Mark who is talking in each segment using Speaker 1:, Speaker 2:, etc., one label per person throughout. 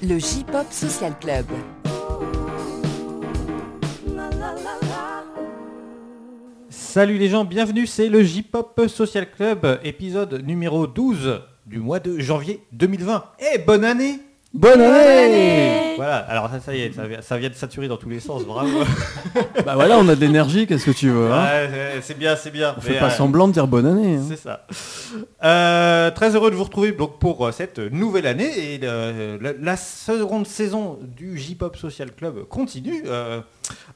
Speaker 1: Le J-Pop Social Club.
Speaker 2: Salut les gens, bienvenue, c'est le J-Pop Social Club, épisode numéro 12 du mois de janvier 2020. Eh, bonne année
Speaker 3: Bonne année
Speaker 2: Voilà, alors ça, ça y est, ça, vient- ça vient de saturer dans tous les sens, bravo.
Speaker 3: Bah voilà, on a de l'énergie, qu'est-ce que tu veux hein
Speaker 2: Ouais, c'est- bien, c'est bien.
Speaker 3: On fait pas
Speaker 2: euh,
Speaker 3: semblant de dire bonne année. hein.
Speaker 2: C'est ça. Euh, très heureux de vous retrouver donc pour euh, cette nouvelle année et euh, la, la seconde saison du J-Pop Social Club continue euh,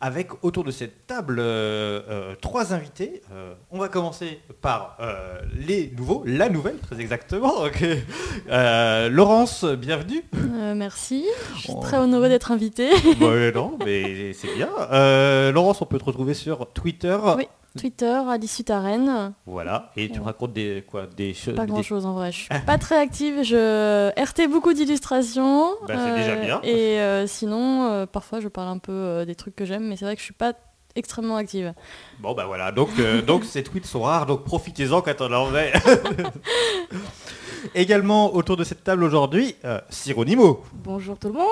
Speaker 2: avec autour de cette table euh, euh, trois invités. Euh, on va commencer par euh, les nouveaux, la nouvelle très exactement. Laurence, bienvenue.
Speaker 4: Merci, je suis
Speaker 2: Oh.
Speaker 4: très honorée d'être invitée.
Speaker 2: Ouais, non, mais c'est bien. Laurence, on peut te retrouver sur Twitter.
Speaker 4: Oui. Twitter, Alice Sutaren,
Speaker 2: Voilà. Et tu
Speaker 4: Ouais.
Speaker 2: racontes des quoi des choses.
Speaker 4: pas
Speaker 2: des-
Speaker 4: grand chose en vrai, je suis pas très active, je RT beaucoup d'illustrations.
Speaker 2: Bah, c'est déjà bien.
Speaker 4: Et euh, sinon, euh, parfois je parle un peu euh, des trucs que j'aime, mais c'est vrai que je suis pas extrêmement active.
Speaker 2: Bon bah voilà, donc, euh, donc ces tweets sont rares, donc profitez-en quand on en est. Également autour de cette table aujourd'hui, euh, Sironimo.
Speaker 5: Bonjour tout le monde.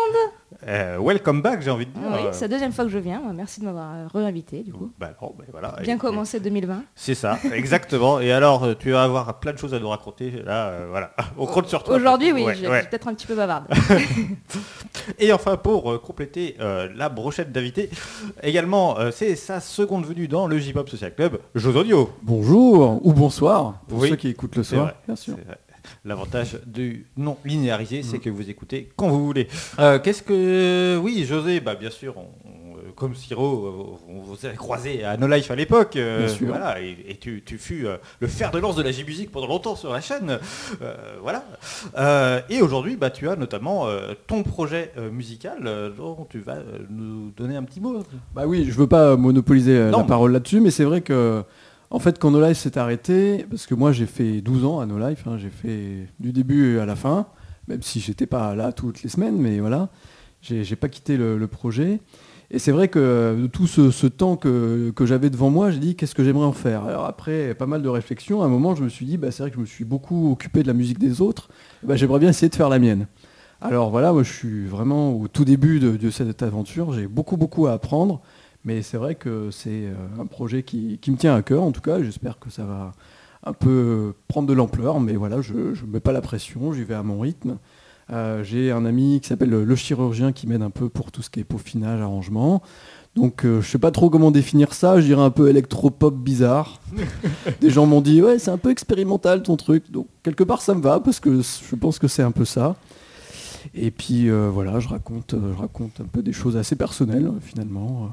Speaker 2: Euh, welcome back, j'ai envie de dire.
Speaker 5: Oui, c'est la deuxième fois que je viens. Merci de m'avoir euh, re-invité du coup.
Speaker 2: bah non, bah voilà.
Speaker 5: Bien
Speaker 2: Et-
Speaker 5: commencé 2020.
Speaker 2: C'est ça, exactement. Et alors, euh, tu vas avoir plein de choses à nous raconter. Là, euh, voilà, on compte sur toi.
Speaker 5: Aujourd'hui, oui,
Speaker 2: Ouais,
Speaker 5: je vais
Speaker 2: ouais.
Speaker 5: peut-être un petit peu bavarde.
Speaker 2: Et enfin, pour compléter euh, la brochette d'invités, également, euh, c'est sa seconde venue dans le J-Pop Social Club, Josodio.
Speaker 3: Bonjour ou bonsoir pour
Speaker 2: Oui,
Speaker 3: ceux qui écoutent le soir,
Speaker 2: vrai,
Speaker 3: bien sûr.
Speaker 2: L'avantage du non linéarisé,
Speaker 3: Mm.
Speaker 2: c'est que vous écoutez quand vous voulez. Euh, Qu'est-ce que... Oui, José, bah, bien sûr, on- on, euh, comme Siro, euh, on vous a croisé à No Life à l'époque. euh,
Speaker 3: Bien sûr.
Speaker 2: Voilà, et, et tu, tu fus euh, le fer de lance de la J-Musique pendant longtemps sur la chaîne. voilà. Et aujourd'hui, bah, tu as notamment ton projet musical dont tu vas nous donner un petit mot.
Speaker 3: Bah oui, je veux pas monopoliser
Speaker 2: Non,
Speaker 3: la
Speaker 2: mais-
Speaker 3: parole là-dessus, mais c'est vrai que en fait quand No Life s'est arrêté, parce que moi j'ai fait 12 ans à No Life, hein, j'ai fait du début à la fin, même si j'étais pas là toutes les semaines, mais voilà, j'ai pas quitté le, projet. Et c'est vrai que euh, tout ce, temps que, j'avais devant moi, j'ai dit qu'est-ce que j'aimerais en faire? Alors après pas mal de réflexions, à un moment je me suis dit bah, c'est vrai que je me suis beaucoup occupé de la musique des autres, bah, j'aimerais bien essayer de faire la mienne. Alors voilà, moi je suis vraiment au tout début de cette aventure, j'ai beaucoup beaucoup à apprendre, mais c'est vrai que c'est euh, un projet qui, qui me tient à cœur en tout cas, j'espère que ça va un peu prendre de l'ampleur, mais voilà, je ne mets pas la pression, j'y vais à mon rythme. Euh, j'ai un ami qui s'appelle le, chirurgien qui m'aide un peu pour tout ce qui est peaufinage, arrangement. Donc euh, je sais pas trop comment définir ça, je dirais un peu électropop bizarre. Des gens m'ont dit ouais c'est un peu expérimental ton truc, donc quelque part ça me va parce que je pense que c'est un peu ça. Et puis euh, voilà, je raconte, je raconte un peu des choses assez personnelles finalement.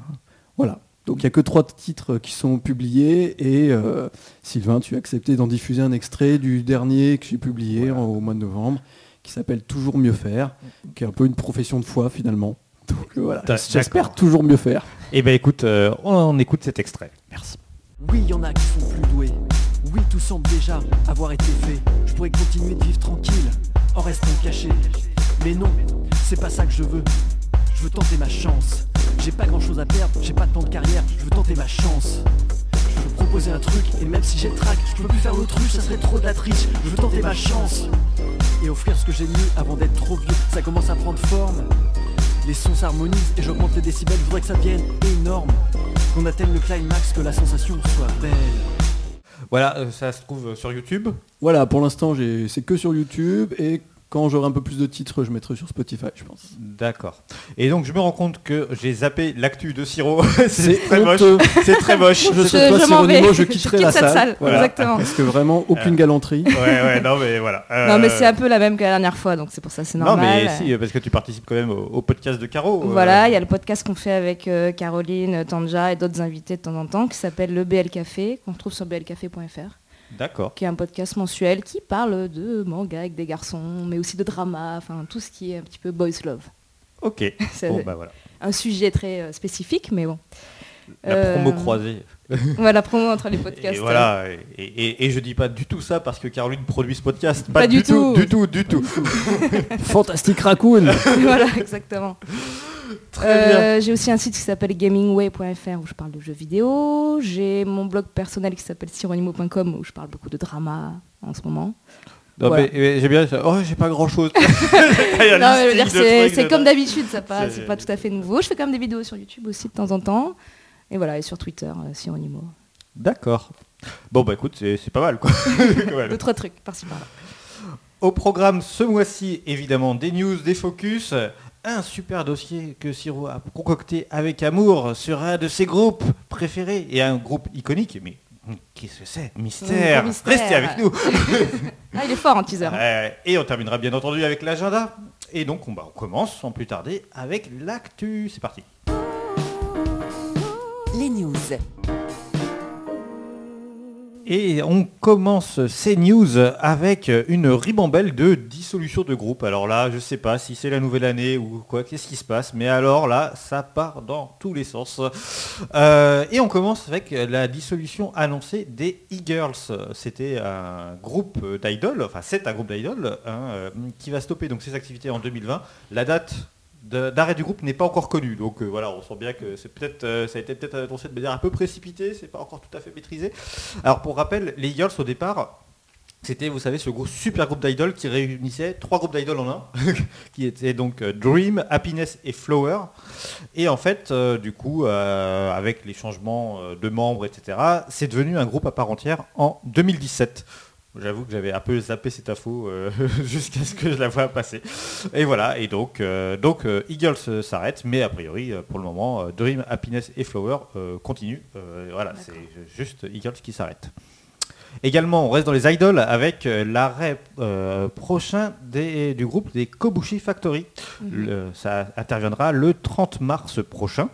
Speaker 3: Voilà. Donc il n'y a que trois titres qui sont publiés et euh, Sylvain, tu as accepté d'en diffuser un extrait du dernier que j'ai publié en- au mois de novembre, qui s'appelle Toujours mieux faire, qui est un peu une profession de foi finalement. Donc euh, voilà,
Speaker 2: T'as-
Speaker 3: j'espère toujours mieux faire.
Speaker 2: Eh ben écoute, euh, on, on écoute cet extrait. Merci.
Speaker 6: Oui, y en a qui sont plus doués. Oui, tout semble déjà avoir été fait. Je pourrais continuer de vivre tranquille, en restant caché. Mais non, c'est pas ça que je veux. Je veux tenter ma chance. J'ai pas grand chose à perdre, j'ai pas de temps de carrière, je veux tenter ma chance. Je veux proposer un truc, et même si j'ai le trac, je peux plus faire l'autruche, ça serait trop de la triche. Je veux tenter ma chance. Et offrir ce que j'ai de mieux avant d'être trop vieux. Ça commence à prendre forme. Les sons s'harmonisent et j'augmente les décibels, je voudrais que ça devienne énorme. Qu'on atteigne le climax, que la sensation soit belle.
Speaker 2: Voilà, euh, ça se trouve sur YouTube.
Speaker 3: Voilà, pour l'instant c'est que sur YouTube et quand j'aurai un peu plus de titres, je mettrai sur Spotify, je pense.
Speaker 2: D'accord. Et donc je me rends compte que j'ai zappé l'actu de Siro. c'est très moche. C'est très moche.
Speaker 3: Je pas
Speaker 5: je
Speaker 3: si
Speaker 5: m'en vais.
Speaker 3: Ronimo, je quitterai
Speaker 5: quitte
Speaker 3: la
Speaker 5: cette
Speaker 3: salle.
Speaker 5: salle,
Speaker 3: Voilà.
Speaker 5: exactement.
Speaker 3: Parce que vraiment aucune galanterie.
Speaker 2: Ouais, ouais, non mais voilà.
Speaker 5: Non mais
Speaker 2: Euh,
Speaker 5: c'est un peu la même que la dernière fois, donc c'est pour ça c'est
Speaker 2: Non
Speaker 5: normal.
Speaker 2: mais si, parce que tu participes quand même au, au podcast de Caro. euh,
Speaker 5: Voilà, il y a le podcast qu'on fait avec euh, Caroline, Tanja et d'autres invités de temps en temps qui s'appelle le BL Café, qu'on trouve sur blcafé.fr,
Speaker 2: D'accord.
Speaker 5: qui est un podcast mensuel qui parle de manga avec des garçons, mais aussi de drama, enfin tout ce qui est un petit peu boys love.
Speaker 2: Ok.
Speaker 5: C'est
Speaker 2: Bon bah voilà.
Speaker 5: un sujet très euh, spécifique, mais bon.
Speaker 2: La
Speaker 5: Euh,
Speaker 2: promo croisée.
Speaker 5: Voilà, promo entre les
Speaker 2: Et
Speaker 5: podcasts.
Speaker 2: voilà. Et, et- et je dis pas du tout ça parce que Caroline produit ce podcast.
Speaker 5: Pas du tout.
Speaker 2: Du tout, du tout.
Speaker 3: Fantastique Raccoon
Speaker 5: voilà, exactement.
Speaker 2: Très bien.
Speaker 5: Euh, j'ai aussi un site qui s'appelle gamingway.fr où je parle de jeux vidéo. J'ai mon blog personnel qui s'appelle sironimo.com où je parle beaucoup de drama en ce moment.
Speaker 2: Non,
Speaker 5: Voilà.
Speaker 2: mais, mais j'ai bien. Oh, j'ai pas grand chose.
Speaker 5: C'est c'est comme d'habitude, ça pas,
Speaker 2: c'est
Speaker 5: pas tout à fait nouveau. Je fais quand même des vidéos sur YouTube aussi de temps en temps. Et voilà, et sur Twitter, euh, si on y mot.
Speaker 2: D'accord. Bon, bah écoute, c'est pas mal quoi.
Speaker 5: D'autres trucs, par-ci par-là.
Speaker 2: Au programme ce mois-ci, évidemment, des news, des focus. Un super dossier que Siro a concocté avec amour sur un de ses groupes préférés et un groupe iconique. Mais qu'est-ce que c'est? Mystère.
Speaker 5: Mystère.
Speaker 2: Restez avec nous.
Speaker 5: Ah, il est fort en teaser.
Speaker 2: Euh, et on terminera bien entendu avec l'agenda. Et donc on, bah, on commence sans plus tarder avec l'actu. C'est parti.
Speaker 1: Les news.
Speaker 2: Et on commence ces news avec une ribambelle de dissolution de groupe. Alors là, je sais pas si c'est la nouvelle année ou quoi, qu'est-ce qui se passe, mais alors là, ça part dans tous les sens. Euh, et on commence avec la dissolution annoncée des e-girls. C'était un groupe d'idoles, enfin c'est un groupe d'idoles hein, euh, qui va stopper donc ses activités en 2020. La date d'arrêt du groupe n'est pas encore connue, donc euh, voilà, on sent bien que c'est peut-être, euh, ça a été peut-être annoncé de manière un peu précipitée, c'est pas encore tout à fait maîtrisé. Alors pour rappel, les Eagles au départ, c'était, vous savez, ce super groupe d'idoles qui réunissait trois groupes d'idoles en un, qui étaient donc euh, Dream, Happiness et Flower. Et en fait, du coup, avec les changements de membres, etc., c'est devenu un groupe à part entière en 2017. J'avoue que j'avais un peu zappé cette info euh, jusqu'à ce que je la vois passer. Et voilà, et donc, euh, donc euh, Eagles s'arrête, mais a priori, pour le moment, Dream, Happiness et Flower euh, continuent. Voilà, c'est juste Eagles qui s'arrête. Également, on reste dans les idoles avec l'arrêt prochain des- du groupe des Kobushi Factory. Le- ça interviendra le 30 mars prochain.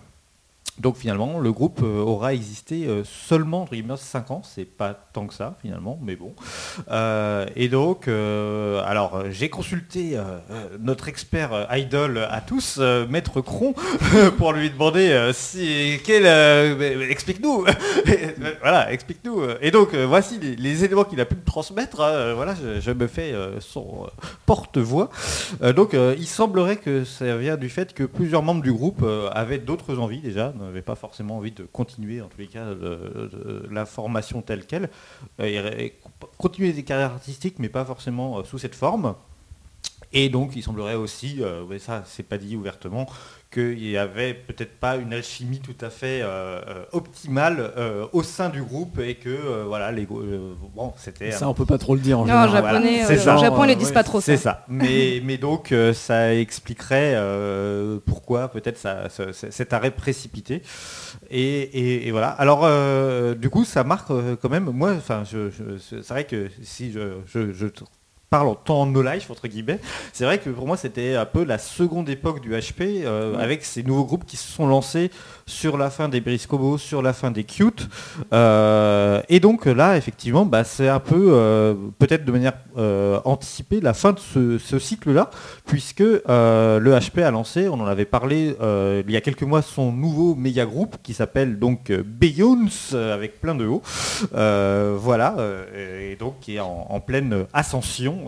Speaker 2: Donc finalement, le groupe euh, aura existé euh, seulement Dreamers 5 ans, c'est pas tant que ça finalement, mais bon. Euh, et donc, alors j'ai consulté notre expert idol à tous, Maître Cron, pour lui demander si quel, explique-nous, voilà, explique-nous. Et donc voici les, éléments qu'il a pu me transmettre. hein. Voilà, je, je me fais son porte-voix. Donc il semblerait que ça vient du fait que plusieurs membres du groupe avaient d'autres envies déjà, n'avaient pas forcément envie de continuer en tous les cas la formation telle qu'elle, continuer des carrières artistiques mais pas forcément euh, sous cette forme. Et donc il semblerait aussi, euh, mais ça c'est pas dit ouvertement, qu'il n'y avait peut-être pas une alchimie tout à fait euh, euh, optimale euh, au sein du groupe et que euh, voilà les euh, bon c'était un
Speaker 3: Ça, on peut pas trop le dire en
Speaker 5: Non,
Speaker 3: général.
Speaker 5: japonais,
Speaker 2: voilà, c'est
Speaker 5: euh,
Speaker 2: ça.
Speaker 5: au Japon, ils
Speaker 3: Ouais,
Speaker 5: disent pas trop
Speaker 2: c'est
Speaker 5: ça.
Speaker 2: ça. Mais, mais donc, euh, ça expliquerait euh, pourquoi peut-être ça- cet arrêt précipité. Et, et- et voilà. Alors, euh, du coup, ça marque quand même. Moi, enfin, je, je- c'est vrai que si je, je- je t- parle en temps no life entre guillemets, c'est vrai que pour moi c'était un peu la seconde époque du HP euh, avec ces nouveaux groupes qui se sont lancés sur la fin des Briscobo, sur la fin des Cute. Euh, et donc là, effectivement, bah, c'est un peu, euh, peut-être de manière euh, anticipée, la fin de ce, ce cycle-là, puisque le HP a lancé, on en avait parlé il y a quelques mois, son nouveau méga groupe qui s'appelle donc Beyoncé, avec plein de hauts. Voilà, et donc qui est en, en pleine ascension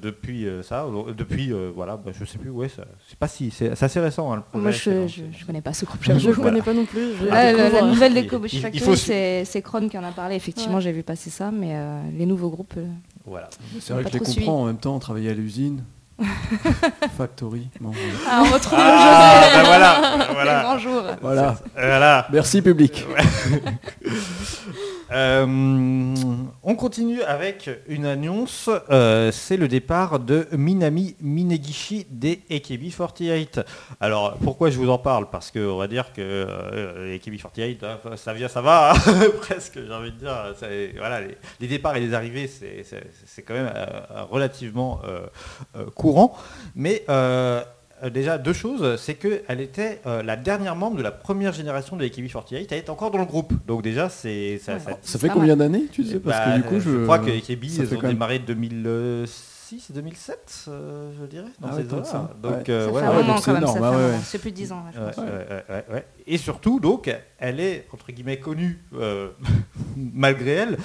Speaker 2: depuis ça, depuis, voilà, bah, je sais plus, ouais, sais pas si, c'est c'est assez récent. hein, le projet,
Speaker 5: Moi,
Speaker 2: c'est
Speaker 5: je, je connais pas ce groupe.
Speaker 4: Je ne connais pas non plus. je
Speaker 5: Ouais, la, nouvelle des
Speaker 2: il
Speaker 5: Factory,
Speaker 2: faut-
Speaker 5: c'est Kron qui en a parlé. Effectivement,
Speaker 4: Ouais.
Speaker 5: j'ai vu passer ça, mais euh, les nouveaux groupes. euh,
Speaker 2: Voilà.
Speaker 3: C'est vrai
Speaker 5: Pas
Speaker 3: que je les comprends en même temps, travailler à l'usine. Factory. Bon, voilà.
Speaker 5: Ah, on retrouve
Speaker 2: Ah, bah voilà,
Speaker 5: le
Speaker 2: voilà.
Speaker 5: grand jour.
Speaker 3: Voilà.
Speaker 2: Voilà.
Speaker 3: Merci public.
Speaker 2: Euh, on continue avec une annonce, euh, c'est le départ de Minami Minegishi des AKB48. Alors pourquoi je vous en parle? Parce que on va dire que euh, les AKB48, hein, ça vient, ça va, hein, presque j'ai envie de dire. Voilà, les, départs et les arrivées, c'est- quand même euh, relativement courant. Mais euh, déjà deux choses, c'est qu'elle était euh, la dernière membre de la première génération de AKB48, elle est encore dans le groupe. Donc déjà c'est ça,
Speaker 5: Ouais.
Speaker 2: ça-
Speaker 3: Ça fait combien d'années, tu sais Parce
Speaker 2: bah,
Speaker 3: que du coup, je,
Speaker 2: crois que
Speaker 3: ça
Speaker 2: ils
Speaker 3: fait
Speaker 2: ont démarré 2006 2007 euh, je dirais dans
Speaker 3: Ah
Speaker 2: ces
Speaker 3: ouais.
Speaker 2: Donc
Speaker 3: Ouais.
Speaker 2: euh,
Speaker 5: Ça
Speaker 2: ouais,
Speaker 5: fait
Speaker 2: ouais,
Speaker 5: un
Speaker 3: ouais,
Speaker 5: moment
Speaker 3: donc
Speaker 5: quand même,
Speaker 3: c'est énorme,
Speaker 5: plus de 10 ans. ouais,
Speaker 2: Et surtout, donc, elle est, entre guillemets, connue euh, malgré elle,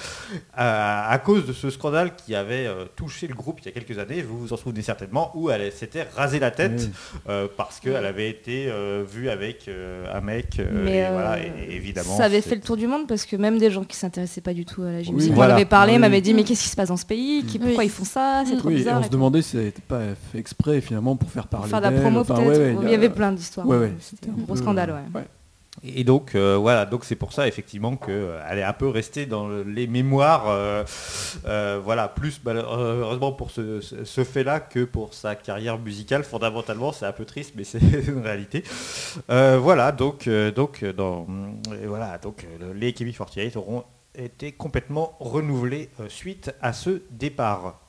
Speaker 2: à, à cause de ce scandale qui avait euh, touché le groupe il y a quelques années, vous vous en souvenez certainement, où elle s'était rasé la tête euh, parce qu'elle avait été euh, vue avec euh, un mec. euh,
Speaker 5: Mais,
Speaker 2: et
Speaker 5: euh,
Speaker 2: voilà, et- et évidemment.
Speaker 5: Ça avait fait le tour du monde parce que même des gens qui s'intéressaient pas du tout à la gym
Speaker 3: Oui,
Speaker 5: musique
Speaker 2: voilà.
Speaker 5: m'en avaient parlé,
Speaker 3: Oui.
Speaker 5: m'avaient dit mais qu'est-ce qui se passe dans ce pays? Qui-
Speaker 4: Oui.
Speaker 5: Pourquoi ils font ça? C'est trop
Speaker 3: Oui, et
Speaker 5: bizarre.
Speaker 3: on
Speaker 5: et
Speaker 3: se demandait si ça n'était pas fait exprès finalement pour faire parler
Speaker 5: Faire de la promo
Speaker 3: Enfin,
Speaker 5: peut-être.
Speaker 3: ouais, ouais,
Speaker 5: il y avait plein d'histoires.
Speaker 3: Ouais, ouais,
Speaker 5: C'était un gros scandale, ouais.
Speaker 2: Et donc euh, voilà, donc c'est pour ça effectivement qu'elle est un peu restée dans le- les mémoires, euh, euh, voilà, plus malheureusement pour ce, ce- fait-là que pour sa carrière musicale. Fondamentalement, c'est un peu triste, mais c'est une réalité. Euh, voilà, donc euh, donc euh, voilà, donc euh, les KB48 auront été complètement renouvelés euh, suite à ce départ.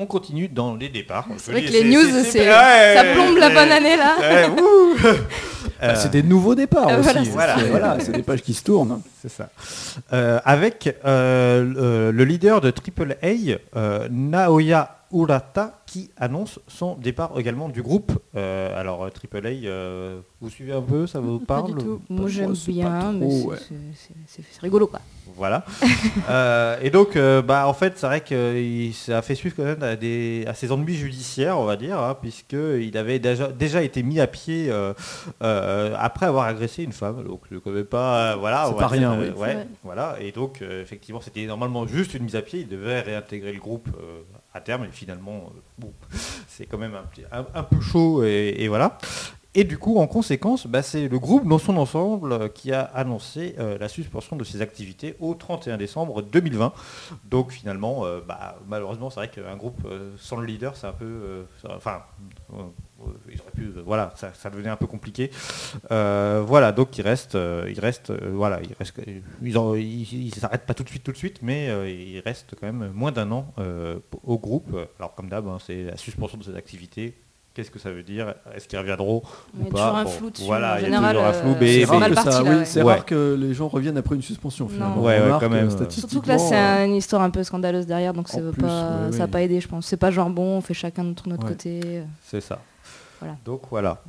Speaker 2: On continue dans les départs.
Speaker 5: C'est vrai que les news, c'est- ça plombe la bonne année là.
Speaker 3: Bah,
Speaker 2: Euh,
Speaker 3: c'est des nouveaux départs
Speaker 5: Euh,
Speaker 3: aussi.
Speaker 5: voilà, c'est
Speaker 3: voilà, des pages qui se tournent.
Speaker 2: C'est ça. Euh, avec euh, le, le leader de AAA, euh, Naoya Urata, qui annonce son départ également du groupe. Euh, alors euh, AAA, euh, vous suivez un peu, ça vous
Speaker 4: Pas
Speaker 2: parle
Speaker 4: du tout.
Speaker 5: Moi j'aime bien, mais c'est-
Speaker 3: ouais.
Speaker 5: rigolo quoi.
Speaker 2: Voilà. Euh, et donc, euh, bah, en fait, c'est vrai que il- ça a fait suivre quand même à, des, à ses ennuis judiciaires, on va dire, hein, puisqu'il avait déjà, déjà été mis à pied euh, euh, après avoir agressé une femme. Donc, je ne connais pas. euh, voilà,
Speaker 3: C'est pas
Speaker 2: dire,
Speaker 3: rien,
Speaker 2: euh,
Speaker 3: oui.
Speaker 2: ouais, voilà. Et donc, euh, effectivement, c'était normalement juste une mise à pied. Il devait réintégrer le groupe euh, à terme. Et finalement, euh, c'est quand même un, un- peu chaud. Et, voilà. Et du coup, en conséquence, bah, c'est le groupe dans son ensemble qui a annoncé euh, la suspension de ses activités au 31 décembre 2020. Donc finalement, euh, bah, malheureusement, c'est vrai qu'un groupe sans le leader, c'est un peu... enfin, ils auraient pu... euh, voilà, ça, ça devenait un peu compliqué. Euh, voilà, donc il reste... euh, il reste euh, voilà, il reste, ils en- ils- ils s'arrêtent pas tout de suite, tout de suite, mais euh, il reste quand même moins d'un an euh, au groupe. Alors comme d'hab, hein, c'est la suspension de ses activités. Qu'est-ce que ça veut dire? Est-ce qu'ils reviendront
Speaker 5: Il y
Speaker 2: ou
Speaker 5: a
Speaker 2: pas?
Speaker 5: toujours un
Speaker 2: Bon,
Speaker 5: flou dessus.
Speaker 2: Voilà,
Speaker 5: en
Speaker 2: il y a
Speaker 5: général,
Speaker 2: toujours un flou,
Speaker 5: euh,
Speaker 2: mais-
Speaker 5: c'est
Speaker 3: oui,
Speaker 5: ouais.
Speaker 3: c'est
Speaker 2: Ouais.
Speaker 3: rare que les gens reviennent après une suspension finalement.
Speaker 2: Ouais, ouais, quand même,
Speaker 3: euh,
Speaker 2: euh,
Speaker 3: statistiquement,
Speaker 5: Surtout que là, c'est
Speaker 3: euh,
Speaker 5: une histoire un peu scandaleuse derrière, donc ça
Speaker 3: plus,
Speaker 5: pas,
Speaker 3: ouais,
Speaker 5: ça n'a
Speaker 3: ouais.
Speaker 5: pas aidé, je pense. C'est pas genre bon, on fait chacun de notre
Speaker 3: Ouais.
Speaker 5: côté.
Speaker 2: C'est ça. Donc voilà.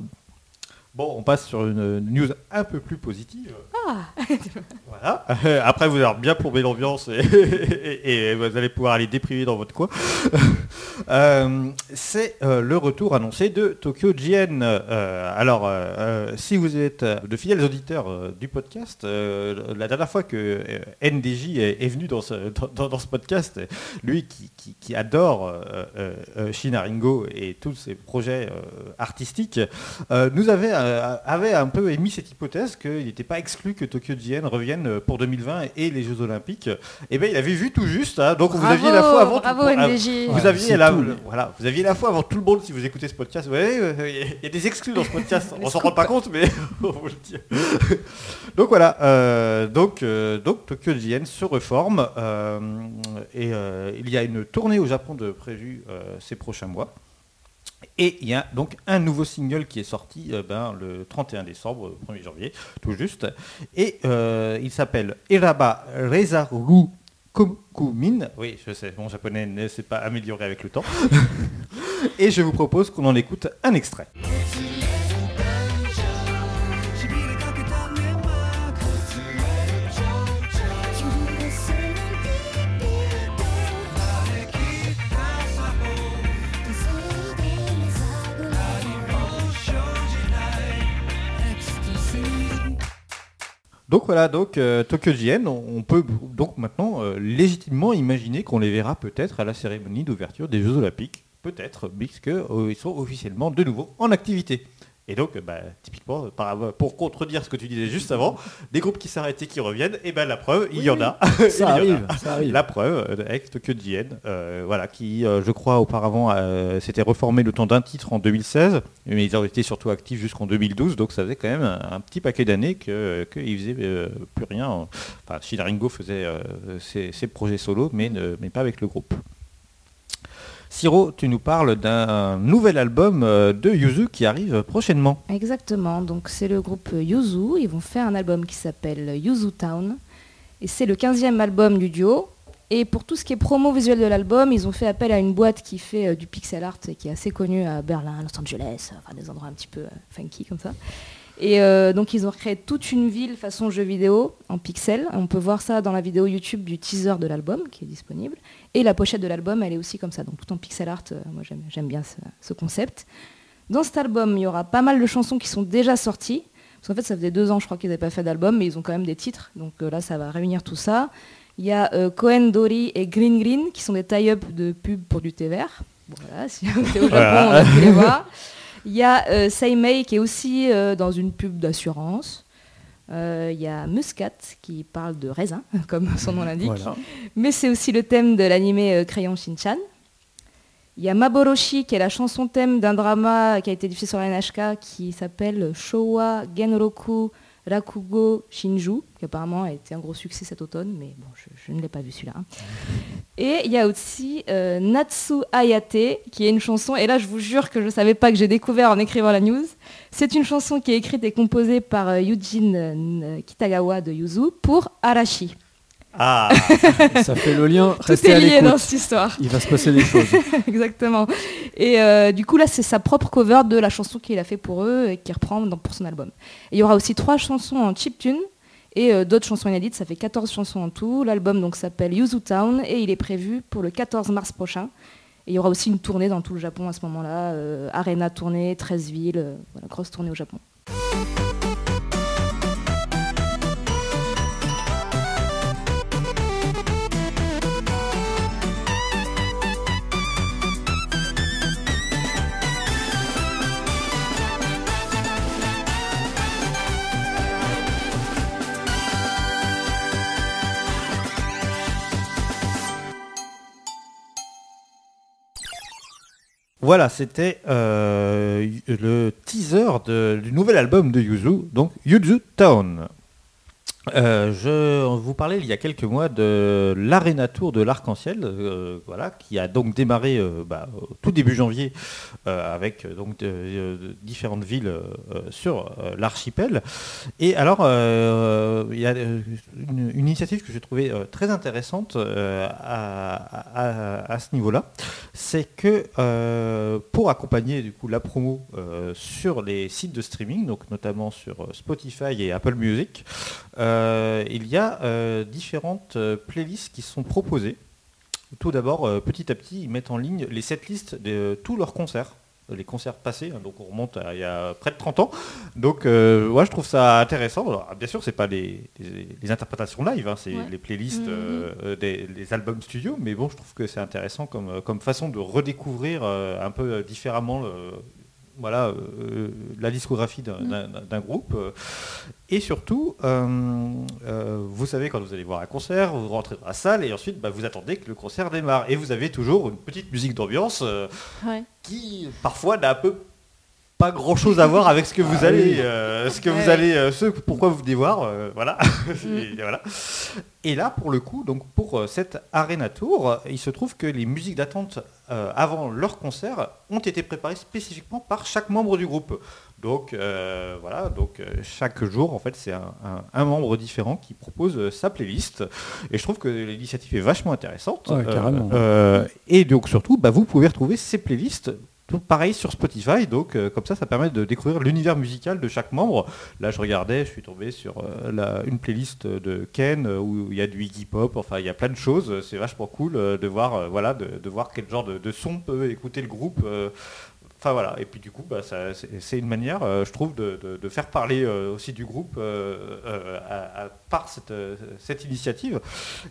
Speaker 2: Bon, on passe sur une news un peu plus positive. voilà. Après, vous allez bien plomber l'ambiance et, et- vous allez pouvoir aller déprimer dans votre coin. Euh, C'est euh, le retour annoncé de Tokyo GN. Euh, alors, euh, euh, si vous êtes euh, de fidèles auditeurs euh, du podcast, euh, la dernière fois que euh, NDJ est, venu dans ce, dans- ce podcast, lui qui, qui- qui adore euh, euh, euh, Shinaringo et tous ses projets euh, artistiques, euh, nous avait, euh, avait un peu émis cette hypothèse qu'il n'était pas exclu que Tokyo GN revienne pour 2020 et les Jeux Olympiques. Et bien, il avait vu tout juste. hein. donc, vous aviez la foi avant.
Speaker 5: bravo
Speaker 2: tout, ah,
Speaker 5: NDJ.
Speaker 2: vous
Speaker 3: Ouais,
Speaker 2: aviez la,
Speaker 3: tout.
Speaker 2: le- voilà, vous aviez la foi avant tout le monde si vous écoutez ce podcast. Vous voyez, il y a des exclus dans ce podcast. On s'en rend pas compte, mais on vous le dit. donc voilà. euh, donc, euh, donc Tokyo GN se reforme euh, et euh, il y a une tournée au Japon de prévue euh, ces prochains mois. Et il y a donc un nouveau single qui est sorti euh, ben, le 31 décembre, euh, 1er janvier, tout juste. Et euh, il s'appelle Eraba Rezaru Kokumin. Oui, je sais, mon japonais ne s'est pas amélioré avec le temps. Et je vous propose qu'on en écoute un extrait. 'Donc voilà, donc euh, Tokyo GN, on, peut donc maintenant euh, légitimement imaginer qu'on les verra peut-être à la cérémonie d'ouverture des Jeux Olympiques, peut-être, puisque euh, sont officiellement de nouveau en activité. Et donc, euh, bah, typiquement, pour contredire ce que tu disais juste avant, des groupes qui s'arrêtent et qui reviennent, et ben la preuve, il y en a.
Speaker 3: Ça
Speaker 2: a.
Speaker 3: arrive, ça arrive.
Speaker 2: La preuve, euh, avec Tokyo GN, euh, voilà, qui, euh, je crois, auparavant, euh, s'était reformé le temps d'un titre en 2016, mais ils ont été surtout actifs jusqu'en 2012, donc ça faisait quand même un, un petit paquet d'années que- qu'ils faisaient euh, plus rien. Enfin, Shinaringo faisait ses, ses projets solo, mais, ne- mais pas avec le groupe. Siro, tu nous parles d'un nouvel album euh, de Yuzu qui arrive prochainement.
Speaker 5: Exactement, donc c'est le groupe Yuzu. Ils vont faire un album qui s'appelle Yuzu Town. Et c'est le 15e album du duo. Et pour tout ce qui est promo visuel de l'album, ils ont fait appel à une boîte qui fait euh, du pixel art et qui est assez connue à Berlin, Los Angeles, enfin des endroits un petit peu euh, funky comme ça. Et donc ils ont créé toute une ville façon jeu vidéo en pixels. On peut voir ça dans la vidéo YouTube du teaser de l'album qui est disponible. Et la pochette de l'album, elle est aussi comme ça, donc tout en pixel art. Euh, moi j'aime- bien ce, ce concept. Dans cet album, il y aura pas mal de chansons qui sont déjà sorties. Parce qu'en fait, ça faisait deux ans, je crois, qu'ils n'avaient pas fait d'album, mais ils ont quand même des titres. Donc euh, là, ça va réunir tout ça. Il y a euh, Cohen, Dory et Green Green, qui sont des tie-up de pub pour du thé vert. Bon, voilà, si on était au Japon,
Speaker 2: Voilà.
Speaker 5: on a pu les voir. Il y a euh, Seimei, qui est aussi dans une pub d'assurance. Euh, Il y a Muscat, qui parle de raisin, comme son nom l'indique.
Speaker 3: Voilà.
Speaker 5: Mais c'est aussi le thème de l'animé euh, Crayon Shinchan. Il y a Maboroshi, qui est la chanson thème d'un drama qui a été diffusé sur la NHK, qui s'appelle Showa Genroku Rakugo Shinju, qui apparemment a été un gros succès cet automne, mais bon, je, je ne l'ai pas vu celui-là. hein. Et il y a aussi euh, Natsu Ayate, qui est une chanson, et là je vous jure que je ne savais pas que j'ai découvert en écrivant la news. C'est une chanson qui est écrite et composée par euh, Yujin euh, Kitagawa de Yuzu pour Arashi.
Speaker 2: Ah,
Speaker 3: Ça fait le lien.
Speaker 5: Tout
Speaker 3: Restez
Speaker 5: est
Speaker 3: à
Speaker 5: lié dans
Speaker 3: l'écoute.
Speaker 5: cette histoire.
Speaker 3: Il va se passer des choses.
Speaker 5: Exactement. Et euh, du coup, là, c'est sa propre cover de la chanson qu'il a fait pour eux et qu'il reprend dans- pour son album. Et il y aura aussi trois chansons en chiptune et euh, d'autres chansons inédites. Ça fait 14 chansons en tout. L'album donc s'appelle Yuzu Town et il est prévu pour le 14 mars prochain. Et il y aura aussi une tournée dans tout le Japon à ce moment-là. euh, Arena tournée, 13 villes, euh, grosse tournée au Japon.
Speaker 2: Voilà, c'était euh, le teaser du nouvel album de Yuzu, donc Yuzu Town. Euh, je vous parlais il y a quelques mois de l'Arena Tour de l'Arc-en-Ciel, euh, voilà, qui a donc démarré euh, bah, tout début janvier avec donc différentes villes sur l'archipel. Et alors, il y a une, initiative que j'ai trouvée très intéressante à, à- ce niveau-là, c'est que pour accompagner du coup la promo sur les sites de streaming, donc notamment sur Spotify et Apple Music, euh, il y a euh, différentes euh, playlists qui sont proposées. Tout d'abord, euh, petit à petit, ils mettent en ligne les setlists de tous leurs concerts les concerts passés, hein, donc on remonte à il y a près de 30 ans. Donc euh, ouais, je trouve ça intéressant. Alors, bien sûr, c'est pas les, les- les interprétations live, hein, c'est
Speaker 4: Ouais.
Speaker 2: les playlists,
Speaker 4: Mhm.
Speaker 2: euh, des les albums studio, mais bon, je trouve que c'est intéressant comme, comme façon de redécouvrir euh, un peu différemment voilà, euh, la discographie d'un d'un groupe. euh, et surtout, euh, vous savez, quand vous allez voir un concert, vous rentrez dans la salle et ensuite bah, vous attendez que le concert démarre. Et vous avez toujours une petite musique d'ambiance
Speaker 4: Ouais.
Speaker 2: qui parfois n'a un peu pas grand chose à voir avec ce que vous allez, euh, ce que vous allez, euh, ce pourquoi vous venez voir, euh, voilà. et, voilà. Et là, pour le coup, donc pour euh, cette Arena Tour, il se trouve que les musiques d'attente euh, avant leur concert ont été préparées spécifiquement par chaque membre du groupe. Donc euh, voilà, donc euh, chaque jour, en fait, c'est un, un- un membre différent qui propose euh, sa playlist. Et je trouve que l'initiative est vachement intéressante.
Speaker 3: Ouais, carrément.
Speaker 2: euh, et donc surtout, bah, vous pouvez retrouver ces playlists. Pareil sur Spotify, donc euh, comme ça, ça permet de découvrir l'univers musical de chaque membre. Là, je regardais, je suis tombé sur euh, la- une playlist de Ken euh, où il y a du Iggy Pop, enfin il y a plein de choses. C'est vachement cool de voir, voilà, de, voir quel genre de, son peut écouter le groupe. Enfin voilà, et puis du coup, bah, c'est une manière, je trouve, de, faire parler aussi du groupe à- par cette, euh, cette initiative.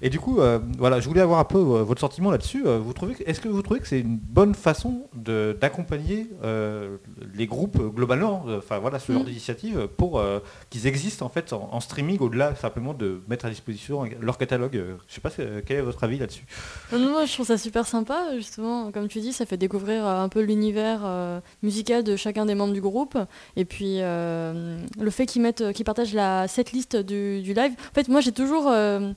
Speaker 2: Et du coup, euh, voilà, je voulais avoir un peu euh, votre sentiment là-dessus. Euh, vous trouvez, est-ce que vous trouvez que c'est une bonne façon de- d'accompagner les groupes globalement, enfin voilà, ce genre
Speaker 4: Mm.
Speaker 2: d'initiative pour qu'ils existent en fait en, en streaming au-delà simplement de mettre à disposition leur catalogue. Je sais pas quel est votre avis là-dessus?
Speaker 4: Non, moi je trouve ça super sympa, justement, comme tu dis, ça fait découvrir un peu l'univers musical de chacun des membres du groupe. Et puis le fait qu'ils mettent, qu'ils partagent la setlist du, du live. En fait, moi j'ai toujours, euh,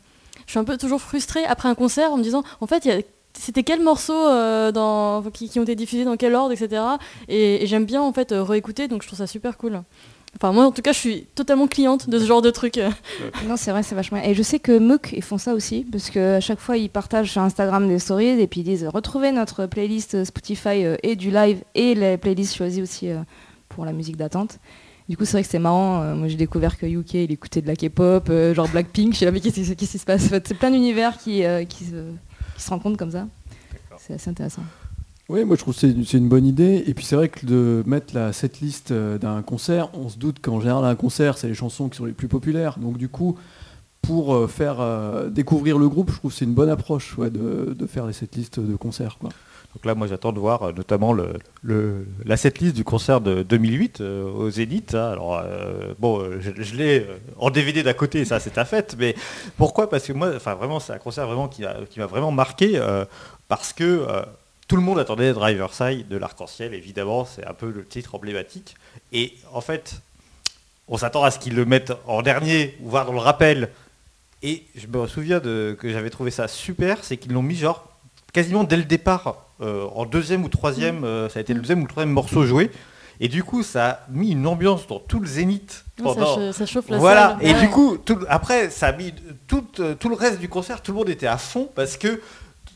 Speaker 4: je suis un peu toujours frustrée après un concert en me disant, en fait, c'était quels morceaux euh, qui, ont été diffusés dans quel ordre, etc. Et, j'aime bien en fait euh, réécouter, donc je trouve ça super cool. Enfin, moi en tout cas, je suis totalement cliente de ce genre de truc.
Speaker 5: Non, c'est vrai, c'est vachement. Et je sais que Mook, ils font ça aussi, parce que à chaque fois, ils partagent sur Instagram des stories et puis ils disent retrouvez notre playlist Spotify et du live et les playlists choisies aussi pour la musique d'attente. Du coup, c'est vrai que c'est marrant. euh, moi, j'ai découvert que UK, il écoutait de la K-pop, euh, genre Blackpink. Je sais pas, mais qu'est-ce qui se passe En fait, C'est plein d'univers qui, euh, qui, se, qui se rencontrent comme ça. C'est assez intéressant.
Speaker 3: Oui, moi je trouve que c'est c'est une bonne idée. Et puis c'est vrai que de mettre la setlist d'un concert, on se doute qu'en général un concert, c'est les chansons qui sont les plus populaires. Donc du coup, pour faire découvrir le groupe, je trouve que c'est une bonne approche ouais, de, de faire les setlists de concert. Quoi.
Speaker 2: Donc là, moi, j'attends de voir euh, notamment le, le- la setlist du concert de 2008 euh, au Zénith. hein. Alors, euh, bon, euh, je, l'ai en DVD d'à côté, ça, c'est à fait. Mais pourquoi? Parce que moi, enfin, vraiment, c'est un concert vraiment qui m'a vraiment marqué parce que tout le monde attendait Driver Side de l'Arc-en-Ciel. Évidemment, c'est un peu le titre emblématique. Et en fait, on s'attend à ce qu'ils le mettent en dernier ou voire dans le rappel. Et je me souviens que j'avais trouvé ça super, c'est qu'ils l'ont mis genre quasiment dès le départ, en deuxième ou troisième, euh, ça a été le deuxième ou le troisième morceau joué. Et du coup, ça a mis une ambiance dans tout le zénith.
Speaker 4: Ça,
Speaker 2: pendant-
Speaker 4: ça chauffe la
Speaker 2: voilà,
Speaker 4: salle.
Speaker 2: et
Speaker 4: Ouais.
Speaker 2: du coup, tout- après, ça a mis tout, euh, tout le reste du concert, tout le monde était à fond parce que,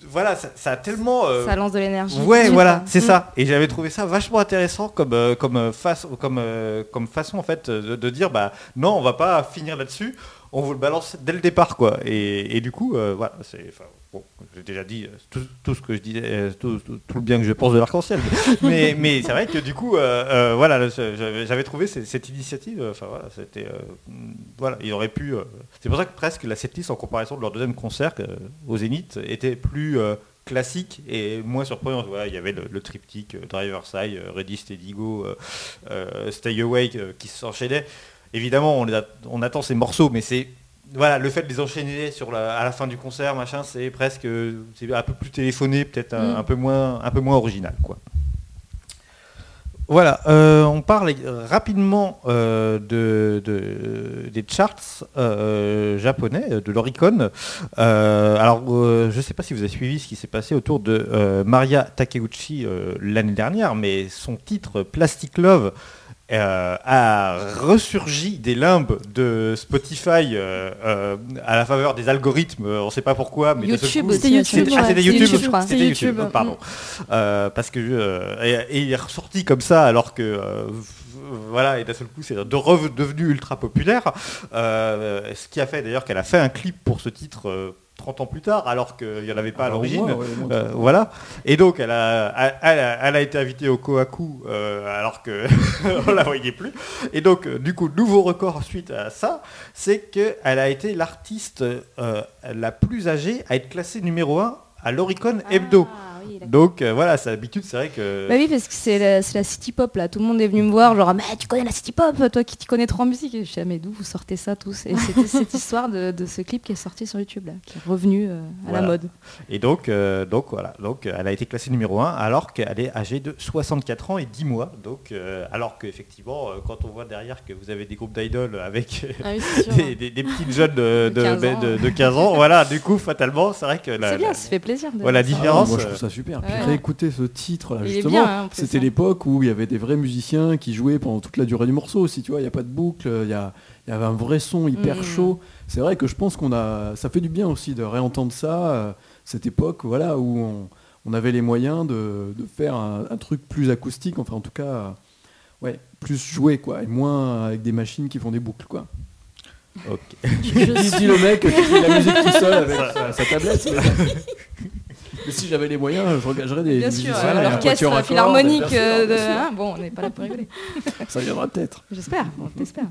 Speaker 2: voilà, ça, ça a tellement... euh,
Speaker 5: Ça lance de l'énergie.
Speaker 2: Ouais,
Speaker 5: dessus,
Speaker 2: voilà, c'est
Speaker 5: Mm.
Speaker 2: ça. Et j'avais trouvé ça vachement intéressant comme, euh, comme, euh, face, comme, euh, comme façon en fait de, de dire bah non, on va pas finir là-dessus, on vous le balance dès le départ quoi. Et, et du coup, euh, voilà, c'est. Bon, j'ai déjà dit euh, tout, ce que je disais, euh, tout, le bien que je pense de l'arc-en-ciel. Mais, c'est vrai que du coup, euh, voilà, j'avais trouvé cette, initiative. Enfin voilà, c'était, mm, voilà, pu. c'est pour ça que presque la setlist en comparaison de leur deuxième concert au Zénith était plus classique et moins surprenante. Voilà, il y avait le, triptyque Driver Side, euh, Ready Steady Go, Stay Awake qui s'enchaînaient. Évidemment, on attend ces morceaux, mais c'est voilà, le fait de les enchaîner sur la- à la fin du concert, machin, c'est presque c'est un peu plus téléphoné, peut-être un,
Speaker 4: Mm.
Speaker 2: un peu moins un peu moins original, quoi. Voilà, euh, on parle rapidement euh, de, de- des charts euh, japonais, de l'Oricon. Alors, je ne sais pas si vous avez suivi ce qui s'est passé autour de Maria Takeuchi l'année dernière, mais son titre Plastic Love euh, a ressurgi des limbes de Spotify euh, euh, à la faveur des algorithmes, on ne sait pas pourquoi, mais
Speaker 5: YouTube
Speaker 2: coup-
Speaker 5: aussi.
Speaker 4: C'était YouTube,
Speaker 2: ah,
Speaker 4: ouais.
Speaker 2: YouTube, YouTube,
Speaker 4: YouTube.
Speaker 2: pardon. Euh, parce que et, et il est ressorti comme ça alors que voilà et d'un seul coup c'est de devenu ultra populaire. Ce qui a fait d'ailleurs qu'elle a fait un clip pour ce titre 30 ans plus tard alors qu'il n'y en avait pas à
Speaker 3: Alors, au
Speaker 2: l'origine.
Speaker 3: ouais,
Speaker 2: Euh, voilà. Et donc elle a, elle, elle a, elle a été invitée au Kohaku euh, alors que on la voyait plus. Et donc euh, du coup nouveau record suite à ça, c'est qu'elle a été l'artiste euh, la plus âgée à être classée numéro 1 à l'Oricon Hebdo.
Speaker 5: Ah, oui.
Speaker 2: Donc euh, voilà, c'est l'habitude, c'est vrai que.
Speaker 5: Bah oui, parce que c'est la, c'est la city pop là. Tout le monde est venu me voir, genre, mais tu connais la city pop, toi qui t'y connais trop en musique. Et je suis, ah, mais d'où vous sortez ça tous? Et c'était cette histoire de, de ce clip qui est sorti sur YouTube là, qui est revenu euh, à
Speaker 2: Voilà.
Speaker 5: la mode.
Speaker 2: Et donc, euh, donc voilà, donc elle a été classée numéro 1 alors qu'elle est âgée de 64 ans et 10 mois. Donc euh, alors qu'effectivement, quand on voit derrière que vous avez des groupes d'idoles avec
Speaker 4: Ah oui,
Speaker 2: des, des- des petites jeunes de,
Speaker 5: De 15
Speaker 2: de-
Speaker 5: ans.
Speaker 2: de- de 15 ans, voilà, du coup fatalement, c'est vrai que la,
Speaker 5: C'est bien,
Speaker 2: la-
Speaker 5: ça fait plaisir. De
Speaker 2: voilà,
Speaker 3: Ah,
Speaker 2: différence,
Speaker 3: moi je trouve ça super. Puis
Speaker 5: ouais.
Speaker 3: réécouter ce titre là
Speaker 5: Il est
Speaker 3: justement,
Speaker 5: hein,
Speaker 3: c'était
Speaker 5: hein.
Speaker 3: l'époque où il y avait des vrais musiciens qui jouaient pendant toute la durée du morceau aussi, tu vois, il n'y a pas de boucle, il y, a- il y avait un vrai son hyper
Speaker 5: Mm.
Speaker 3: chaud. C'est vrai que je pense qu'on a ça fait du bien aussi de réentendre ça, euh, cette époque voilà où on, on avait les moyens de, de faire un, un truc plus acoustique, enfin en tout cas euh, ouais, plus joué quoi, et moins avec des machines qui font des boucles quoi.
Speaker 2: ok.
Speaker 4: Je
Speaker 3: Dis,
Speaker 4: suis-
Speaker 3: dis le mec qui fait la musique tout seul avec sa, sa tablette. Mais, si j'avais les moyens, je regarderais des,
Speaker 5: Bien sûr, l'orchestre philharmonique. euh, hein, bon, on n'est pas là pour rigoler.
Speaker 3: Ça viendra peut-être.
Speaker 5: J'espère, bon, j'espère.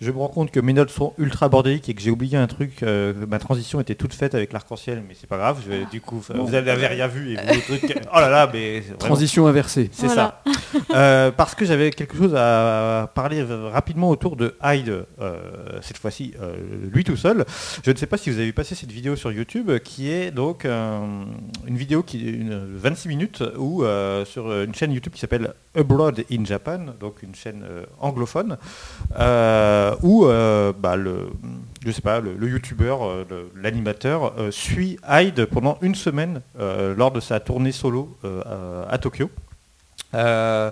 Speaker 2: Je me rends compte que mes notes sont ultra bordéliques et que j'ai oublié un truc. euh, ma transition était toute faite avec l'arc-en-ciel, mais c'est pas grave. Je vais, du coup,
Speaker 3: Bon.
Speaker 2: vous n'avez rien vu et vous, le truc. Oh là là, mais vraiment-
Speaker 3: Transition inversée.
Speaker 2: C'est
Speaker 4: Voilà.
Speaker 2: ça. Euh, parce que j'avais quelque chose à parler rapidement autour de Hyde, euh, cette fois-ci, euh, lui tout seul. Je ne sais pas si vous avez passé cette vidéo sur YouTube, qui est donc euh, une vidéo qui est une 26 minutes, où euh, sur une chaîne YouTube qui s'appelle Abroad in Japan, donc une chaîne euh, anglophone, euh, où euh, bah, le, je sais pas, le, youtubeur, euh, l'animateur, euh, suit Hyde pendant une semaine euh, lors de sa tournée solo euh, à, Tokyo. Euh,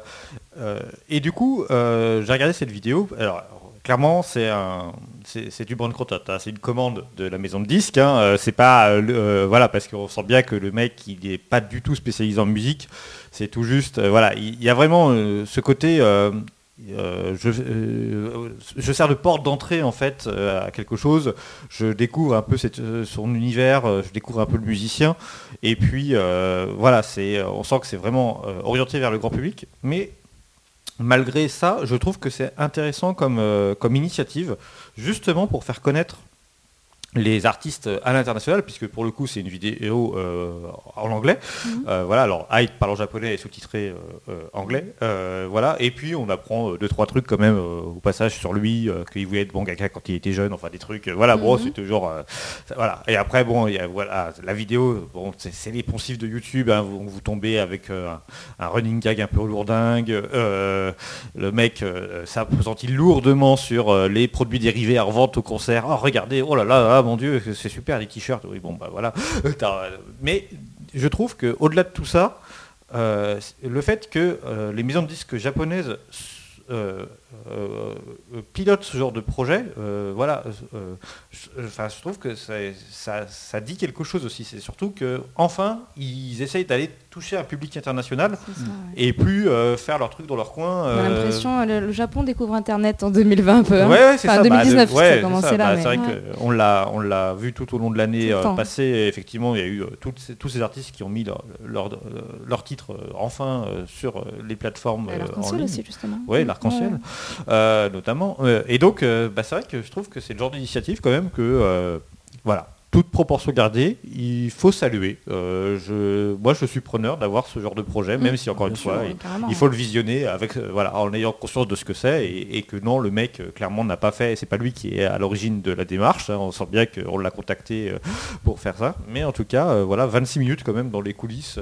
Speaker 2: euh, et du coup, euh, j'ai regardé cette vidéo. Alors, clairement, c'est c'est, du brand content. hein. C'est une commande de la maison de disques. hein. Euh, c'est pas, euh, euh, voilà, parce qu'on sent bien que le mec, il n'est pas du tout spécialisé en musique. C'est tout juste, euh, voilà, il y a vraiment euh, ce côté. Euh, euh, je, sers de porte d'entrée en fait euh, à quelque chose. Je découvre un peu son univers, je découvre un peu le musicien. Et puis voilà, c'est, on sent que c'est vraiment orienté vers le grand public. Mais malgré ça, je trouve que c'est intéressant comme, comme initiative, justement pour faire connaître les artistes à l'international, puisque pour le coup c'est une vidéo euh, en anglais. Euh, voilà, alors Hyde parle en japonais et sous-titré euh, anglais. Voilà, et puis on apprend deux trois trucs quand même au passage sur lui, qu'il voulait être mangaka quand il était jeune, enfin des trucs. voilà, bon,
Speaker 4: Mhm.
Speaker 2: c'est toujours ça- voilà. Et après bon, il y a voilà la vidéo, bon, c'est les poncifs de YouTube. hein, vous, vous tombez avec un, un running gag un peu lourdingue. le mec s'appesantit lourdement sur les produits dérivés à revente au concert. Oh regardez, oh là là, ah, mon dieu, c'est super les t-shirts. Oui bon bah voilà. T'as- Mais je trouve que au-delà de tout ça, euh, le fait que euh, les maisons de disques japonaises euh, euh, euh, pilotent ce genre de projet, euh, voilà, euh, je, trouve que ça, ça- ça dit quelque chose aussi. C'est surtout que enfin ils essayent d'aller toucher un public international
Speaker 5: ouais.
Speaker 2: et plus faire leur truc dans leur coin.
Speaker 5: On a
Speaker 2: euh,
Speaker 5: l'impression le, le Japon découvre Internet en 2020 un peu. hein.
Speaker 2: Ouais,
Speaker 5: Enfin,
Speaker 2: ça. bah,
Speaker 5: 2019,
Speaker 2: le-
Speaker 5: ça a
Speaker 2: ouais,
Speaker 5: commencé
Speaker 2: ça.
Speaker 5: là,
Speaker 2: Bah, c'est vrai qu'on l'a, on l'a vu tout au long de l'année passée. effectivement, il y a eu ces- tous ces artistes qui ont mis leur, leur, leur titre enfin sur les plateformes
Speaker 5: l'arc-en-ciel
Speaker 2: ligne.
Speaker 5: aussi, justement.
Speaker 2: Oui, l'arc-en-ciel, notamment. Euh, et donc, euh, bah, c'est vrai que je trouve que c'est le genre d'initiative quand même que, euh, voilà, toute proportion gardée, il faut saluer. Euh, je, moi, je suis preneur d'avoir ce genre de projet, même
Speaker 5: Mm.
Speaker 2: si encore une fois,
Speaker 3: sûr,
Speaker 2: il- faut le visionner avec, euh, voilà, en ayant conscience de ce que c'est et, et que non, le mec euh, clairement n'a pas fait, c'est pas lui qui est à l'origine de la démarche. hein, on sent bien qu'on l'a contacté pour faire ça. Mais en tout cas, voilà, 26 minutes quand même dans les coulisses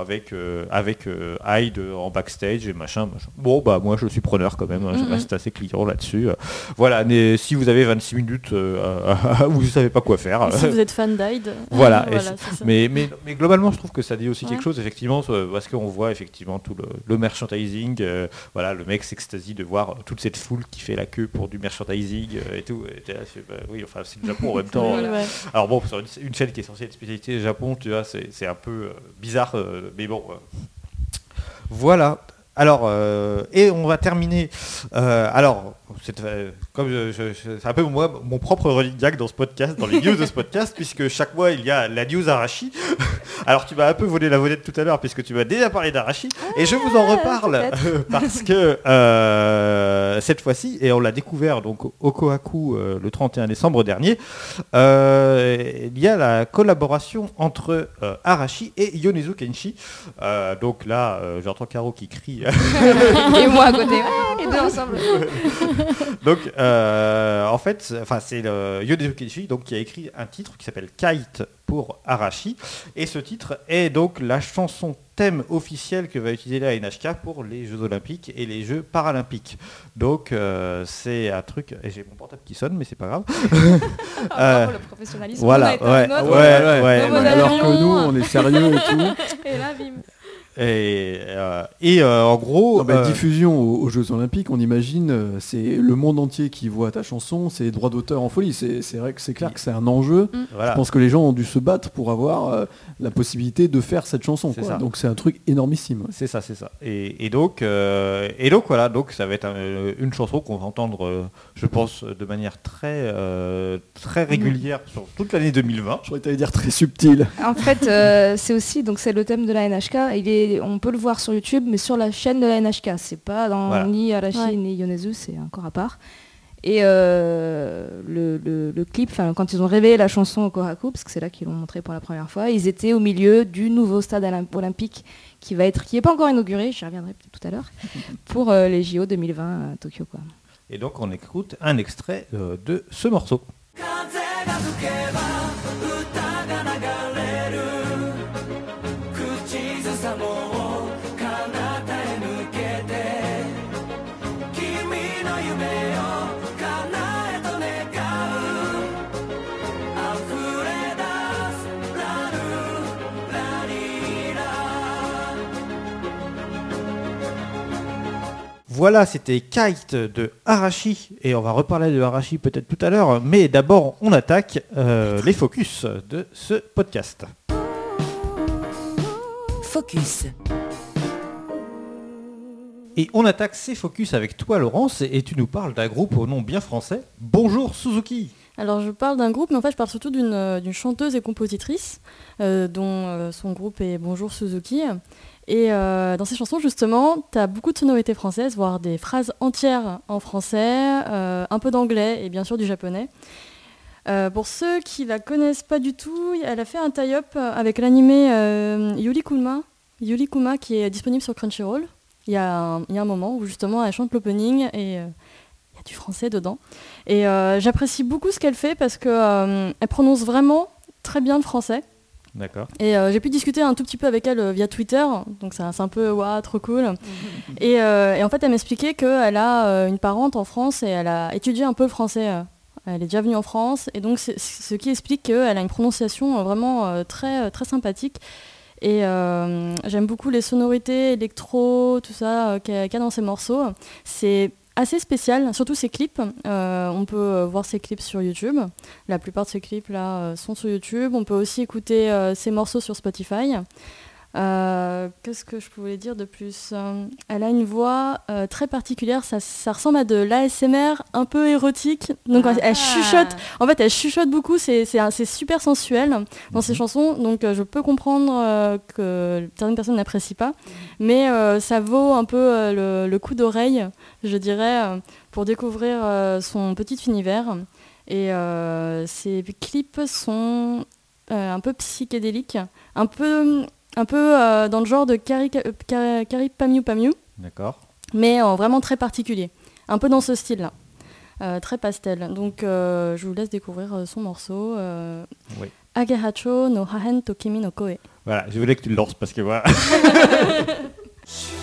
Speaker 2: avec avec Hyde en backstage et machin, machin. Bon bah moi je suis preneur quand même, hein, je reste assez client là-dessus. Voilà, mais si vous avez 26 minutes, vous savez pas quoi faire.
Speaker 4: Vous êtes fan d'Hyde,
Speaker 2: Voilà. Mais, mais, mais globalement, je trouve que ça dit aussi
Speaker 4: Ouais.
Speaker 2: quelque chose, effectivement, euh, parce qu'on voit effectivement tout le, le merchandising. euh, voilà, le mec s'extasie de voir toute cette foule qui fait la queue pour du merchandising euh, et tout. Et là, bah oui, enfin, c'est le Japon en même temps.
Speaker 4: Ouais, ouais.
Speaker 2: Alors bon, sur une, une chaîne qui est censée être spécialité Japon, tu vois, c'est un peu bizarre, euh, mais bon. euh. Voilà. Alors, euh, et on va terminer. euh, alors, c'est euh, comme je- je- je- c'est un peu moi mon propre gag dans ce podcast, dans les news de ce podcast, puisque chaque mois il y a la news Arashi. Alors, tu m'as un peu volé la vedette tout à l'heure, puisque tu m'as déjà parlé d'Arashi, et je vous en reparle parce que euh, cette fois-ci, et on l'a découvert donc au Kohaku euh, le 31 décembre dernier, euh, il y a la collaboration entre euh, Arashi et Yonezu Kenshi. Euh, donc là, euh, j'entends Caro qui crie.
Speaker 5: Et moi à côté. Ah, les deux ensemble.
Speaker 2: donc euh, en fait, c'est- enfin c'est le Kenshi donc qui a écrit un titre qui s'appelle Kite pour Arashi, et ce titre est donc la chanson thème officielle que va utiliser la NHK pour les Jeux Olympiques et les Jeux Paralympiques. Donc euh, c'est un truc, et j'ai mon portable qui sonne, mais c'est pas grave.
Speaker 5: Ah, bravo, le professionnalisme.
Speaker 2: Voilà, ouais, ouais, ouais,
Speaker 3: Alors que nous, on est sérieux et tout.
Speaker 5: Et là, bim.
Speaker 2: Et, euh, et, euh, en gros,
Speaker 3: Non,
Speaker 2: euh,
Speaker 3: diffusion aux, aux Jeux Olympiques, on imagine, c'est le monde entier qui voit ta chanson, c'est les droits d'auteur en folie. C'est c'est vrai que c'est clair que c'est un enjeu.
Speaker 2: voilà.
Speaker 3: Je pense que les gens ont dû se battre pour avoir euh, la possibilité de faire cette chanson.
Speaker 2: C'est
Speaker 3: quoi.
Speaker 2: ça.
Speaker 3: Donc c'est un truc énormissime.
Speaker 2: C'est ça, c'est ça. Et, et donc, euh, et donc voilà, donc ça va être un- une chanson qu'on va entendre, je pense, de manière très, euh, très régulière sur toute l'année 2020.
Speaker 3: J'aurais été dire très subtil.
Speaker 5: En fait, euh, c'est aussi donc c'est le thème de la NHK. Il est, on peut le voir sur YouTube, mais sur la chaîne de la NHK. C'est pas dans
Speaker 2: Voilà.
Speaker 5: ni Arashi
Speaker 4: Ouais.
Speaker 5: ni Yonezu, c'est encore à part. Et euh, le, le- le clip, enfin, quand ils ont révélé la chanson au Kohaku, parce que c'est là qu'ils l'ont montré pour la première fois, ils étaient au milieu du nouveau stade olymp- olympique qui va être, qui n'est pas encore inauguré, j'y reviendrai peut-être tout à l'heure, pour euh, les JO 2020 à Tokyo. Quoi.
Speaker 2: Et donc on écoute un extrait euh, de ce morceau. Voilà, c'était Kite de Arashi, et on va reparler de Arashi peut-être tout à l'heure, mais d'abord on attaque euh, les focus de ce podcast.
Speaker 1: Focus.
Speaker 2: Et on attaque ces focus avec toi Laurence et tu nous parles d'un groupe au nom bien français. Bonjour Suzuki.
Speaker 4: Alors je parle d'un groupe, mais en fait je parle surtout d'une euh, chanteuse et compositrice euh, dont euh, son groupe est Bonjour Suzuki. Et euh, dans ces chansons justement, tu as beaucoup de sonorités françaises, voire des phrases entières en français, euh, un peu d'anglais et bien sûr du japonais. Euh, pour ceux qui la connaissent pas du tout, elle a fait un tie-up avec l'animé euh, Yuri Kuma, Yuri Kuma qui est disponible sur Crunchyroll. Il y, a un, y a un moment où justement elle chante l'opening et il y a du français dedans. Et j'apprécie beaucoup ce qu'elle fait parce qu'elle prononce vraiment très bien le français.
Speaker 2: D'accord.
Speaker 4: Et euh, j'ai pu discuter un tout petit peu avec elle euh, via Twitter, donc c'est un, c'est un peu waouh, trop cool. et, euh, et en fait, elle m'expliquait qu'elle a une parente en France et elle a étudié un peu le français. Elle est déjà venue en France et donc ce qui explique qu'elle a une prononciation vraiment très, très sympathique. Et euh, j'aime beaucoup les sonorités électro, tout ça qu'il y a qu'il y a dans ses morceaux. C'est assez spécial, surtout ses clips. Euh, on peut euh, voir ses clips sur YouTube. La plupart de ces clips euh, sont sur YouTube. On peut aussi écouter ses morceaux sur Spotify. Euh, Qu'est-ce que je pouvais dire de plus Euh, Elle a une voix euh, très particulière. Ça, ça ressemble à de l'ASMR un peu érotique. Donc
Speaker 5: Ah.
Speaker 4: elle chuchote. En fait, elle chuchote beaucoup. C'est super sensuel dans
Speaker 5: Mhm.
Speaker 4: ses chansons. Donc euh, je peux comprendre euh, que certaines personnes n'apprécient pas, mais euh, ça vaut un peu euh, le, le coup d'oreille, je dirais, euh, pour découvrir euh, son petit univers. Et euh, ses clips sont euh, un peu psychédéliques, un peu, un peu euh, dans le genre de Cari, Cari, Cari Pamiu Pamiu,
Speaker 2: D'accord.
Speaker 4: mais euh, vraiment très particulier, un peu dans ce style-là. Euh, très pastel. Donc euh, je vous laisse découvrir euh, son morceau. euh,
Speaker 2: Oui.
Speaker 4: Agehacho no Hahen to Kimi no Koe.
Speaker 2: Voilà, je voulais que tu le lances parce que voilà.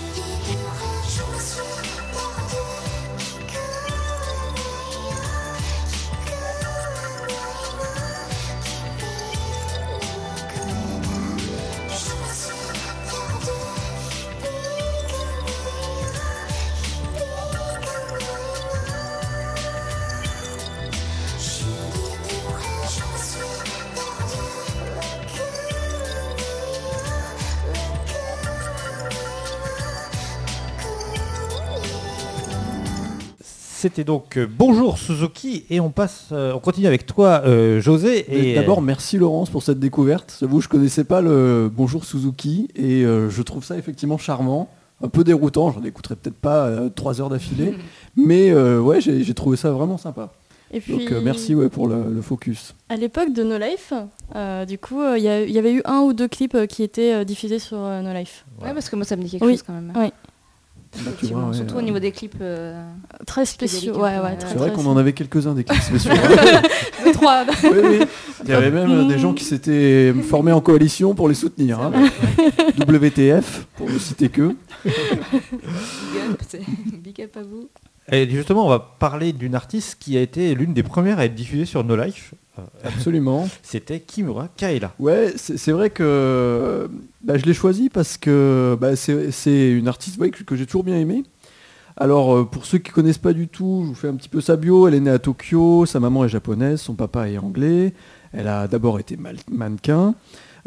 Speaker 2: C'était donc euh, Bonjour Suzuki et on passe, euh, on continue avec toi euh, José. Et
Speaker 3: D'abord, merci Laurence pour cette découverte. J'avoue, je connaissais pas le Bonjour Suzuki et euh, je trouve ça effectivement charmant. Un peu déroutant, j'en écouterai peut-être pas euh, trois heures d'affilée, mais euh, ouais, j'ai trouvé ça vraiment sympa.
Speaker 4: Et puis,
Speaker 3: Donc euh, merci ouais, pour le, le focus.
Speaker 4: à l'époque de No Life, euh, du coup, euh, il y, avait eu un ou deux clips euh, qui étaient euh, diffusés sur euh, No Life.
Speaker 5: Ouais, parce que moi ça me dit quelque
Speaker 4: Oui.
Speaker 5: chose quand même.
Speaker 4: Oui.
Speaker 3: Bah, tu
Speaker 5: Effectivement,
Speaker 3: vois, ouais,
Speaker 5: Surtout
Speaker 3: euh,
Speaker 5: au niveau des clips. euh,
Speaker 4: Très spéciaux.
Speaker 5: un
Speaker 4: Ouais,
Speaker 5: peu,
Speaker 4: ouais,
Speaker 5: ouais.
Speaker 4: très,
Speaker 3: C'est vrai qu'on en avait quelques-uns des clips spéciaux.
Speaker 5: deux, trois.
Speaker 3: oui, oui. Il y avait même euh, des gens qui s'étaient formés en coalition pour les soutenir. hein. WTF, pour ne citer que.
Speaker 5: Big up, c'est- big up à vous.
Speaker 2: Et justement, on va parler d'une artiste qui a été l'une des premières à être diffusée sur No Life.
Speaker 3: Absolument.
Speaker 2: C'était Kimura Kaela.
Speaker 3: Ouais, c'est vrai que bah, je l'ai choisi parce que bah, c'est une artiste ouais, que, que j'ai toujours bien aimée. Alors euh, pour ceux qui connaissent pas du tout, je vous fais un petit peu sa bio. Elle est née à Tokyo, sa maman est japonaise, son papa est anglais. Elle a d'abord été mal- mannequin.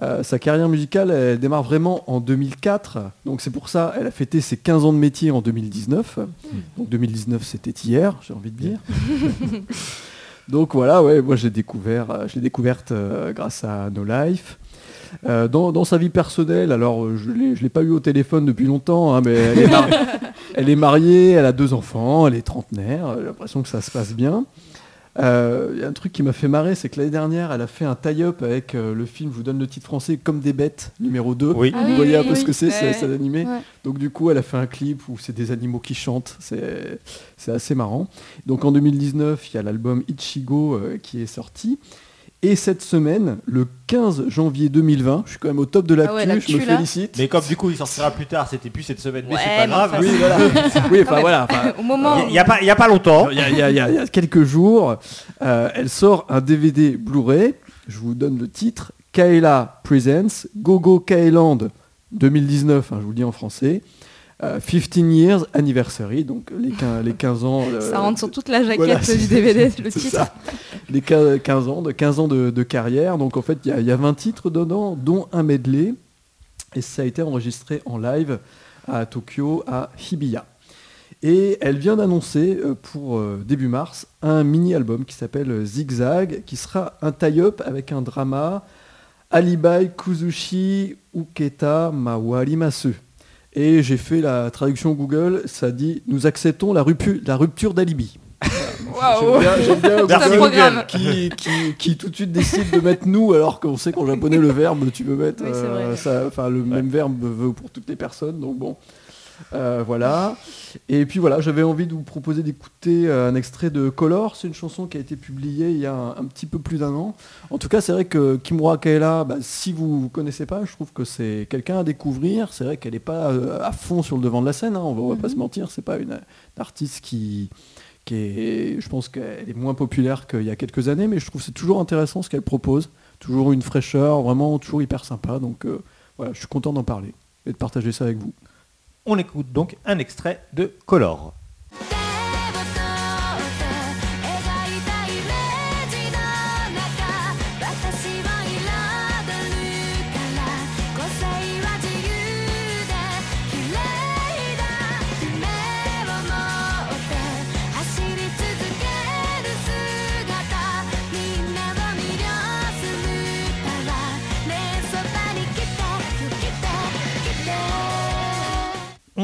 Speaker 3: Euh, sa carrière musicale, elle démarre vraiment en 2004. Donc c'est pour ça, elle a fêté ses 15 ans de métier en 2019. Donc 2019, c'était hier, j'ai envie de dire. Donc voilà, ouais, moi j'ai découvert, euh, je l'ai découverte euh, grâce à No Life. Euh, dans, dans sa vie personnelle, alors je ne l'ai pas eu au téléphone depuis longtemps, hein, mais elle est, elle est mariée, elle a deux enfants, elle est trentenaire, j'ai l'impression que ça se passe bien. Euh, Il y a un truc qui m'a fait marrer, c'est que l'année dernière, elle a fait un tie-up avec euh, le film, je vous donne le titre français, Comme des bêtes, numéro 2.
Speaker 2: Oui.
Speaker 5: Ah
Speaker 3: Vous
Speaker 5: oui,
Speaker 3: voyez un
Speaker 5: oui,
Speaker 3: peu ce que c'est,
Speaker 5: Ouais.
Speaker 3: c'est cet animé.
Speaker 4: Ouais.
Speaker 3: Donc du coup, elle a fait un clip où c'est des animaux qui chantent. C'est c'est assez marrant. Donc en 2019, il y a l'album Ichigo euh, qui est sorti. Et cette semaine, le 15 janvier 2020, je suis quand même au top de
Speaker 5: Ah ouais,
Speaker 3: je me
Speaker 5: là.
Speaker 3: félicite.
Speaker 2: Mais comme du coup il sortira plus tard, c'était plus cette semaine, mais
Speaker 5: Ouais,
Speaker 2: c'est pas grave.
Speaker 5: enfin,
Speaker 3: Oui, voilà. oui, enfin voilà. enfin,
Speaker 5: Au moment
Speaker 2: Il n'y a, pas- il y a pas longtemps.
Speaker 3: il y a, il y a- il y a- il y a quelques jours, euh, elle sort un DVD Blu-ray. Je vous donne le titre. Kaela Presents Gogo Kaeland 2019, hein, je vous le dis en français. Euh, 15 Years Anniversary, donc les 15, les 15 ans. euh,
Speaker 5: ça rentre sur toute la jaquette
Speaker 3: voilà,
Speaker 5: du DVD, le titre.
Speaker 3: ça. Les 15 15 ans, de 15 ans de, de carrière. Donc en fait, il y, y a 20 titres dedans, dont un medley. Et ça a été enregistré en live à Tokyo, à Hibiya. Et elle vient d'annoncer euh, pour euh, début mars un mini-album qui s'appelle euh, Zigzag, qui sera un tie-up avec un drama Alibai Kuzushi Uketa Mawarimasu. Et j'ai fait la traduction Google, ça dit Nous acceptons la rupture, la rupture d'alibi. J'aime bien, bien Google qui, qui- qui tout de suite décide de mettre nous alors qu'on sait qu'en japonais le verbe tu peux mettre
Speaker 4: Oui,
Speaker 3: euh, ça- le même verbe veut pour toutes les personnes donc bon Euh, voilà. Et puis voilà j'avais envie de vous proposer d'écouter euh, un extrait de Color. C'est une chanson qui a été publiée il y a un, un petit peu plus d'un an. En tout cas c'est vrai que Kimura Kaela bah, si vous ne connaissez pas je trouve que c'est quelqu'un à découvrir. C'est vrai qu'elle n'est pas euh, à fond sur le devant de la scène hein, on va, on va pas se mentir. C'est pas une, une artiste qui qui est, je pense qu'elle est moins populaire qu'il y a quelques années, mais je trouve que c'est toujours intéressant ce qu'elle propose, toujours une fraîcheur, vraiment toujours hyper sympa. Donc euh, voilà, je suis content d'en parler et de partager ça avec vous.
Speaker 2: On écoute donc un extrait de Color.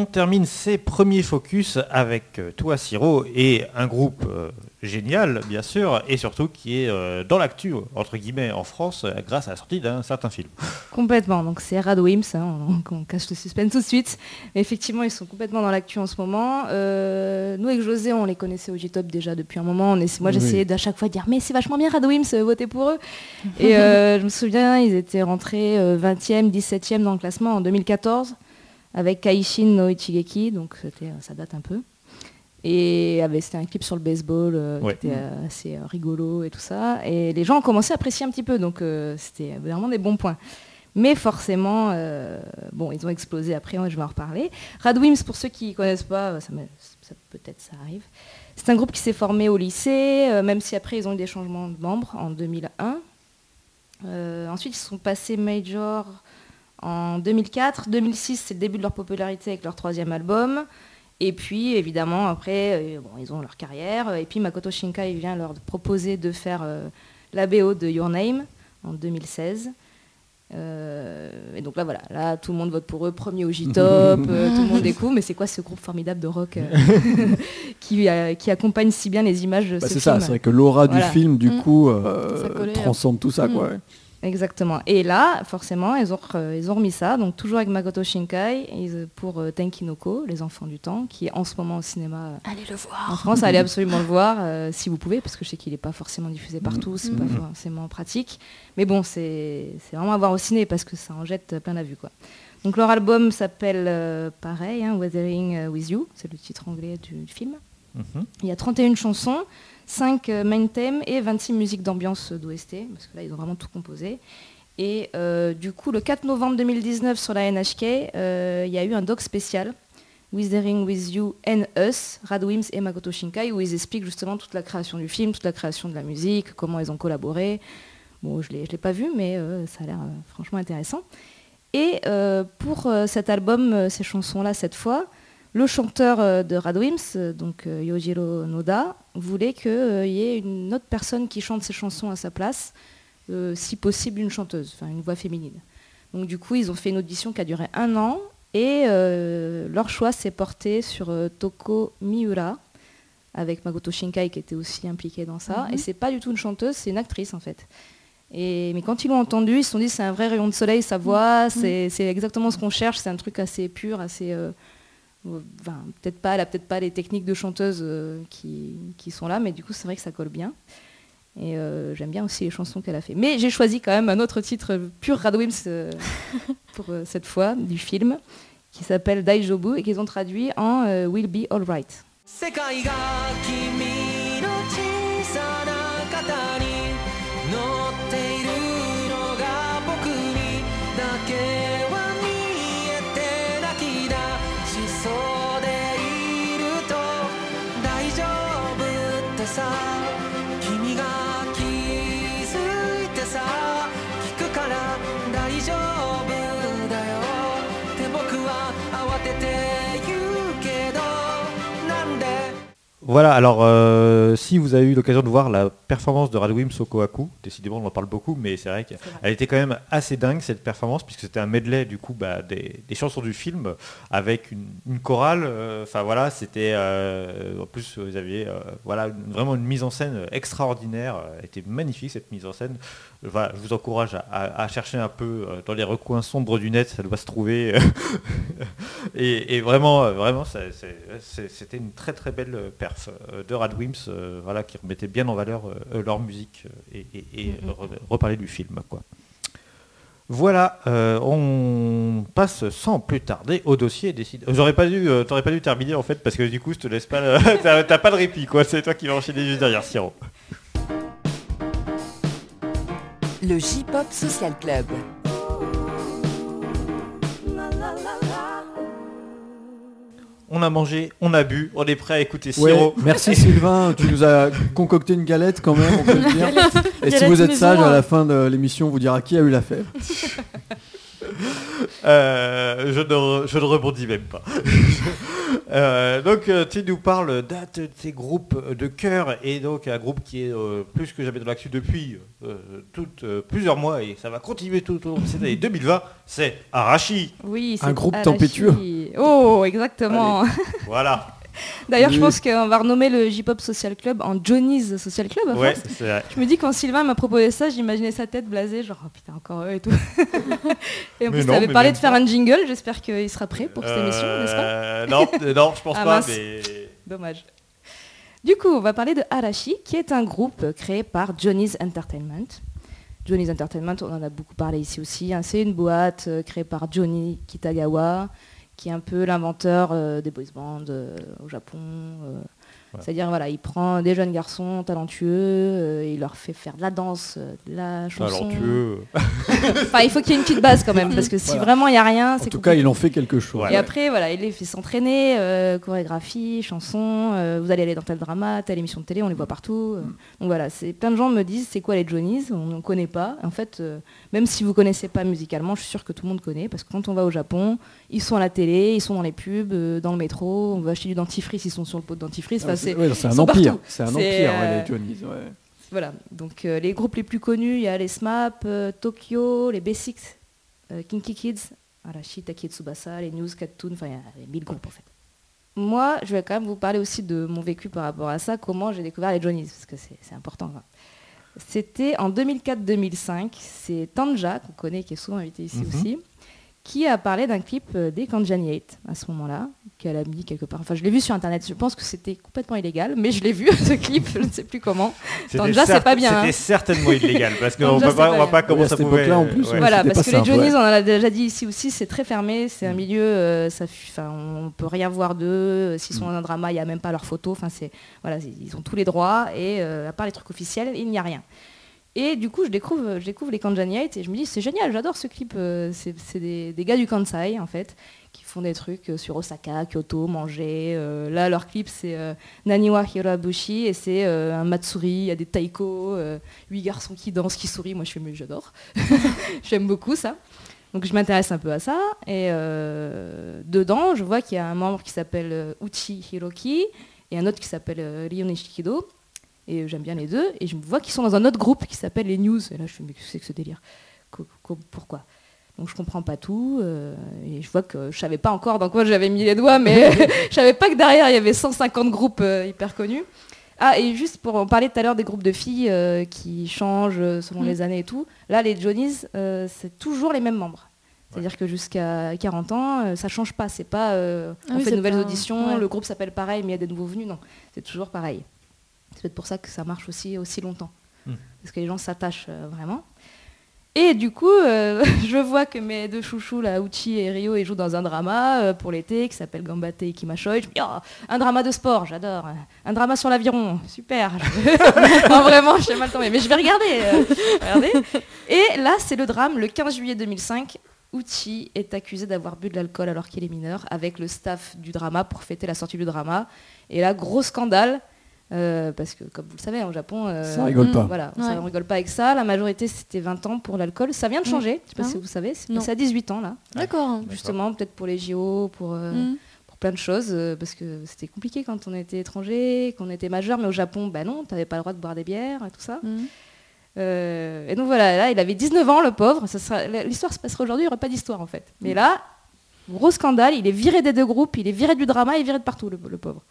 Speaker 2: On termine ces premiers focus avec euh, Toi Siro et un groupe euh, génial bien sûr et surtout qui est euh, dans l'actu entre guillemets en France euh, grâce à la sortie d'un certain film.
Speaker 5: Complètement, donc c'est Radwims, hein, on, on cache le suspense tout de suite. Mais effectivement, ils sont complètement dans l'actu en ce moment. Euh, nous avec José, on les connaissait au G-Top déjà depuis un moment. On essa- moi
Speaker 3: Oui.
Speaker 5: j'essayais d'à chaque fois de dire mais c'est vachement bien Radwims, euh, votez pour eux. Et euh, je me souviens, ils étaient rentrés euh, 20e, 17e dans le classement en 2014 avec Kaishin no Ichigeki, donc ça date un peu. Et c'était un clip sur le baseball euh,
Speaker 2: Ouais.
Speaker 5: qui était euh, assez euh, rigolo et tout ça. Et les gens ont commencé à apprécier un petit peu, donc c'était vraiment des bons points. Mais forcément, bon, ils ont explosé après, hein, je vais en reparler. Radwims, pour ceux qui ne connaissent pas, ça, peut-être ça arrive. C'est un groupe qui s'est formé au lycée, même si après ils ont eu des changements de membres en 2001. Euh, ensuite, ils sont passés major en 2004. 2006, c'est le début de leur popularité avec leur troisième album. Et puis, évidemment, après, euh, bon, ils ont leur carrière. Et puis, Makoto Shinkai vient leur proposer de faire euh, la BO de Your Name en 2016. Euh, et donc là, voilà, là, tout le monde vote pour eux, premier au J-Top, euh, tout le monde découvre. Mais c'est quoi ce groupe formidable de rock qui, qui accompagne si bien les images de
Speaker 3: Bah,
Speaker 5: ce
Speaker 3: c'est ça, c'est vrai que l'aura
Speaker 5: Voilà.
Speaker 3: du film, du
Speaker 4: Mm.
Speaker 3: coup,
Speaker 4: collait,
Speaker 3: transcende tout ça.
Speaker 5: Mm.
Speaker 3: Quoi, ouais.
Speaker 5: Exactement. Et là, forcément, ils ont, re- ils ont remis ça, donc toujours avec Makoto Shinkai, pour euh, Tenkinoko, Les Enfants du Temps, qui est en ce moment au cinéma euh,
Speaker 4: Allez le
Speaker 5: en
Speaker 4: voir.
Speaker 5: France. Allez absolument le voir, euh, si vous pouvez, parce que je sais qu'il n'est pas forcément diffusé partout, c'est pas forcément pratique. Mais bon, c'est vraiment à voir au ciné, parce que ça en jette plein la vue. Quoi. Donc leur album s'appelle euh, pareil, hein, Weathering With You, c'est le titre anglais du- du film.
Speaker 2: Mhm.
Speaker 5: Il y a 31 chansons, 5 euh, main thèmes et 26 musiques d'ambiance d'OST, parce que là, ils ont vraiment tout composé. Et euh, du coup, le 4 novembre 2019, sur la NHK, euh, il y a eu un doc spécial, Withering With You and Us, Radwims et Makoto Shinkai, où ils expliquent justement toute la création du film, toute la création de la musique, comment ils ont collaboré. Bon, je ne l'ai pas vu, mais ça a l'air franchement intéressant. Et pour cet album, ces chansons-là, cette fois, le chanteur euh, de Radwims, euh, donc euh, Yojiro Noda, voulait qu'il y ait une autre personne qui chante ses chansons à sa place, si possible une chanteuse, enfin une voix féminine. Donc du coup, ils ont fait une audition qui a duré un an et euh, leur choix s'est porté sur euh, Toko Miura, avec Makoto Shinkai qui était aussi impliqué dans ça.
Speaker 4: Mhm.
Speaker 5: Et c'est pas du tout une chanteuse, c'est une actrice en fait. Et, mais quand ils l'ont entendu, ils se sont dit c'est un vrai rayon de soleil, sa voix, c'est c'est exactement ce qu'on cherche, c'est un truc assez pur, assez... euh, enfin, peut-être pas, elle a peut-être pas les techniques de chanteuse euh, qui, qui sont là, mais du coup c'est vrai que ça colle bien. Et euh, j'aime bien aussi les chansons qu'elle a fait. Mais j'ai choisi quand même un autre titre pur Radwims euh, pour euh, cette fois du film qui s'appelle Daijobu et qu'ils ont traduit en euh, Will Be Alright.
Speaker 2: Voilà, alors euh, si vous avez eu l'occasion de voir la performance de Radwim Sokohaku, décidément on en parle beaucoup, mais c'est vrai qu'elle était quand même assez dingue cette performance, puisque c'était un medley du coup bah, des, des chansons du film avec une, une chorale. euh, Enfin voilà, c'était euh, en plus vous aviez voilà une- vraiment une mise en scène extraordinaire. Elle était magnifique cette mise en scène. Voilà, je vous encourage à, à- à chercher un peu euh, dans les recoins sombres du net, ça doit se trouver. et, et vraiment, euh, vraiment, c'était une très très belle perf euh, de Radwimps, voilà, qui remettait bien en valeur leur musique et, et- re- reparler du film, quoi. Voilà, euh, on passe sans plus tarder au dossier décide. J'aurais pas dû, euh, t'aurais pas dû terminer en fait parce que du coup je te laisse pas, t'as pas de répit quoi. C'est toi qui vas enchaîner juste derrière Siro.
Speaker 1: Le J-Pop Social Club.
Speaker 2: On a mangé, on a bu, on est prêt à écouter
Speaker 3: Ouais,
Speaker 2: Siro.
Speaker 3: merci Sylvain, tu nous as concocté une galette quand même, on peut le dire. Et si vous êtes sage, à
Speaker 4: hein.
Speaker 3: la fin de l'émission, on vous dira qui a eu l'affaire.
Speaker 2: Euh, je, ne, je ne rebondis même pas. Euh, donc euh, tu nous parles d'un de tes groupes de chœur et donc un groupe qui est euh, plus que jamais dans l'actu depuis euh, toutes, euh, plusieurs mois et ça va continuer tout au long de cette année 2020, c'est Arashi.
Speaker 5: Oui,
Speaker 3: Un
Speaker 5: c'est
Speaker 3: groupe
Speaker 5: Arashi.
Speaker 3: tempétueux.
Speaker 5: Oh, exactement.
Speaker 2: Voilà.
Speaker 5: D'ailleurs, je pense qu'on va renommer le J-Pop Social Club en Johnny's Social Club. à
Speaker 2: Ouais,
Speaker 5: force.
Speaker 2: c'est vrai.
Speaker 5: Je me dis quand Sylvain m'a proposé ça, j'imaginais sa tête blasée, genre oh putain encore eux et tout. et en
Speaker 2: Mais
Speaker 5: plus, tu avais parlé de faire
Speaker 2: pas.
Speaker 5: un jingle, j'espère qu'il sera prêt pour cette émission, n'est-ce pas?
Speaker 2: Euh, non, euh, non, je pense
Speaker 5: Ah,
Speaker 2: pas, mais
Speaker 5: Dommage. Du coup, on va parler de Arashi, qui est un groupe créé par Johnny's Entertainment. Johnny's Entertainment, on en a beaucoup parlé ici aussi. hein. C'est une boîte euh, créée par Johnny Kitagawa, qui est un peu l'inventeur euh, des boys bands euh, au Japon. euh. C'est-à-dire, voilà, il prend des jeunes garçons talentueux, euh, et il leur fait faire de la danse, euh, de la chanson.
Speaker 2: talentueux.
Speaker 5: Enfin, il faut qu'il y ait une petite base quand même, parce que si
Speaker 3: Voilà.
Speaker 5: vraiment il n'y a rien,
Speaker 3: En
Speaker 5: c'est
Speaker 3: tout cas,
Speaker 5: compliqué.
Speaker 3: il en fait quelque chose.
Speaker 2: Ouais.
Speaker 5: Et après, voilà, il les fait s'entraîner, euh, chorégraphie, chansons, euh, vous allez aller dans tel drama, telle émission de télé, on les voit partout. euh. Donc voilà, c'est plein de gens me disent c'est quoi les Johnnies? On ne connaît pas. En fait, euh, même si vous connaissez pas musicalement, je suis sûre que tout le monde connaît, parce que quand on va au Japon, ils sont à la télé, ils sont dans les pubs, euh, dans le métro, on va acheter du dentifrice, ils sont sur le pot de dentifrice.
Speaker 3: Ah,
Speaker 5: c'est-
Speaker 3: ouais, un empire. C'est un empire, ouais,
Speaker 5: euh,
Speaker 3: les Johnnies. ouais.
Speaker 5: voilà, donc euh, les groupes les plus connus, il y a les SMAP, euh, Tokyo, les Basics, euh, Kinky Kids, Arashi, Taki Tsubasa, les News, Cattoon, enfin il y a mille groupes en fait. Moi, je vais quand même vous parler aussi de mon vécu par rapport à ça, comment j'ai découvert les Johnnies, parce que c'est important. C'était en 2004-2005, c'est Tanja, qu'on connaît, qui est souvent invité ici
Speaker 2: Mhm.
Speaker 5: aussi, qui a parlé d'un clip euh, des Kanjani 8 à ce moment-là, qu'elle a mis quelque part. Enfin, je l'ai vu sur internet, je pense que c'était complètement illégal, mais je l'ai vu ce clip, je ne sais plus comment.
Speaker 2: C'était
Speaker 5: Tanja, c'est pas bien,
Speaker 2: C'était
Speaker 5: hein.
Speaker 2: certainement illégal parce qu'on ne voit pas comment
Speaker 3: Oui, à
Speaker 2: ça pouvait.
Speaker 3: en plus, ouais.
Speaker 5: Voilà, parce que les Johnnies,
Speaker 3: ouais.
Speaker 5: on en a déjà dit ici aussi, c'est très fermé, c'est un
Speaker 2: Mm.
Speaker 5: milieu, euh, ça, on peut rien voir d'eux. S'ils sont
Speaker 3: Mm.
Speaker 5: dans un drama, il n'y a même pas leurs photos. Enfin, c'est, voilà, ils ont tous les droits et euh, à part les trucs officiels, il n'y a rien. Et du coup, je découvre, les Kanjani 8 et je me dis, c'est génial, j'adore ce clip. euh, c'est des, gars du Kansai, en fait, qui font des trucs euh, sur Osaka, Kyoto, manger. euh, là, leur clip, c'est Naniwa Hirabushi et c'est un Matsuri, il y a des taiko, huit garçons qui dansent, qui sourient. Moi, je fais, mais j'adore. J'aime beaucoup ça. Donc je m'intéresse un peu à ça. Et dedans, je vois qu'il y a un membre qui s'appelle Uchi Hiroki et un autre qui s'appelle Ryo Nishikido. Et j'aime bien les deux. Et je vois qu'ils sont dans un autre groupe qui s'appelle les News. Et là, je fais, mais qu'est-ce que c'est que ce délire? Pourquoi? Donc je comprends pas tout euh, et je vois que je savais pas encore dans quoi j'avais mis les doigts, mais je savais pas que derrière il y avait 150 groupes euh, hyper connus. Ah et juste pour en parler tout à l'heure des groupes de filles euh, qui changent selon
Speaker 4: Mm.
Speaker 5: les années et tout, là les Johnnies c'est toujours les mêmes membres. C'est-à-dire que jusqu'à 40 ans, ça change pas. C'est pas
Speaker 4: Ah
Speaker 5: on
Speaker 4: oui,
Speaker 5: fait de nouvelles
Speaker 4: pas-
Speaker 5: auditions,
Speaker 4: ouais.
Speaker 5: le groupe s'appelle pareil, mais il y a des nouveaux venus. Non, c'est toujours pareil. C'est peut-être pour ça que ça marche aussi aussi longtemps.
Speaker 2: Mm.
Speaker 5: Parce que les gens s'attachent euh, vraiment. Et du coup, euh, je vois que mes deux chouchous, là, Uchi et Rio, ils jouent dans un drama euh, pour l'été qui s'appelle Gambate Ikimashoi. Je me dis, oh, un drama de sport, j'adore. Un drama sur l'aviron, super. non, vraiment, je sais mal tomber. Mais je vais regarder. regardez. Et là, c'est le drame. Le 15 juillet 2005, Uchi est accusé d'avoir bu de l'alcool alors qu'il est mineur avec le staff du drama pour fêter la sortie du drama. Et là, gros scandale. Euh, parce que, comme vous le savez, au Japon, euh,
Speaker 3: Ça rigole
Speaker 4: Mm.
Speaker 3: pas.
Speaker 5: voilà,
Speaker 4: Ouais.
Speaker 5: ça ne rigole pas avec ça. La majorité, c'était 20 ans pour l'alcool. Ça vient de
Speaker 4: Mm.
Speaker 5: changer, je sais pas
Speaker 4: Ah
Speaker 5: si vous savez. C'est passé à 18 ans, là.
Speaker 4: D'accord.
Speaker 5: Justement, peut-être pour les JO, pour, euh,
Speaker 4: Mm.
Speaker 5: pour plein de choses, parce que c'était compliqué quand on était étranger, qu'on était majeur, mais au Japon, bah non, t'avais pas le droit de boire des bières et tout ça. Euh, et donc voilà, là, il avait 19 ans, le pauvre. Ça sera- L'histoire se passerait aujourd'hui, il n'y aurait pas d'histoire en fait. Mais là, gros scandale, il est viré des deux groupes, il est viré du drama, il est viré de partout, le, le pauvre.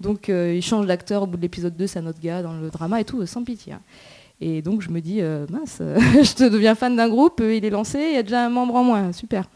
Speaker 5: Donc euh, il change d'acteur au bout de l'épisode 2, c'est un autre gars dans le drama et tout, euh, sans pitié. hein. Et donc je me dis, euh, mince, euh, je te deviens fan d'un groupe, il est lancé, il y a déjà un membre en moins, super.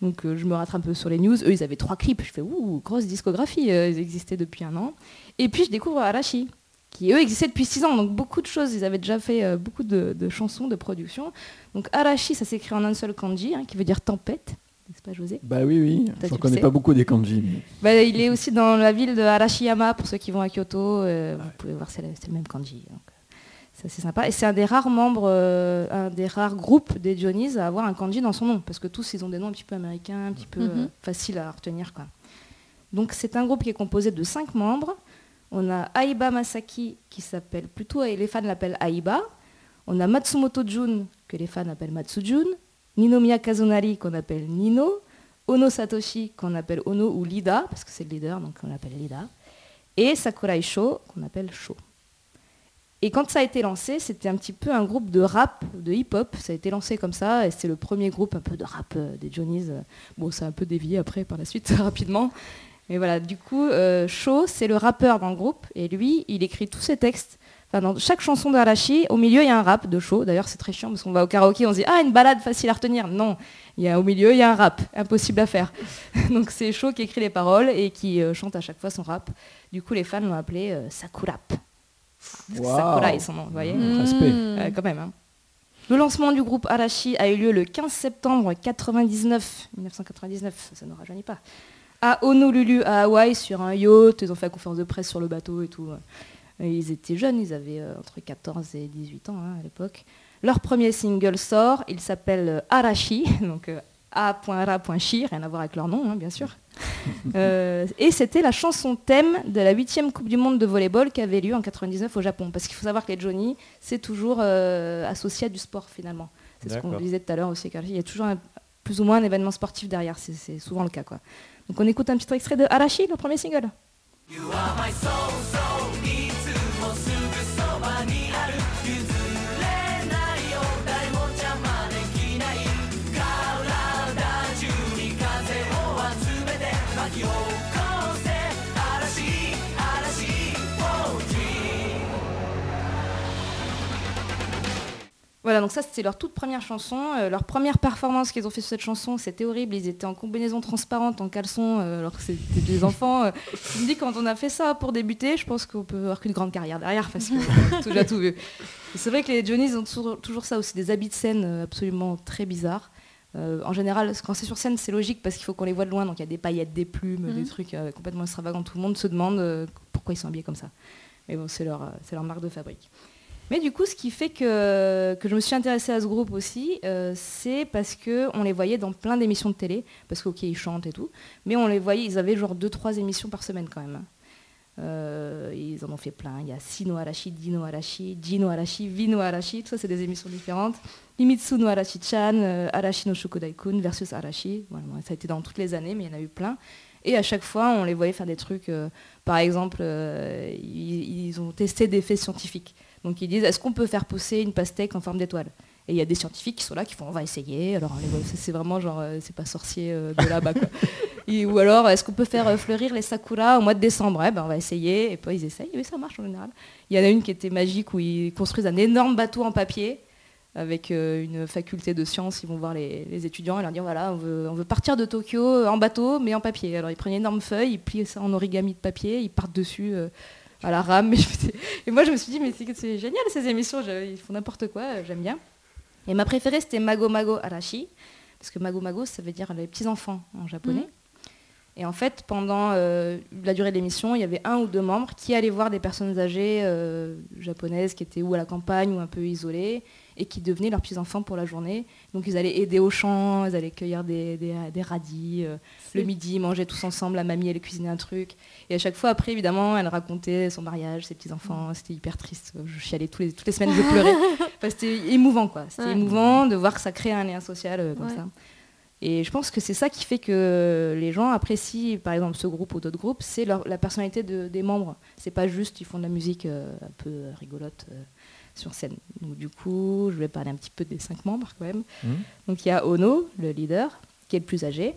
Speaker 5: Donc je me rattrape un peu sur les news. Eux, ils avaient trois clips. Je fais, ouh, grosse discographie, ils existaient depuis un an. Et puis je découvre Arashi, qui eux existaient depuis six ans. Donc beaucoup de choses, ils avaient déjà fait beaucoup de, de chansons, de productions. Donc Arashi, ça s'écrit en un seul kanji, hein, qui veut dire tempête, n'est-ce pas José?
Speaker 3: Bah oui, oui. J'en
Speaker 5: dû
Speaker 3: connais pas beaucoup des kanji. mais-
Speaker 5: Bah, il est aussi dans la ville de Arashiyama, pour ceux qui vont à Kyoto. euh, Vous pouvez voir, c'est le, même kanji. donc, euh, C'est assez sympa. Et c'est un des rares membres, euh, un des rares groupes des Johnny's à avoir un kanji dans son nom. Parce que tous, ils ont des noms un petit peu américains, un petit peu
Speaker 4: Mhm.
Speaker 5: euh, faciles à retenir. Quoi. Donc c'est un groupe qui est composé de cinq membres. On a Aiba Masaki, qui s'appelle plutôt, et les fans l'appellent Aiba. On a Matsumoto Jun, que les fans appellent Matsujun. Ninomiya Kazunari, qu'on appelle Nino. Ono Satoshi, qu'on appelle Ono ou Lida, parce que c'est le leader, donc on l'appelle Lida. Et Sakurai Sho, qu'on appelle Sho. Et quand ça a été lancé, c'était un petit peu un groupe de rap, de hip-hop. Ça a été lancé comme ça, et c'est le premier groupe un peu de rap euh, des Johnny's. Bon, ça a un peu dévié après, par la suite, rapidement. Mais voilà, du coup, euh, Sho, c'est le rappeur dans le groupe, et lui, il écrit tous ses textes. Enfin, dans chaque chanson d'Arashi, au milieu, il y a un rap de Sho. D'ailleurs, c'est très chiant, parce qu'on va au karaoké, on se dit « Ah, une balade facile à retenir !» Non, il y a, au milieu, il y a un rap, impossible à faire. Donc c'est Sho qui écrit les paroles et qui euh, chante à chaque fois son rap. Du coup, les fans l'ont appelé euh, Sakurap. Parce que
Speaker 3: Waouh.
Speaker 5: Sakura est son nom, vous voyez
Speaker 3: Mmh. Respect.
Speaker 5: Quand même. hein. Le lancement du groupe Arashi a eu lieu le 15 septembre 99, 1999, ça ne rajeunit pas, à Honolulu, à Hawaï, sur un yacht. Ils ont fait la conférence de presse sur le bateau et tout. Ils étaient jeunes, ils avaient euh, entre 14 et 18 ans hein, à l'époque. Leur premier single sort, il s'appelle euh, Arashi, donc euh, A.Ra.Chi, rien à voir avec leur nom, hein, bien sûr. Euh, et c'était la chanson thème de la 8 Coupe du Monde de volleyball qui avait lieu en 99 au Japon. Parce qu'il faut savoir que les Johnny, c'est toujours euh, associé à du sport finalement. C'est ce qu'on disait tout à l'heure aussi, car il y a toujours un- plus ou moins un événement sportif derrière, c'est- souvent le cas. Quoi. Donc on écoute un petit extrait de Arashi, le premier single. 'Voilà, donc ça c'était leur toute première chanson. Euh, leur première performance qu'ils ont fait sur cette chanson, c'était horrible. Ils étaient en combinaison transparente, en caleçon, euh, alors que c'était des enfants. Euh, je me dis, quand on a fait ça pour débuter, je pense qu'on peut avoir qu'une grande carrière derrière, parce tout- déjà tout vu. C'est vrai que les Johnny's ont toujours, toujours ça aussi, des habits de scène absolument très bizarres. En général, quand c'est sur scène, c'est logique parce qu'il faut qu'on les voit de loin, donc il y a des paillettes, des plumes,
Speaker 4: Mhm.
Speaker 5: des trucs euh, complètement extravagants. Tout le monde se demande pourquoi ils sont habillés comme ça. Mais bon, c'est leur, c'est leur marque de fabrique. Mais du coup, ce qui fait que, que je me suis intéressée à ce groupe aussi, euh, c'est parce qu'on les voyait dans plein d'émissions de télé, parce qu'ok, ils chantent et tout, mais on les voyait, ils avaient genre 2-3 émissions par semaine quand même. hein. Euh, ils en ont fait plein. Il y a Sino Arashi, Dino Arashi, Jino Arashi, Vino Arashi, tout ça c'est des émissions différentes. Limitsu no Arashi-chan, euh, Arashi no Shokodai-kun versus Arashi. Voilà, ça a été dans toutes les années, mais il y en a eu plein. Et à chaque fois, on les voyait faire des trucs. par exemple, ils, ils ont testé des faits scientifiques. Donc ils disent est-ce qu'on peut faire pousser une pastèque en forme d'étoile? Et il y a des scientifiques qui sont là qui font on va essayer. Alors c'est vraiment genre euh, c'est pas sorcier euh, de là-bas ou alors est-ce qu'on peut faire euh, fleurir les sakuras au mois de décembre? Eh ben on va essayer. Et puis ils essayent. Oui ça marche en général. Il y en a une qui était magique où ils construisent un énorme bateau en papier avec une faculté de sciences, ils vont voir les, les étudiants et leur dire voilà, on veut, on veut partir de Tokyo en bateau, mais en papier. Alors ils prennent une énorme feuille, ils plient ça en origami de papier, ils partent dessus à la rame. Et, je moi je me suis dit, mais c'est génial ces émissions, je- ils font n'importe quoi, euh, j'aime bien. Et ma préférée c'était Mago Mago Arashi, parce que Mago Mago ça veut dire les petits-enfants en japonais.
Speaker 4: Mhm.
Speaker 5: Et en fait, pendant euh, la durée de l'émission, il y avait un ou deux membres qui allaient voir des personnes âgées euh, japonaises qui étaient ou à la campagne ou un peu isolées et qui devenaient leurs petits-enfants pour la journée. Donc ils allaient aider au champ, ils allaient cueillir des, des- des radis. euh, le midi, ils mangeaient tous ensemble, la mamie, elle cuisinait un truc. Et à chaque fois, après, évidemment, elle racontait son mariage, ses petits-enfants. C'était hyper triste. Je chialais tous les, toutes les semaines, je pleurais. Enfin, c'était émouvant, quoi. C'était
Speaker 4: Ouais.
Speaker 5: émouvant de voir que ça crée un lien social euh, comme
Speaker 4: Ouais.
Speaker 5: ça. Et je pense que c'est ça qui fait que les gens apprécient, par exemple, ce groupe ou d'autres groupes, c'est la personnalité de- des membres. C'est pas juste ils font de la musique euh, un peu rigolote euh, sur scène. Donc du coup, je vais parler un petit peu des cinq membres quand même.
Speaker 2: Mhm.
Speaker 5: Donc il y a Ono, le leader, qui est le plus âgé.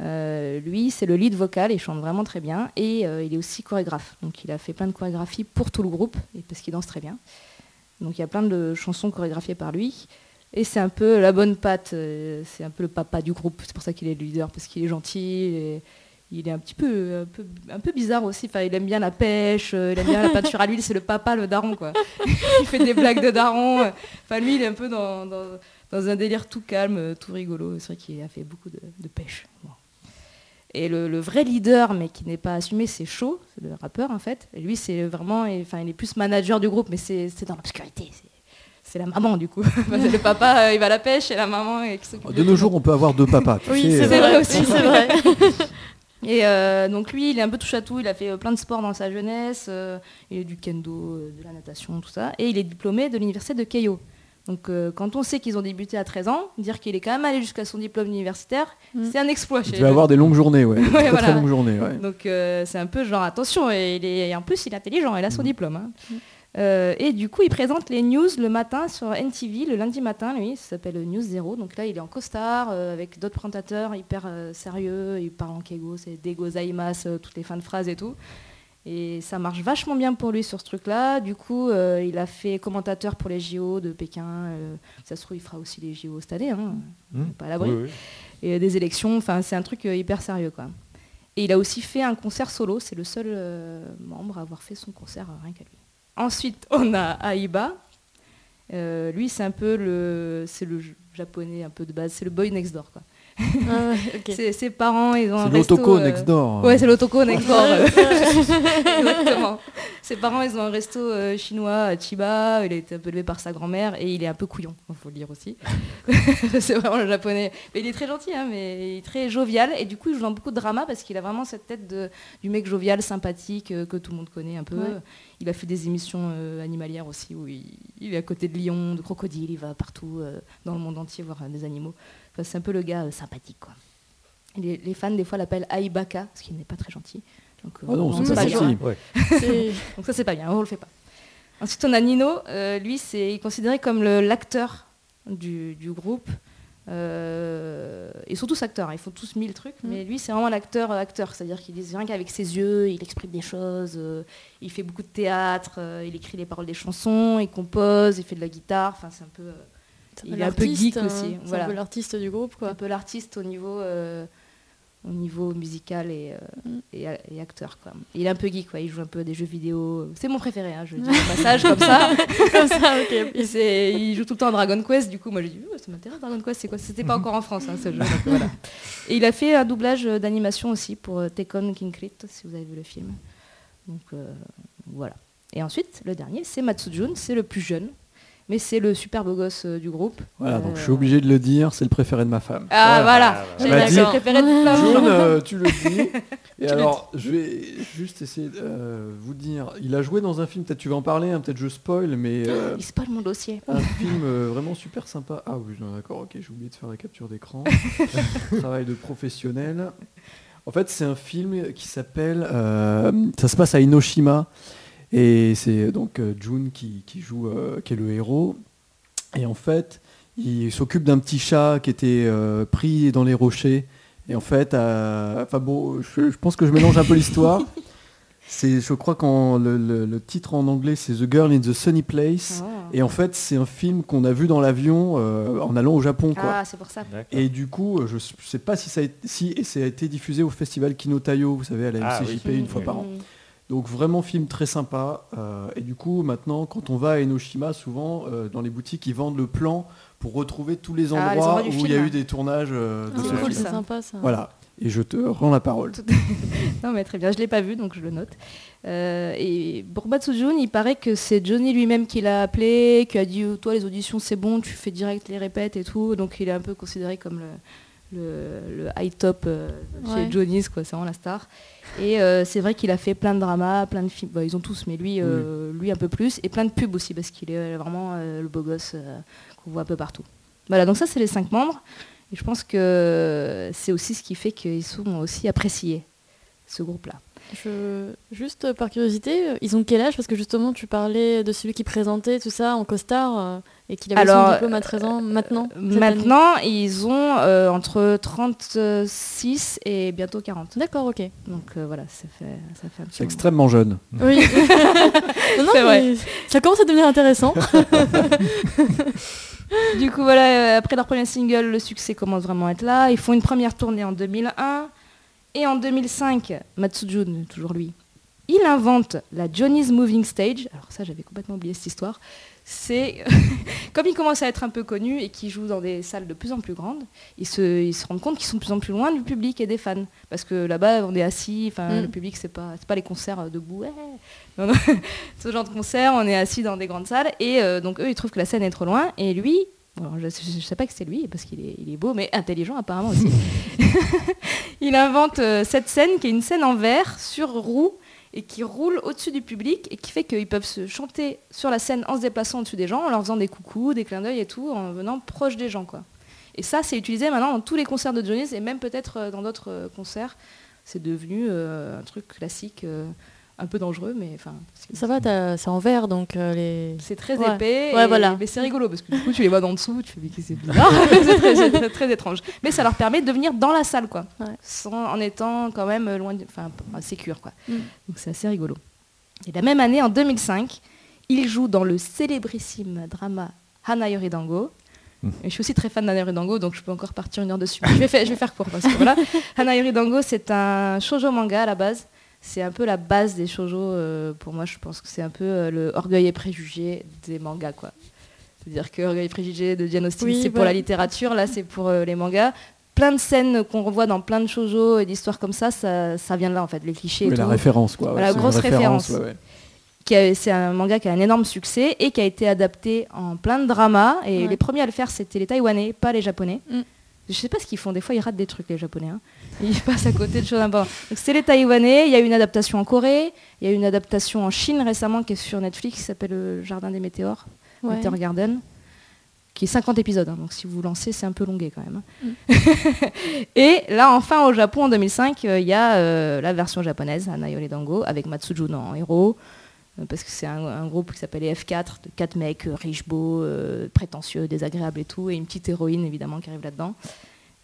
Speaker 5: Euh, lui, c'est le lead vocal, il chante vraiment très bien et euh, il est aussi chorégraphe. Donc il a fait plein de chorégraphies pour tout le groupe et parce qu'il danse très bien. Donc il y a plein de chansons chorégraphiées par lui. Et c'est un peu la bonne patte, euh, c'est un peu le papa du groupe. C'est pour ça qu'il est le leader, parce qu'il est gentil. et il est un petit peu, un peu, un peu bizarre aussi. Enfin, il aime bien la pêche, euh, il aime bien la peinture à l'huile. C'est le papa, le daron, quoi. il fait des blagues de daron. Enfin, lui, il est un peu dans, dans, dans un délire tout calme, tout rigolo. C'est vrai qu'il a fait beaucoup de, de pêche. Bon. Et le, le vrai leader, mais qui n'est pas assumé, c'est Shaw, c'est le rappeur en fait. Et lui, c'est vraiment, et- enfin, il est plus manager du groupe, mais c'est c'est dans l'obscurité. c'est- C'est la maman du coup. Le papa, euh, il va à la pêche, et la maman euh, qui s'occupe
Speaker 3: De nos jours, on peut avoir deux papas. tu
Speaker 4: Oui, c'est
Speaker 3: euh,
Speaker 4: vrai
Speaker 5: aussi.
Speaker 4: C'est vrai.
Speaker 5: Et euh, donc lui, il est un peu touche à tout. Il a fait euh, plein de sports dans sa jeunesse. euh, il est du kendo, euh, de la natation, tout ça. Et il est diplômé de l'université de Keio. Donc euh, quand on sait qu'ils ont débuté à 13 ans, dire qu'il est quand même allé jusqu'à son diplôme universitaire,
Speaker 4: Mm.
Speaker 5: c'est un exploit.
Speaker 3: Vas
Speaker 5: eux.
Speaker 3: avoir des longues journées, ouais. Des très,
Speaker 5: voilà.
Speaker 3: très longues journées, ouais.
Speaker 5: Donc euh, c'est un peu genre attention. Et, il est, et en plus, il est intelligent. Il a son
Speaker 3: Mhm.
Speaker 5: diplôme. hein. Euh, et du coup, il présente les news le matin sur NTV, le lundi matin, lui, ça s'appelle News Zero. Donc là, il est en costard euh, avec d'autres présentateurs hyper euh, sérieux. Il parle en kego, c'est des gozaimasu, euh, toutes les fins de phrases et tout. Et ça marche vachement bien pour lui sur ce truc-là. Du coup, il a fait commentateur pour les JO de Pékin. ça se trouve, il fera aussi les JO cette année. Hein. Est Pas à l'abri
Speaker 2: Oui, oui.
Speaker 5: et des élections. Enfin, c'est un truc hyper sérieux, quoi. Et il a aussi fait un concert solo. C'est le seul membre à avoir fait son concert rien qu'à lui. Ensuite, on a Aiba. Euh, lui, c'est un peu le, c'est le japonais un peu de base. C'est le boy next door.
Speaker 4: Ah.
Speaker 5: Ses, ses parents, ils ont un
Speaker 3: C'est
Speaker 5: resto.
Speaker 3: l'autoko
Speaker 5: euh,
Speaker 3: next door.
Speaker 5: Ouais, c'est l'autoko next door. euh. Exactement. Ses parents, ils ont un resto euh, chinois à Chiba. Il a été un peu élevé par sa grand-mère et il est un peu couillon, il faut le dire aussi. c'est vraiment le japonais. Mais il est très gentil, hein, mais il est très jovial. Et du coup, il joue dans beaucoup de drama parce qu'il a vraiment cette tête de, du mec jovial, sympathique, euh, que tout le monde connaît un peu.
Speaker 4: Ouais.
Speaker 5: Il a fait des émissions euh, animalières aussi où il, il est à côté de lions, de crocodiles. Il va partout euh, dans le monde entier voir euh, des animaux. Enfin, c'est un peu le gars euh, sympathique, quoi. Les, les fans, des fois, l'appellent Aibaka, parce qu'il n'est pas très gentil. Donc, euh,
Speaker 3: Ah non,
Speaker 5: on
Speaker 3: c'est pas gentil.
Speaker 2: Ouais.
Speaker 5: Donc ça, c'est pas bien, on le fait pas. Ensuite, on a Nino. Euh, lui, c'est il est considéré comme l'acteur du, du groupe. Euh, ils sont tous acteurs, hein, ils font tous mille trucs,
Speaker 4: Mm.
Speaker 5: mais lui, c'est vraiment l'acteur acteur, c'est-à-dire qu'il dit rien qu'avec ses yeux, il exprime des choses, euh, il fait beaucoup de théâtre, euh, il écrit les paroles des chansons, il compose, il fait de la guitare, enfin c'est un peu, euh, Il
Speaker 4: un
Speaker 5: est un peu geek
Speaker 4: hein.
Speaker 5: aussi, voilà.
Speaker 4: un peu l'artiste du groupe,
Speaker 5: un
Speaker 4: quoi.
Speaker 5: peu l'artiste au niveau, euh, au niveau musical et, euh,
Speaker 4: Mm.
Speaker 5: et, et acteur. Quoi. Il est un peu geek, quoi. il joue un peu à des jeux vidéo. C'est mon préféré, hein, je dis au passage comme ça.
Speaker 4: Comme ça,
Speaker 5: il joue tout le temps à Dragon Quest, du coup moi j'ai dit Oh, ça m'intéresse Dragon Quest, c'est quoi? C'était pas encore en France hein, ce jeu. donc voilà. Et il a fait un doublage d'animation aussi pour euh, Tekken King Crit, si vous avez vu le film. Donc euh, voilà. Et ensuite, le dernier, c'est Matsujun, c'est le plus jeune, mais c'est le super beau gosse euh, du groupe.
Speaker 3: Voilà, donc
Speaker 5: Euh,
Speaker 3: je suis obligé de le dire, c'est le préféré de ma femme.
Speaker 5: Ah voilà, j'ai le préféré de
Speaker 3: Jaune,
Speaker 5: gens.
Speaker 3: euh, tu le dis. Et alors, je vais juste essayer de euh, vous dire. Il a joué dans un film, peut-être tu vas en parler, hein, peut-être je spoil, mais euh,
Speaker 5: Il spoil mon dossier.
Speaker 3: un film euh, vraiment super sympa. Ah oui, d'accord, ok, j'ai oublié de faire la capture d'écran. Travail de professionnel. En fait, c'est un film qui s'appelle. ça se passe à Inoshima. Et c'est donc euh, Jun qui, qui joue, euh, qui est le héros. Et en fait, il s'occupe d'un petit chat qui était euh, pris dans les rochers. Et en fait, euh, enfin bon, je, je pense que je mélange un peu l'histoire. C'est, je crois qu'en le, le- le titre en anglais, c'est The Girl in the Sunny Place.
Speaker 5: Oh.
Speaker 3: Et en fait, c'est un film qu'on a vu dans l'avion euh, en allant au Japon. Quoi.
Speaker 5: Ah, c'est pour ça.
Speaker 2: D'accord.
Speaker 3: Et du coup, euh, je ne sais pas si ça, a, été- si et ça a été diffusé au festival Kinotayo, vous savez, à la
Speaker 2: Ah
Speaker 3: MCJP
Speaker 2: oui.
Speaker 3: une fois par an. Donc vraiment film très sympa. euh, et du coup, maintenant, quand on va à Enoshima, souvent, euh, dans les boutiques, ils vendent le plan pour retrouver tous les
Speaker 5: Ah,
Speaker 3: endroits,
Speaker 5: les endroits du
Speaker 3: où il y a
Speaker 5: film.
Speaker 3: eu des tournages euh, de
Speaker 4: Ah,
Speaker 3: ce
Speaker 5: c'est
Speaker 4: cool,
Speaker 3: film.
Speaker 4: sympa ça.
Speaker 3: Voilà. Et je te rends la parole.
Speaker 5: Non, mais très bien, je l'ai pas vu, donc je le note. Euh, et pour Matsujun, il paraît que c'est Johnny lui-même qui l'a appelé, qui a dit oh, Toi, les auditions, c'est bon, tu fais direct les répètes et tout. Donc il est un peu considéré comme le, le, le high top euh,
Speaker 4: Ouais.
Speaker 5: chez Johnny's, quoi, c'est vraiment la star. Et euh, c'est vrai qu'il a fait plein de dramas, plein de films. Bah, ils ont tous, mais lui, euh, lui un peu plus. Et plein de pubs aussi, parce qu'il est vraiment euh, le beau gosse euh, qu'on voit un peu partout. Voilà, donc ça, c'est les cinq membres. Et je pense que c'est aussi ce qui fait qu'ils sont aussi appréciés, ce groupe-là.
Speaker 4: Je- Juste par curiosité, euh, ils ont quel âge? Parce que justement, tu parlais de celui qui présentait tout ça en costard euh, et qu'il avait
Speaker 5: Alors,
Speaker 4: son diplôme à 13 ans. Maintenant cette année
Speaker 5: Maintenant, ils ont euh, entre 36 et bientôt 40.
Speaker 4: D'accord, ok.
Speaker 5: Donc euh, voilà, ça fait, ça fait un petit
Speaker 3: C'est extrêmement jeune.
Speaker 4: Oui. non, non,
Speaker 5: C'est vrai.
Speaker 4: mais ça commence à devenir intéressant.
Speaker 5: Du coup, voilà, euh, après leur premier single, le succès commence vraiment à être là. Ils font une première tournée en 2001. Et en 2005, Matsujun, toujours lui, il invente la Johnny's Moving Stage. Alors ça, j'avais complètement oublié cette histoire. C'est comme ils commencent à être un peu connus et qu'ils jouent dans des salles de plus en plus grandes, ils se, ils se rendent compte qu'ils sont de plus en plus loin du public et des fans. Parce que là-bas, on est assis, enfin,
Speaker 4: Mm.
Speaker 5: le public, c'est pas, c'est pas les concerts euh, debout. ouais. Non, non. Ce genre de concert, on est assis dans des grandes salles. Et euh, donc, eux, ils trouvent que la scène est trop loin. Et lui, bon, je, je sais pas que c'est lui, parce qu'il est, il est beau, mais intelligent apparemment aussi. Il invente euh, cette scène qui est une scène en verre sur roue et qui roule au-dessus du public et qui fait qu'ils peuvent se chanter sur la scène en se déplaçant au-dessus des gens, en leur faisant des coucous, des clins d'œil et tout, en venant proche des gens. quoi. Et ça, c'est utilisé maintenant dans tous les concerts de Johnny's et même peut-être euh, dans d'autres euh, concerts. C'est devenu un truc classique, un peu dangereux, mais enfin.
Speaker 4: ça va, t'as- c'est en vert, donc euh, les...
Speaker 5: C'est très
Speaker 4: Ouais.
Speaker 5: épais,
Speaker 4: Ouais,
Speaker 5: et-
Speaker 4: voilà.
Speaker 5: mais c'est rigolo parce que du coup tu les vois d'en dessous, tu fais mais c'est bizarre, c'est très, c'est très, très étrange. Mais ça leur permet de venir dans la salle quoi,
Speaker 4: Ouais.
Speaker 5: sans, en étant quand même loin, du- enfin sécure quoi.
Speaker 4: Mm.
Speaker 5: Donc c'est assez rigolo. Et la même année, en 2005, il joue dans le célébrissime drama Hanayori Dango.
Speaker 3: Mm.
Speaker 5: Et je suis aussi très fan d'Hanayori Dango, donc je peux encore partir une heure dessus. Mais je, vais faire, je vais faire court parce que voilà. Hanayori Dango, c'est un shoujo manga à la base. C'est un peu la base des shoujo. euh, pour moi, je pense que c'est un peu euh, le orgueil et préjugé des mangas, quoi. C'est-à-dire que Orgueil et préjugé de Jane Austen,
Speaker 4: Oui,
Speaker 5: c'est pour la littérature, là, c'est pour euh, les mangas. Plein de scènes qu'on revoit dans plein de shoujo et d'histoires comme ça, ça, ça vient de là, en fait, les clichés et
Speaker 3: Oui, la
Speaker 5: tout.
Speaker 3: référence, quoi. ouais, une
Speaker 5: grosse référence.
Speaker 3: ouais, ouais.
Speaker 5: C'est un manga qui a un énorme succès et qui a été adapté en plein de dramas. Et
Speaker 4: Ouais.
Speaker 5: les premiers à le faire, c'était les Taïwanais, pas les Japonais.
Speaker 4: Mm.
Speaker 5: Je sais pas ce qu'ils font. Des fois, ils ratent des trucs, les Japonais. hein. Ils passent à côté de choses importantes. C'est les Taïwanais. Il y a une adaptation en Corée. Il y a une adaptation en Chine récemment qui est sur Netflix, qui s'appelle Le Jardin des Météores,
Speaker 4: Ouais.
Speaker 5: Meteor Garden, qui est 50 épisodes. hein. donc, si vous vous lancez, c'est un peu longué quand même. hein.
Speaker 4: Mm.
Speaker 5: Et là, enfin, au Japon, en 2005, euh, il y a euh, la version japonaise, Hanayori Dango, avec Matsujun en héros. Euh, Parce que c'est un, groupe qui s'appelle les F4, de quatre mecs euh, riches, beaux, euh, prétentieux, désagréables et tout, et une petite héroïne évidemment qui arrive là-dedans.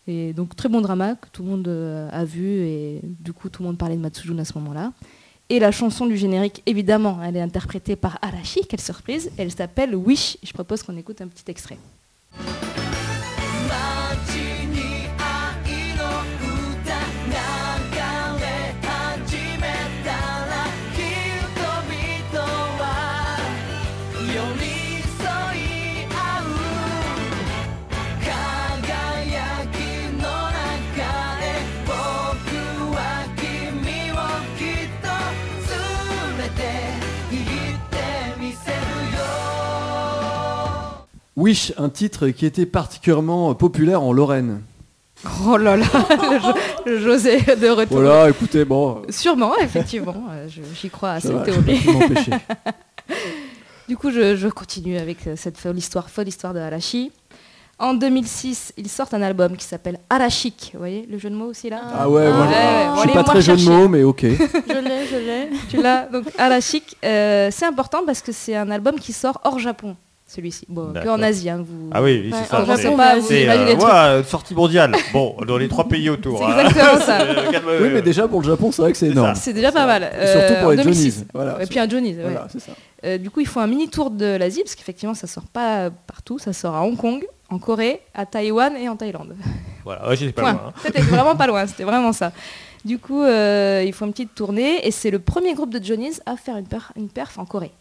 Speaker 5: Et donc très bon drama que tout le monde a vu et du coup tout le monde parlait de Matsujun à ce moment-là. Et la chanson du générique, évidemment, elle est interprétée par Arashi, quelle surprise. Elle s'appelle Wish. Je propose qu'on écoute un petit extrait.
Speaker 3: Wish, un titre qui était particulièrement populaire en Lorraine.
Speaker 5: Oh là là, le Jo- le José de retour.
Speaker 3: Voilà, écoutez, bon,
Speaker 5: Sûrement, effectivement, euh, j'y crois à cette théorie. Du coup, je, je continue avec euh, cette folle histoire, folle histoire de Arashi. En 2006, ils sortent un album qui s'appelle Arashik. Vous voyez le jeu de mots aussi là?
Speaker 3: Ah ouais, moi,
Speaker 5: Ouais, ouais,
Speaker 3: je suis pas très jeu de mots, mais ok.
Speaker 4: Je l'ai, je l'ai.
Speaker 5: Tu l'as? Donc Arashik, euh, c'est important parce que c'est un album qui sort hors Japon, celui-ci. Bon, que en Asie, hein, vous.
Speaker 2: Ah oui, oui,
Speaker 4: Ouais,
Speaker 2: c'est ça.
Speaker 4: en
Speaker 2: c'est- euh, ouais, sortie mondiale. Bon, dans les trois pays autour.
Speaker 5: C'est
Speaker 2: hein.
Speaker 5: exactement ça.
Speaker 2: Euh,
Speaker 3: Oui, mais déjà pour le Japon, c'est vrai que c'est énorme.
Speaker 5: C'est déjà pas mal.
Speaker 3: Et surtout
Speaker 5: Euh,
Speaker 3: pour
Speaker 5: en
Speaker 3: les
Speaker 5: 2006.
Speaker 3: Johnny's. Voilà,
Speaker 5: Et puis un Johnny's, ouais.
Speaker 3: Voilà, c'est ça.
Speaker 5: Euh, du coup, ils font un mini tour de l'Asie, parce qu'effectivement, ça sort pas euh, partout. Ça sort à Hong Kong, en Corée, à Taïwan et en Thaïlande.
Speaker 2: Voilà, ouais, j'étais pas loin. hein.
Speaker 5: C'était vraiment pas loin, c'était vraiment ça. Du coup, euh, ils font une petite tournée et c'est le premier groupe de Johnny's à faire une, per- une perf en Corée.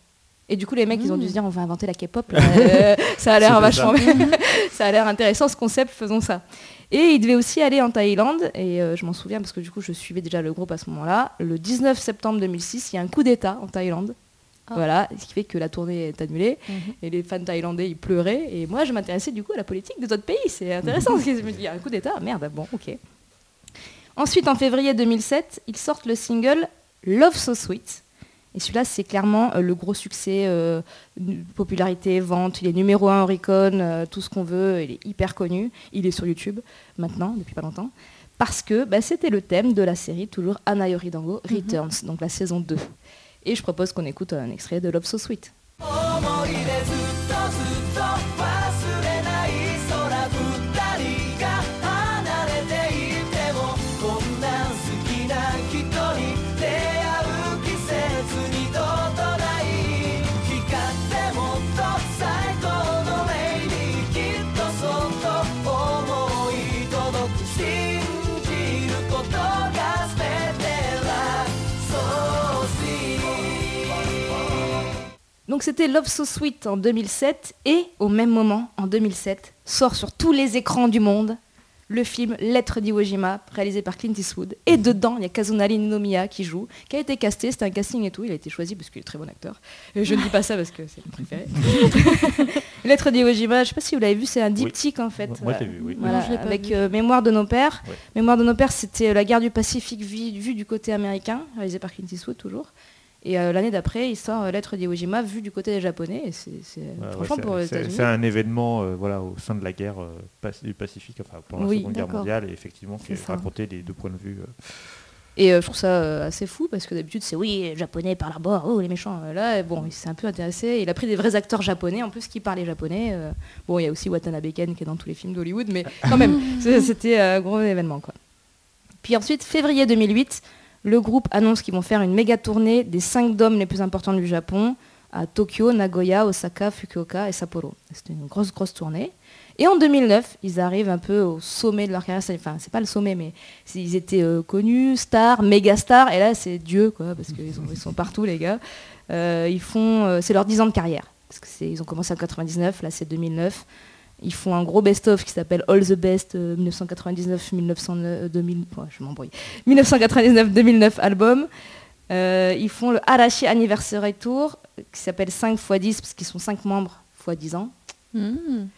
Speaker 5: Et du coup, les mecs, ils ont dû se dire, on va inventer la K-pop. Euh, ça a l'air vachement bien. ça a l'air intéressant ce concept, faisons ça. Et ils devaient aussi aller en Thaïlande, et euh, je m'en souviens parce que du coup, je suivais déjà le groupe à ce moment-là. Le 19 septembre 2006, il y a un coup d'État en Thaïlande.
Speaker 4: Ah.
Speaker 5: Voilà, ce qui fait que la tournée est annulée.
Speaker 4: Mhm.
Speaker 5: Et les fans thaïlandais, ils pleuraient. Et moi, je m'intéressais du coup à la politique des autres pays. C'est intéressant. parce que je me dis, il y a un coup d'État, merde, bon, ok. Ensuite, en février 2007, ils sortent le single Love So Sweet. Et celui-là, c'est clairement euh, le gros succès, euh, popularité, vente. Il est numéro 1 Oricon, euh, tout ce qu'on veut. Il est hyper connu. Il est sur YouTube maintenant, depuis pas longtemps. Parce que bah, c'était le thème de la série, toujours Anna Yoridango Returns, donc la saison 2. Et je propose qu'on écoute un extrait de Love So Sweet. Donc c'était Love So Sweet en 2007 et au même moment, en 2007, sort sur tous les écrans du monde le film Lettre d'Iwo Jima, réalisé par Clint Eastwood. Et dedans, il y a Kazunari Ninomiya qui joue, qui a été casté, c'était un casting et tout, il a été choisi parce qu'il est très bon acteur. Je ne dis pas ça parce que c'est mon préféré. Lettre d'Iwo Jima, je sais pas si vous l'avez vu, c'est un diptyque en fait.
Speaker 2: Moi, j'ai vu, oui.
Speaker 5: Voilà,
Speaker 4: Non,
Speaker 5: avec
Speaker 4: vu.
Speaker 5: euh, Mémoire de nos pères. Mémoire de nos pères, c'était euh, la guerre du Pacifique vue, vue du côté américain, réalisé par Clint Eastwood toujours. Et euh, l'année d'après, il sort euh, Lettre d'Iwo Jima, vue du côté des Japonais. Et c'est, c'est-
Speaker 2: Ouais,
Speaker 5: franchement,
Speaker 2: ouais,
Speaker 5: pour les
Speaker 2: c'est- c'est
Speaker 5: États-Unis.
Speaker 2: c'est un événement euh, voilà, au sein de la guerre euh, du Pacifique, enfin pendant la
Speaker 5: Oui,
Speaker 2: Seconde Guerre mondiale, et effectivement, qui racontait les deux points de vue.
Speaker 5: Et je trouve ça assez fou parce que d'habitude, c'est oui, les japonais par là-bas, oh les méchants. Là, bon, il s'est un peu intéressé. Il a pris des vrais acteurs japonais en plus qui parlaient japonais. Bon, il y a aussi Watanabe Ken qui est dans tous les films d'Hollywood, mais quand même, c'était un gros événement. Quoi. Puis ensuite, février 2008, le groupe annonce qu'ils vont faire une méga tournée des cinq dômes les plus importants du Japon à Tokyo, Nagoya, Osaka, Fukuoka et Sapporo. C'était une grosse, grosse tournée. Et en 2009, ils arrivent un peu au sommet de leur carrière. Enfin, c'est pas le sommet, mais ils étaient euh, connus, stars, méga stars. Et là, c'est Dieu, quoi, parce qu'ils sont, partout, les gars. Euh, euh, c'est leurs 10 ans de carrière. Parce que ils ont commencé en 99, là c'est 2009. Ils font un gros best-of qui s'appelle All the Best euh, 1999, 1909, 2000, ouais, je m'embrouille. 1999-2009 album. Euh, ils font le Arashi Anniversary Tour qui s'appelle 5 x 10 parce qu'ils sont 5 membres x 10 ans.
Speaker 4: Mhm.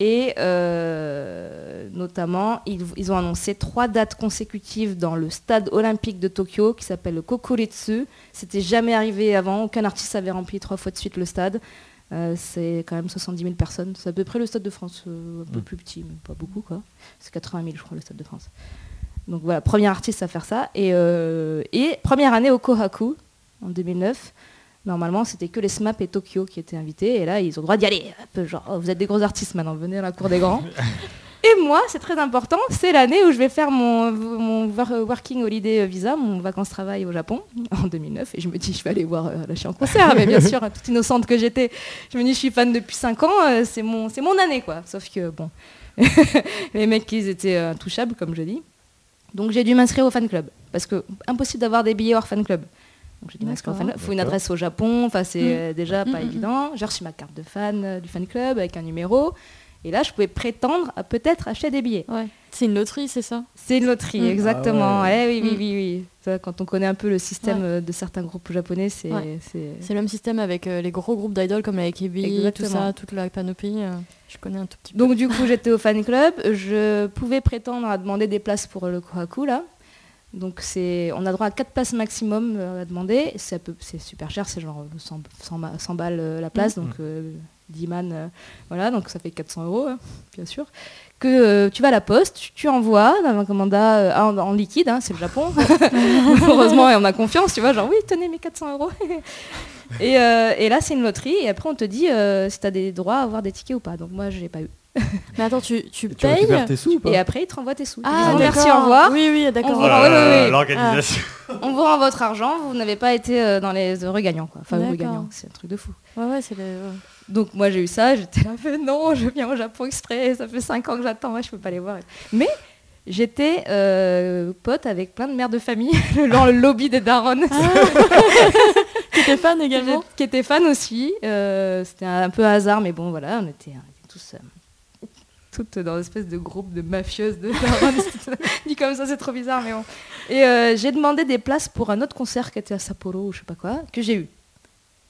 Speaker 5: Et euh, notamment, ils, ils ont annoncé trois dates consécutives dans le stade olympique de Tokyo qui s'appelle le Kokuritsu. C'était jamais arrivé avant, aucun artiste avait rempli trois fois de suite le stade. Euh, c'est quand même 70 000 personnes. C'est à peu près le stade de France, euh, un peu
Speaker 2: Mm.
Speaker 5: plus petit, mais pas beaucoup quoi. C'est 80 000 je crois le stade de France. Donc voilà, premier artiste à faire ça. Et, euh, et première année au Kohaku en 2009. Normalement, c'était que les SMAP et Tokyo qui étaient invités. Et là, ils ont le droit d'y aller. Un peu genre, oh, vous êtes des gros artistes maintenant, venez à la cour des grands. et moi, c'est très important, c'est l'année où je vais faire mon, mon wor- Working Holiday Visa, mon vacances-travail au Japon, en 2009. Et je me dis, je vais aller voir euh, la en concert. Mais bien sûr, toute innocente que j'étais, je me dis, je suis fan depuis 5 ans, euh, c'est mon, c'est mon année, quoi. Sauf que, bon, les mecs, ils étaient euh, intouchables, comme je dis. Donc j'ai dû m'inscrire au fan club. Parce que impossible d'avoir des billets hors fan club. Donc j'ai dû m'inscrire au fan club. Il faut une adresse au Japon. Enfin, c'est
Speaker 4: Mm.
Speaker 5: euh, déjà pas
Speaker 4: Mm, mm, mm.
Speaker 5: évident. J'ai reçu ma carte de fan euh, du fan club avec un numéro. Et là, je pouvais prétendre à peut-être acheter des billets.
Speaker 4: Ouais. C'est une loterie, c'est ça?
Speaker 5: C'est une loterie,
Speaker 4: Mm.
Speaker 5: exactement.
Speaker 3: Ah ouais.
Speaker 5: Eh oui, oui,
Speaker 4: Mm.
Speaker 5: oui, oui. Ça, quand on connaît un peu le système
Speaker 4: Ouais.
Speaker 5: euh, de certains groupes japonais, c'est.
Speaker 4: Ouais.
Speaker 5: c'est-
Speaker 4: le même système avec euh, les gros groupes d'idoles comme la AKB, tout ça, toute la panoplie. euh, je connais un tout petit peu.
Speaker 5: Donc du coup, j'étais au fan club. Je pouvais prétendre à demander des places pour le Kohaku là. Donc c'est, on a droit à 4 places maximum à demander. C'est, super cher, c'est genre 100, 100 ma- 100 balles la place, donc euh, 10 man, euh, voilà, donc ça fait 400 euros, hein, bien sûr. Que euh, tu vas à la poste, tu, envoies dans un commanda euh, en, en liquide, hein, c'est le Japon. Heureusement, et on a confiance, tu vois, genre oui, tenez mes 400 euros. et, euh, et là, c'est une loterie, et après on te dit euh, si tu as des droits à avoir des tickets ou pas. Donc moi, je l'ai pas eu.
Speaker 4: Mais attends, tu, tu payes
Speaker 3: récupères tes sous ou pas?
Speaker 5: Et après, ils te renvoient tes sous. Ils
Speaker 4: Ah,
Speaker 5: disent, merci, au revoir.
Speaker 4: Oui, oui, d'accord.
Speaker 5: On
Speaker 2: Oh. L'organisation.
Speaker 5: On vous rend votre argent, vous n'avez pas été dans les heureux gagnants. Quoi. Enfin, heureux
Speaker 4: D'accord.
Speaker 5: gagnants, c'est un truc de fou.
Speaker 4: Ouais, ouais, c'est les...
Speaker 5: Donc moi, j'ai eu ça, j'étais là, mais non, je viens au Japon exprès, ça fait 5 ans que j'attends, ouais, je peux pas les voir. Mais j'étais euh, pote avec plein de mères de famille dans le lobby des darons.
Speaker 4: Tu étais fan également
Speaker 5: qui étaient fans aussi. Euh, C'était un peu hasard, mais bon, voilà, on était, on était tous... euh, toutes dans une espèce de groupe de mafieuses de darons. Dit comme ça, c'est trop bizarre, mais bon. Et euh, j'ai demandé des places pour un autre concert qui était à Sapporo ou je sais pas quoi, que j'ai eu.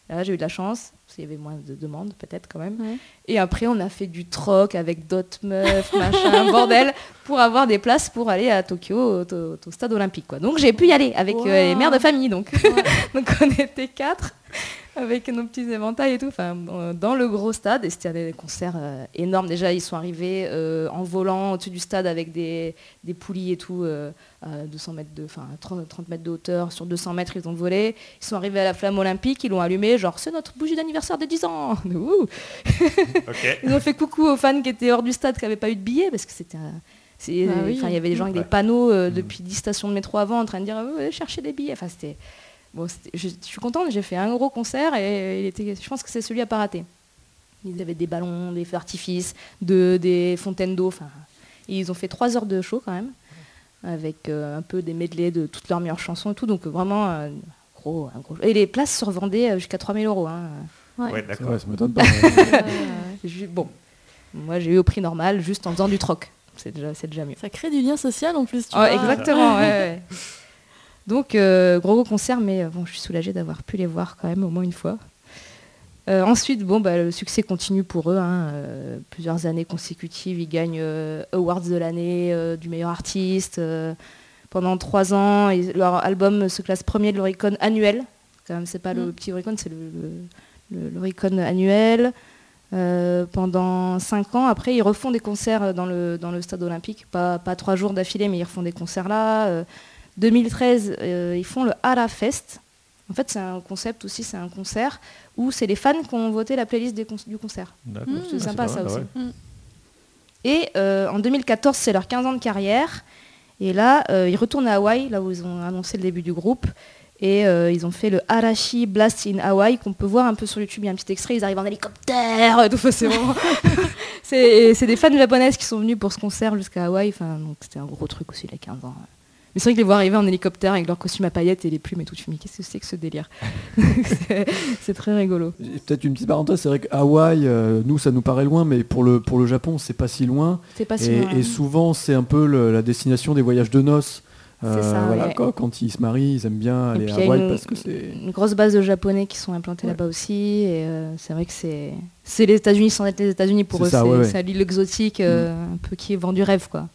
Speaker 5: Là, j'ai eu de la chance, qu'il y avait moins de demandes, peut-être quand même.
Speaker 4: Ouais.
Speaker 5: Et après, on a fait du troc avec d'autres meufs, machin, bordel, pour avoir des places pour aller à Tokyo, au, au- au stade olympique. Quoi. Donc j'ai pu y aller avec euh, les mères de famille. Donc.
Speaker 4: Ouais.
Speaker 5: donc on était quatre avec nos petits éventails et tout, enfin, dans le gros stade. Et c'était des concerts euh, énormes. Déjà, ils sont arrivés euh, en volant au-dessus du stade avec des, des poulies et tout, euh, à 200 mètres de, enfin, 30, 30 mètres de hauteur. Sur 200 mètres, ils ont volé. Ils sont arrivés à la flamme olympique, ils l'ont allumé, genre c'est notre bougie d'anniversaire de 10 ans. Ils ont fait coucou aux fans qui étaient hors du stade, qui n'avaient pas eu de billets, parce que c'était.
Speaker 4: oui.
Speaker 5: enfin, Il y avait des gens avec
Speaker 2: Ouais.
Speaker 5: des panneaux euh, depuis 10 stations de métro avant en train de dire Ouais, cherchez des billets. Enfin, c'était. Bon, je, je suis contente, j'ai fait un gros concert et il était, je pense que c'est celui à pas rater. Ils avaient des ballons, des feux d'artifice, de, des fontaines d'eau. Ils ont fait trois heures de show quand même, avec euh, un peu des medleys de toutes leurs meilleures chansons et tout. Donc vraiment, euh, gros, un gros. Et les places se revendaient euh, jusqu'à 3000 euros. hein.
Speaker 4: Ouais.
Speaker 2: D'accord.
Speaker 3: vrai, ça m'étonne pas.
Speaker 5: Bon, moi j'ai eu au prix normal, juste en faisant du troc. C'est déjà, c'est déjà mieux.
Speaker 4: ça crée du lien social en plus. Tu
Speaker 5: Ouais,
Speaker 4: vois.
Speaker 5: exactement, ouais, ouais. Donc, euh, gros gros concert, mais euh, bon, je suis soulagée d'avoir pu les voir quand même au moins une fois. Euh, ensuite, bon, bah, le succès continue pour eux. hein, euh, plusieurs années consécutives, ils gagnent Awards de l'année, du meilleur artiste. pendant trois ans, leur album se classe premier de l'Oricon annuel. Quand même, c'est pas le
Speaker 4: Mm.
Speaker 5: petit Oricon, c'est le, le- le- l'Oricon annuel. Euh, pendant cinq ans, après, ils refont des concerts dans le, dans le stade olympique. Pas, pas trois jours d'affilée, mais ils refont des concerts là. Euh, 2013, euh, ils font le Ara Fest. En fait, c'est un concept aussi, c'est un concert où c'est les fans qui ont voté la playlist des con- du concert.
Speaker 4: Mmh.
Speaker 5: C'est
Speaker 2: Ah,
Speaker 5: sympa
Speaker 2: pas
Speaker 5: ça
Speaker 2: mal,
Speaker 5: aussi.
Speaker 2: ouais.
Speaker 5: Et euh, en 2014, c'est leurs 15 ans de carrière. Et là, euh, ils retournent à Hawaï, là où ils ont annoncé le début du groupe. Et euh, ils ont fait le Arashi Blast in Hawaii, qu'on peut voir un peu sur YouTube. Il y a un petit extrait, ils arrivent en hélicoptère et tout. Enfin, C'est vraiment- c'est c'est des fans japonaises qui sont venus pour ce concert jusqu'à Hawaï. Enfin, donc c'était un gros truc aussi, les 15 ans. Mais c'est vrai que les voir arriver en hélicoptère avec leur costume à paillettes et les plumes et tout, tu fais, mais qu'est-ce que c'est que ce délire? C'est- très rigolo.
Speaker 3: Peut-être une petite parenthèse, c'est vrai que Hawaï, euh, nous ça nous paraît loin, mais pour le, pour le Japon c'est pas si loin.
Speaker 5: C'est pas si
Speaker 3: Et,
Speaker 5: loin.
Speaker 3: et souvent c'est un peu le- la destination des voyages de noces. Euh,
Speaker 5: C'est ça,
Speaker 3: voilà,
Speaker 5: ouais.
Speaker 3: quand, quand ils se marient, ils aiment bien aller à
Speaker 5: il y a
Speaker 3: Hawaï
Speaker 5: une-
Speaker 3: parce que c'est...
Speaker 5: une grosse base de japonais qui sont implantés
Speaker 3: Ouais.
Speaker 5: là-bas aussi. Et euh, c'est vrai que c'est c'est les États-Unis sans être les États-Unis pour eux. c'est
Speaker 3: ouais,
Speaker 5: l'île exotique, euh, un peu qui vend du rêve, quoi.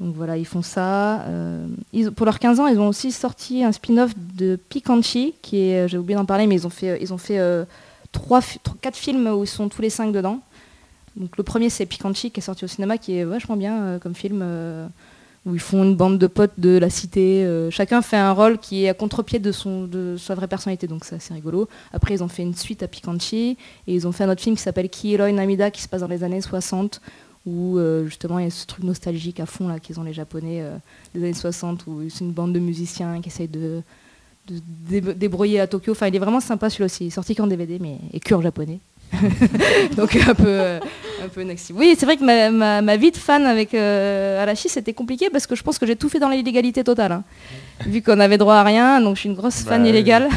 Speaker 5: Donc voilà, ils font ça. Euh, ils- pour leurs 15 ans, ils ont aussi sorti un spin-off de Pikanchi, qui est, euh, j'ai oublié d'en parler, mais ils ont fait, ils euh, trois- quatre films où ils sont tous les cinq dedans. Donc le premier c'est Pikanchi qui est sorti au cinéma, qui est vachement bien comme film, où ils font une bande de potes de la cité. chacun fait un rôle qui est à contre-pied de, sa vraie personnalité, donc c'est assez rigolo. Après ils ont fait une suite à Pikanchi, et ils ont fait un autre film qui s'appelle Kiiroi Namida, qui se passe dans les années 60, où euh, justement il y a ce truc nostalgique à fond là qu'ils ont les Japonais euh, des années 60, où c'est une bande de musiciens qui essayent de, de se dé- débrouiller à Tokyo. Enfin, il est vraiment sympa celui-là aussi. Il est sorti qu'en DVD, mais et que en japonais. Donc un peu, euh, un peu Nexi. Oui, c'est vrai que ma, ma- ma vie de fan avec euh, Arashi, c'était compliqué parce que je pense que j'ai tout fait dans l'illégalité totale. hein. Vu qu'on avait droit à rien, donc je suis une grosse
Speaker 2: Bah,
Speaker 5: fan illégale.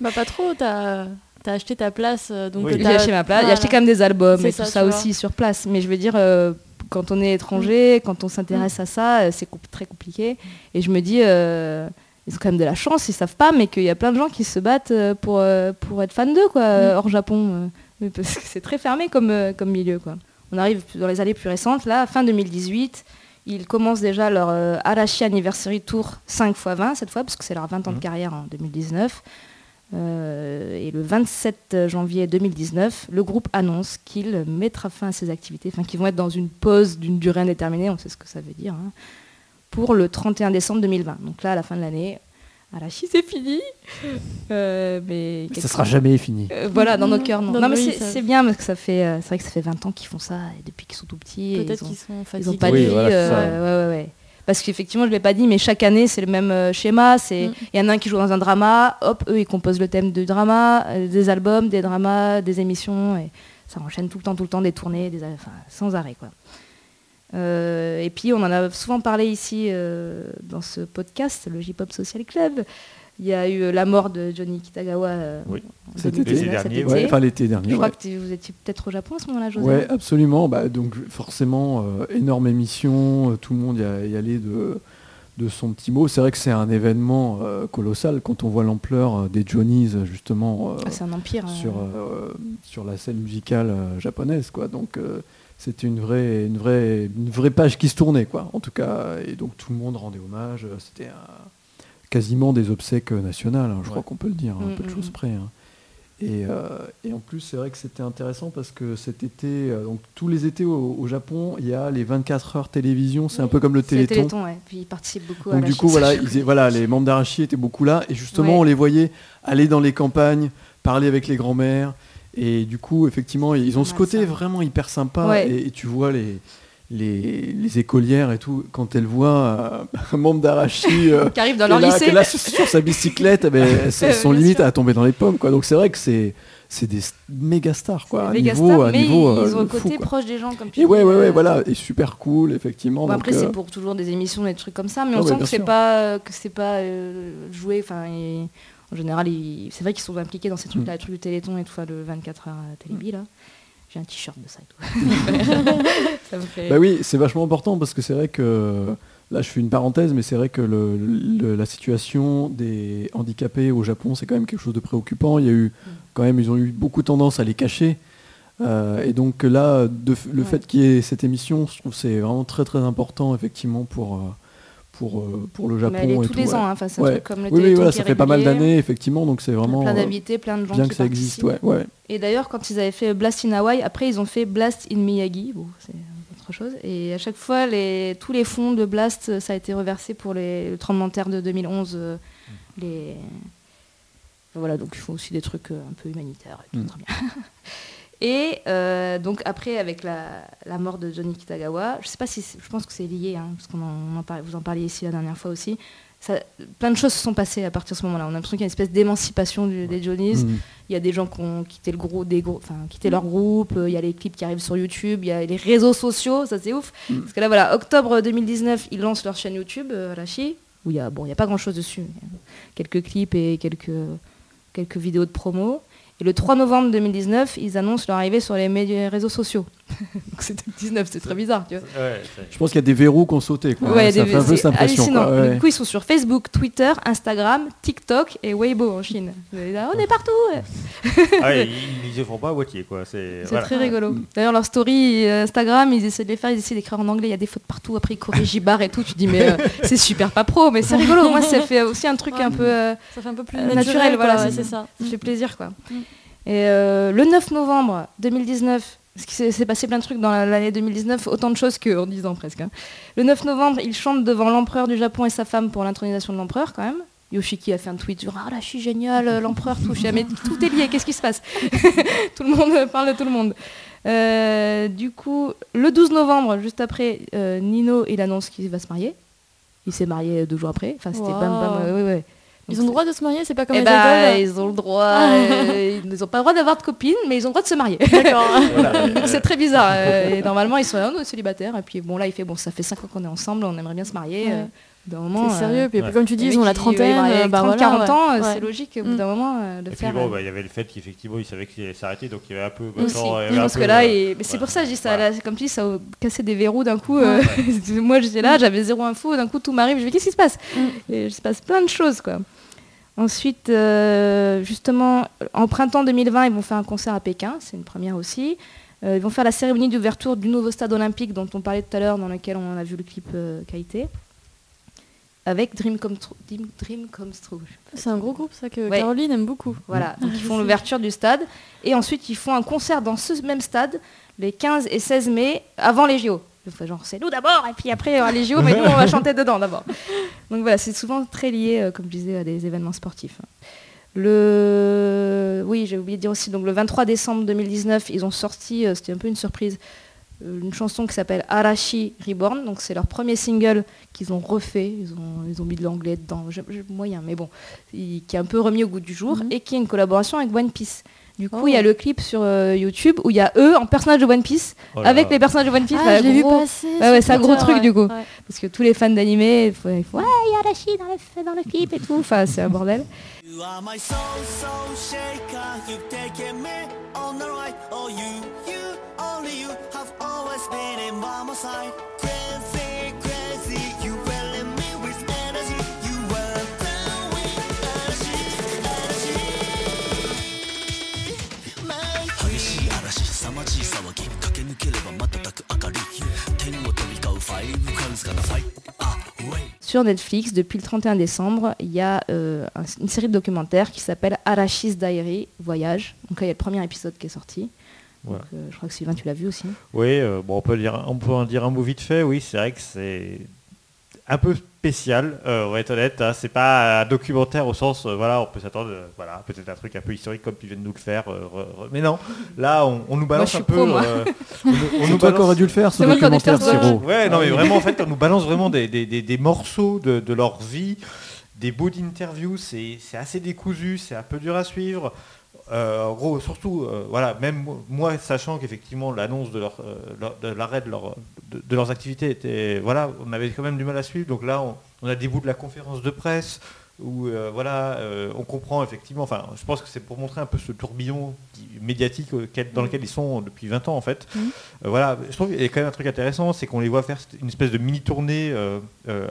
Speaker 4: Bah pas trop, t'as as acheté ta place. euh, Donc
Speaker 2: Oui.
Speaker 4: t'as-
Speaker 5: J'ai acheté ma place, j'ai acheté quand même des albums et tout
Speaker 4: ça,
Speaker 5: aussi sur place. Mais je veux dire, euh, quand on est étranger, quand on s'intéresse
Speaker 4: Mm.
Speaker 5: à ça, euh, c'est très compliqué. Et je me dis, euh, ils ont quand même de la chance, ils savent pas, mais qu'il y a plein de gens qui se battent pour, pour être fans d'eux, quoi, euh, hors Japon. Mais parce que c'est très fermé comme, comme milieu, quoi. On arrive dans les années plus récentes, là, fin 2018. Ils commencent déjà leur euh, Arashi Anniversary Tour 5 x 20 cette fois, parce que c'est leur 20 ans de carrière en 2019. Euh, et le 27 janvier 2019, le groupe annonce qu'il mettra fin à ses activités, enfin qu'ils vont être dans une pause d'une durée indéterminée, on sait ce que ça veut dire, hein, pour le 31 décembre 2020. Donc là, à la fin de l'année, Arashi, c'est fini. Euh, mais
Speaker 3: Ça sera jamais fini.
Speaker 5: euh, voilà, dans nos cœurs, non. Non, mais
Speaker 4: oui,
Speaker 5: c'est
Speaker 4: ça-
Speaker 5: bien parce que ça fait, euh, c'est vrai que ça fait 20 ans qu'ils font ça et depuis qu'ils sont tout petits. et
Speaker 4: Peut-être
Speaker 5: ils
Speaker 4: qu'ils sont
Speaker 5: ils
Speaker 4: fatigués.
Speaker 5: n'ont pas
Speaker 3: Oui,
Speaker 5: de vie.
Speaker 3: voilà,
Speaker 5: euh, ouais, ouais. Parce qu'effectivement, je ne l'ai pas dit, mais chaque année, c'est le même euh, schéma.
Speaker 4: Mm.
Speaker 5: Il y en a un qui joue dans un drama, hop, eux, ils composent le thème du drama, euh, des albums, des dramas, des émissions. Et ça enchaîne tout le temps, tout le temps, des tournées, des, enfin, sans arrêt. Quoi. Euh, et puis, on en a souvent parlé ici euh, dans ce podcast, le J-Pop Social Club. Il y a eu euh, la mort de Johnny Kitagawa euh,
Speaker 2: Oui.
Speaker 3: Cet
Speaker 5: 2019,
Speaker 2: été.
Speaker 5: cet
Speaker 2: dernier,
Speaker 5: été.
Speaker 3: Ouais, enfin l'été dernier.
Speaker 5: Je crois que vous étiez peut-être au Japon à ce moment-là, José.
Speaker 3: Ouais, absolument. Bah, donc forcément, euh, énorme émission, euh, tout le monde y, a- y allait de, de son petit mot. C'est vrai que c'est un événement euh, colossal quand on voit l'ampleur des Johnnies justement
Speaker 5: Ah, c'est un empire. euh.
Speaker 3: sur, sur la scène musicale japonaise. Quoi. Donc c'était une vraie, une, vraie, une vraie page qui se tournait. Quoi. En tout cas, et donc tout le monde rendait hommage. C'était un- quasiment des obsèques euh, nationales, hein, je crois qu'on peut le dire, un
Speaker 5: Mm,
Speaker 3: peu de
Speaker 5: mm,
Speaker 3: choses
Speaker 5: mm.
Speaker 3: près. hein. Et, euh, et en plus, c'est vrai que c'était intéressant parce que cet été, euh, donc tous les étés au, au Japon, il y a les 24 heures télévision, c'est un peu comme le
Speaker 5: C'est le
Speaker 3: Téléthon.
Speaker 5: Téléthon, ouais. Puis ils participent beaucoup à
Speaker 3: Donc
Speaker 5: la
Speaker 3: du coup, voilà, ils, les membres d'Arachi étaient beaucoup là, et justement,
Speaker 5: Ouais.
Speaker 3: on les voyait aller dans les campagnes, parler avec les grands-mères, et du coup, effectivement, ils ont ce côté
Speaker 5: ça.
Speaker 3: vraiment hyper sympa,
Speaker 5: Ouais.
Speaker 3: et, et tu vois les, les, les écolières et tout, quand elles voient un membre d'Arachi euh,
Speaker 5: qui arrivent dans leur
Speaker 3: là,
Speaker 5: lycée.
Speaker 3: là sur, sa bicyclette, eh ben, elles sont limite
Speaker 5: sûr.
Speaker 3: à tomber dans les pommes, quoi. Donc c'est vrai que c'est c'est des méga stars, quoi. à
Speaker 5: méga
Speaker 3: niveau,
Speaker 5: stars,
Speaker 3: à
Speaker 5: mais
Speaker 3: niveau,
Speaker 5: ils
Speaker 3: euh,
Speaker 5: ont
Speaker 3: fou,
Speaker 5: côté proche des gens, comme tu
Speaker 3: Et
Speaker 5: dis,
Speaker 3: ouais, ouais,
Speaker 5: euh,
Speaker 3: voilà, et super cool, effectivement.
Speaker 5: Bon,
Speaker 3: donc,
Speaker 5: après, c'est pour toujours des émissions, des trucs comme ça, mais
Speaker 3: Ah
Speaker 5: on
Speaker 3: ouais,
Speaker 5: sent que c'est pas que c'est pas joué. Enfin, et- en général, c'est vrai qu'ils sont impliqués dans ces trucs-là,
Speaker 3: Mm.
Speaker 5: les trucs du Téléthon et tout, enfin, le 24 heures à Télébi là. J'ai un t-shirt de ça et tout. ça me fait.
Speaker 3: Bah oui, c'est vachement important parce que c'est vrai que là je fais une parenthèse, mais c'est vrai que le- le- la situation des handicapés au Japon c'est quand même quelque chose de préoccupant. Il y a eu quand même, ils ont eu beaucoup tendance à les cacher. Euh, et donc là, de le
Speaker 5: Ouais.
Speaker 3: fait qu'il y ait cette émission, je trouve que c'est vraiment très très important effectivement pour, euh, pour, euh, pour le Japon.
Speaker 5: mais elle est
Speaker 3: et
Speaker 5: tous
Speaker 3: tout,
Speaker 5: les
Speaker 3: ouais.
Speaker 5: ans, hein, un truc comme le
Speaker 3: Oui, oui,
Speaker 5: Téléthon
Speaker 3: voilà,
Speaker 5: qui
Speaker 3: ça fait pas mal d'années effectivement, donc c'est vraiment
Speaker 5: plein
Speaker 3: euh,
Speaker 5: d'invités, plein de gens
Speaker 3: bien
Speaker 5: qui
Speaker 3: que ça existe.
Speaker 5: participent.
Speaker 3: Ouais, ouais.
Speaker 5: Et d'ailleurs, quand ils avaient fait Blast in Hawaii, après ils ont fait Blast in Miyagi. Bon, c'est autre chose. Et à chaque fois, les, tous les fonds de Blast, ça a été reversé pour les, le tremblement de terre de 2011. euh, les... Voilà, donc ils font aussi des trucs euh, un peu humanitaires. Et, tout,
Speaker 3: Mm.
Speaker 5: très bien. Et euh, donc après, avec la, la mort de Johnny Kitagawa, je sais pas si, je pense que c'est lié, hein, parce qu'on en, on en parle- vous en parliez ici la dernière fois aussi. Ça, plein de choses se sont passées à partir de ce moment-là. On a l'impression qu'il y a une espèce d'émancipation des Johnnies.
Speaker 3: Mhm.
Speaker 5: Il y a des gens qui ont quitté le gros, des gros, enfin quitté leur groupe. euh, Il y a les clips qui arrivent sur YouTube. Il y a les réseaux sociaux. Ça c'est ouf.
Speaker 3: Mm.
Speaker 5: Parce que là voilà, octobre 2019, ils lancent leur chaîne YouTube euh, Arashi, où il y a bon, il y a pas grand chose dessus. A quelques clips et quelques quelques vidéos de promo. Et le 3 novembre 2019, ils annoncent leur arrivée sur les médias, réseaux sociaux. Donc c'était le 19, c'est très bizarre, tu vois.
Speaker 2: Ouais, c'est-
Speaker 3: Je pense qu'il y a des verrous qui ont sauté. Quoi.
Speaker 5: Ouais,
Speaker 3: ça
Speaker 5: des-
Speaker 3: fait un peu
Speaker 5: c'est
Speaker 3: cette impression.
Speaker 5: hallucinant.
Speaker 3: quoi, ouais.
Speaker 5: Du coup, ils sont sur Facebook, Twitter, Instagram, TikTok et Weibo en Chine. Dire, on est partout. ouais.
Speaker 2: Ah ils, se font pas à moitié quoi. C'est
Speaker 5: C'est
Speaker 2: voilà.
Speaker 5: très rigolo. D'ailleurs, leur story euh, Instagram, ils essaient de les faire, ils essaient d'écrire en anglais, il y a des fautes partout, après ils corrigent Ibar et tout. Tu dis, mais euh, c'est super pas pro, mais c'est rigolo. Moi, ça fait aussi un truc un peu. euh,
Speaker 4: Ça fait un peu plus naturel,
Speaker 5: naturel, voilà, c'est-
Speaker 4: c'est ça.
Speaker 5: ça fait plaisir, quoi.
Speaker 4: Mm.
Speaker 5: Et euh, le 9 novembre 2019, parce qu'il s'est passé plein de trucs dans la- l'année 2019, autant de choses qu'en 10 ans presque. hein. Le 9 novembre, il chante devant l'empereur du Japon et sa femme pour l'intronisation de l'empereur, quand même. Yoshiki a fait un tweet genre Ah là, je suis génial, euh, l'empereur, Ah, mais tout est lié, qu'est-ce qui se passe Tout le monde parle de tout le monde. Euh, du coup, le 12 novembre, juste après, euh, Nino, il annonce qu'il va se marier. Il s'est marié deux jours après. Enfin, c'était
Speaker 4: Wow.
Speaker 5: bam bam. ouais.
Speaker 4: Ils ont le droit de se marier, c'est pas comme
Speaker 5: eh
Speaker 4: les
Speaker 5: bah, ils ont le droit. euh, ils n'ont pas le droit d'avoir de copine, mais ils ont le droit de se marier.
Speaker 4: D'accord.
Speaker 5: C'est très bizarre. euh, et normalement, ils sont là, oh, célibataires. Et puis bon, là, il fait bon, ça fait 5 ans qu'on est ensemble, on aimerait bien se marier.
Speaker 4: Ouais.
Speaker 5: euh, D'un moment.
Speaker 4: C'est sérieux, puis
Speaker 2: ouais.
Speaker 4: comme tu dis, ils ont la trentaine, euh, bah
Speaker 5: 30,
Speaker 4: voilà,
Speaker 5: 40
Speaker 4: ouais.
Speaker 5: ans,
Speaker 4: Ouais.
Speaker 5: c'est logique au bout
Speaker 4: Mm.
Speaker 5: d'un moment euh, de
Speaker 2: Et puis
Speaker 5: faire.
Speaker 2: bon,
Speaker 5: euh,
Speaker 2: bah, il y avait le fait qu'effectivement, il savait qu'il allait s'arrêter, donc il y avait un peu.
Speaker 5: aussi.
Speaker 2: maintenant, il y
Speaker 5: Je pense
Speaker 2: peu,
Speaker 5: que là,
Speaker 2: euh,
Speaker 5: et- c'est
Speaker 2: ouais.
Speaker 5: pour ça, je dis ça,
Speaker 2: Voilà.
Speaker 5: là, c'est comme tu dis, ça a cassé des verrous d'un coup. Moi, j'étais là, j'avais zéro info, d'un coup, tout m'arrive. Je me dis, qu'est-ce qui se passe?
Speaker 4: Mm.
Speaker 5: Et il se passe plein de choses, quoi. Ensuite, euh, justement, en printemps 2020, ils vont faire un concert à Pékin, c'est une première aussi. Euh, ils vont faire la cérémonie d'ouverture du nouveau stade olympique dont on parlait tout à l'heure, dans lequel on a vu le clip euh, qualité, avec Dream Come True. Dream, Dream Comes True.
Speaker 4: C'est un gros groupe, ça, que
Speaker 5: Ouais.
Speaker 4: Caroline aime beaucoup.
Speaker 5: Voilà, donc ils font l'ouverture du stade. Et ensuite, ils font un concert dans ce même stade les 15 et 16 mai, avant les JO. Enfin, genre, c'est nous d'abord, et puis après, aura les JO, mais nous, on va chanter dedans d'abord. Donc voilà, c'est souvent très lié, euh, comme je disais, à des événements sportifs. Le... Oui, j'ai oublié de dire aussi, donc le 23 décembre 2019, ils ont sorti, euh, c'était un peu une surprise, euh, une chanson qui s'appelle Arashi Reborn. Donc c'est leur premier single qu'ils ont refait. Ils ont, ils ont mis de l'anglais dedans, je- je- moyen, mais bon, il- qui est un peu remis au goût du jour
Speaker 4: Mhm.
Speaker 5: et qui est une collaboration avec One Piece. Du coup,
Speaker 4: Oh.
Speaker 5: il y a le clip sur euh, YouTube où il y a eux en personnage de One Piece
Speaker 2: Oh
Speaker 5: avec les personnages de One Piece.
Speaker 4: Ah,
Speaker 5: bah,
Speaker 4: je l'ai vu
Speaker 5: gros-
Speaker 4: passer.
Speaker 5: Ouais, c'est un gros truc,
Speaker 4: ouais.
Speaker 5: du coup.
Speaker 4: Ouais.
Speaker 5: Parce que tous les fans d'animé, il faut, il faut, ouais, il y a Arashi dans le, dans le clip et tout. Enfin, c'est un bordel. Sur Netflix, depuis le 31 décembre, il y a euh, une série de documentaires qui s'appelle Arachis Diary, Voyage. Donc là, il y a le premier épisode qui est sorti. Donc, euh, je crois que Sylvain, tu l'as vu aussi.
Speaker 2: Oui, euh, bon, on, peut lire, on peut en dire un mot vite fait. Oui, c'est vrai que c'est un peu spécial, euh, on va être honnête. hein. C'est pas un documentaire au sens, euh, voilà, on peut s'attendre, euh, voilà, peut-être un truc un peu historique comme tu viens de nous le faire. euh, re- re- mais non, là, on, on nous balance un peu.
Speaker 5: moi.
Speaker 2: euh, on, nous- on
Speaker 3: C'est
Speaker 2: nous
Speaker 3: toi
Speaker 2: balance-
Speaker 3: aurais dû le faire, ce documentaire. Siro.
Speaker 2: Ouais, non, mais vraiment, en fait, on nous balance vraiment des, des- des- des morceaux de, de leur vie, des bouts d'interviews. C'est c'est assez décousu, c'est un peu dur à suivre. Euh, en gros, surtout, euh, voilà, même moi, sachant qu'effectivement l'annonce de, leur, euh, l'arrêt de, leur- de- de leurs activités était, voilà, on avait quand même du mal à suivre. Donc là, on, on a des bouts de la conférence de presse où, euh, voilà, on comprend effectivement. Enfin, je pense que c'est pour montrer un peu ce tourbillon qui- médiatique auquel- dans lequel ils sont depuis 20 ans en fait. Euh, voilà, je trouve qu'il y a quand même un truc intéressant, c'est qu'on les voit faire une espèce de mini tournée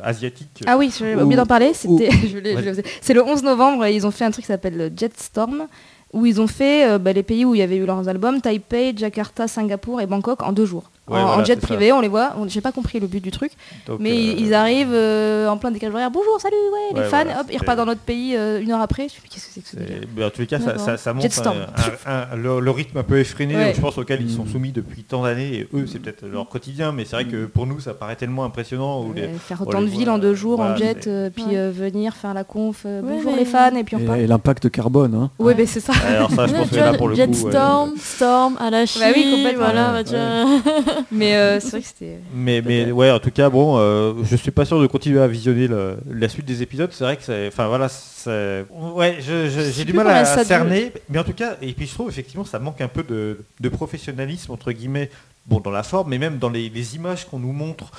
Speaker 2: asiatique.
Speaker 5: Ah oui, j'ai
Speaker 3: Ou-
Speaker 5: oublié d'en parler. C'était,
Speaker 2: Ouais.
Speaker 5: c'est le 11 novembre. Ils ont fait un truc qui s'appelle le Jetstorm, où ils ont fait euh, bah, les pays où il y avait eu leurs albums Taipei, Jakarta, Singapour et Bangkok en deux jours.
Speaker 2: Ouais,
Speaker 5: en, jet
Speaker 2: ça.
Speaker 5: privé, on les voit. On- J'ai pas compris le but du truc,
Speaker 2: Donc,
Speaker 5: mais
Speaker 2: euh,
Speaker 5: ils- arrivent euh, en plein décalage horaire. Bonjour, salut, ouais, les fans.
Speaker 2: voilà,
Speaker 5: hop, ils repartent dans notre pays euh, une heure après. Je me dis, qu'est-ce que c'est que ce délire
Speaker 2: mais en tous les cas, ça,
Speaker 5: D'accord.
Speaker 2: ça, ça montre
Speaker 5: Jetstorm.
Speaker 2: un- un- un- le, le rythme un peu effréné,
Speaker 5: Ouais.
Speaker 2: je pense, auquel ils sont
Speaker 3: Mm.
Speaker 2: soumis depuis tant d'années. Et eux, c'est peut-être leur quotidien, mais c'est vrai que pour nous, ça paraît tellement impressionnant. où les-
Speaker 5: Ouais, Faire autant de villes en deux jours en jet, puis
Speaker 4: Ouais.
Speaker 5: euh, venir faire la conf. euh, bonjour
Speaker 4: mais-
Speaker 5: les fans, et puis on repart.
Speaker 3: et l'impact carbone, hein.
Speaker 5: Ouais, ben c'est ça.
Speaker 2: Alors ça, je pense que là, pour le coup...
Speaker 4: Jetstorm, Storm, Alashi,
Speaker 5: Bah oui, complètement.
Speaker 4: voilà,
Speaker 5: Mais euh, c'est vrai que c'était.
Speaker 2: Mais, mais ouais, en tout cas, bon, euh, je suis pas sûr de continuer à visionner le- la suite des épisodes. C'est vrai que c'est, enfin voilà, c'est, ouais, j'ai du mal à, cerner. Mais en tout cas, et puis je trouve effectivement, ça manque un peu de, de professionnalisme entre guillemets, bon, dans la forme, mais même dans les, les images qu'on nous montre.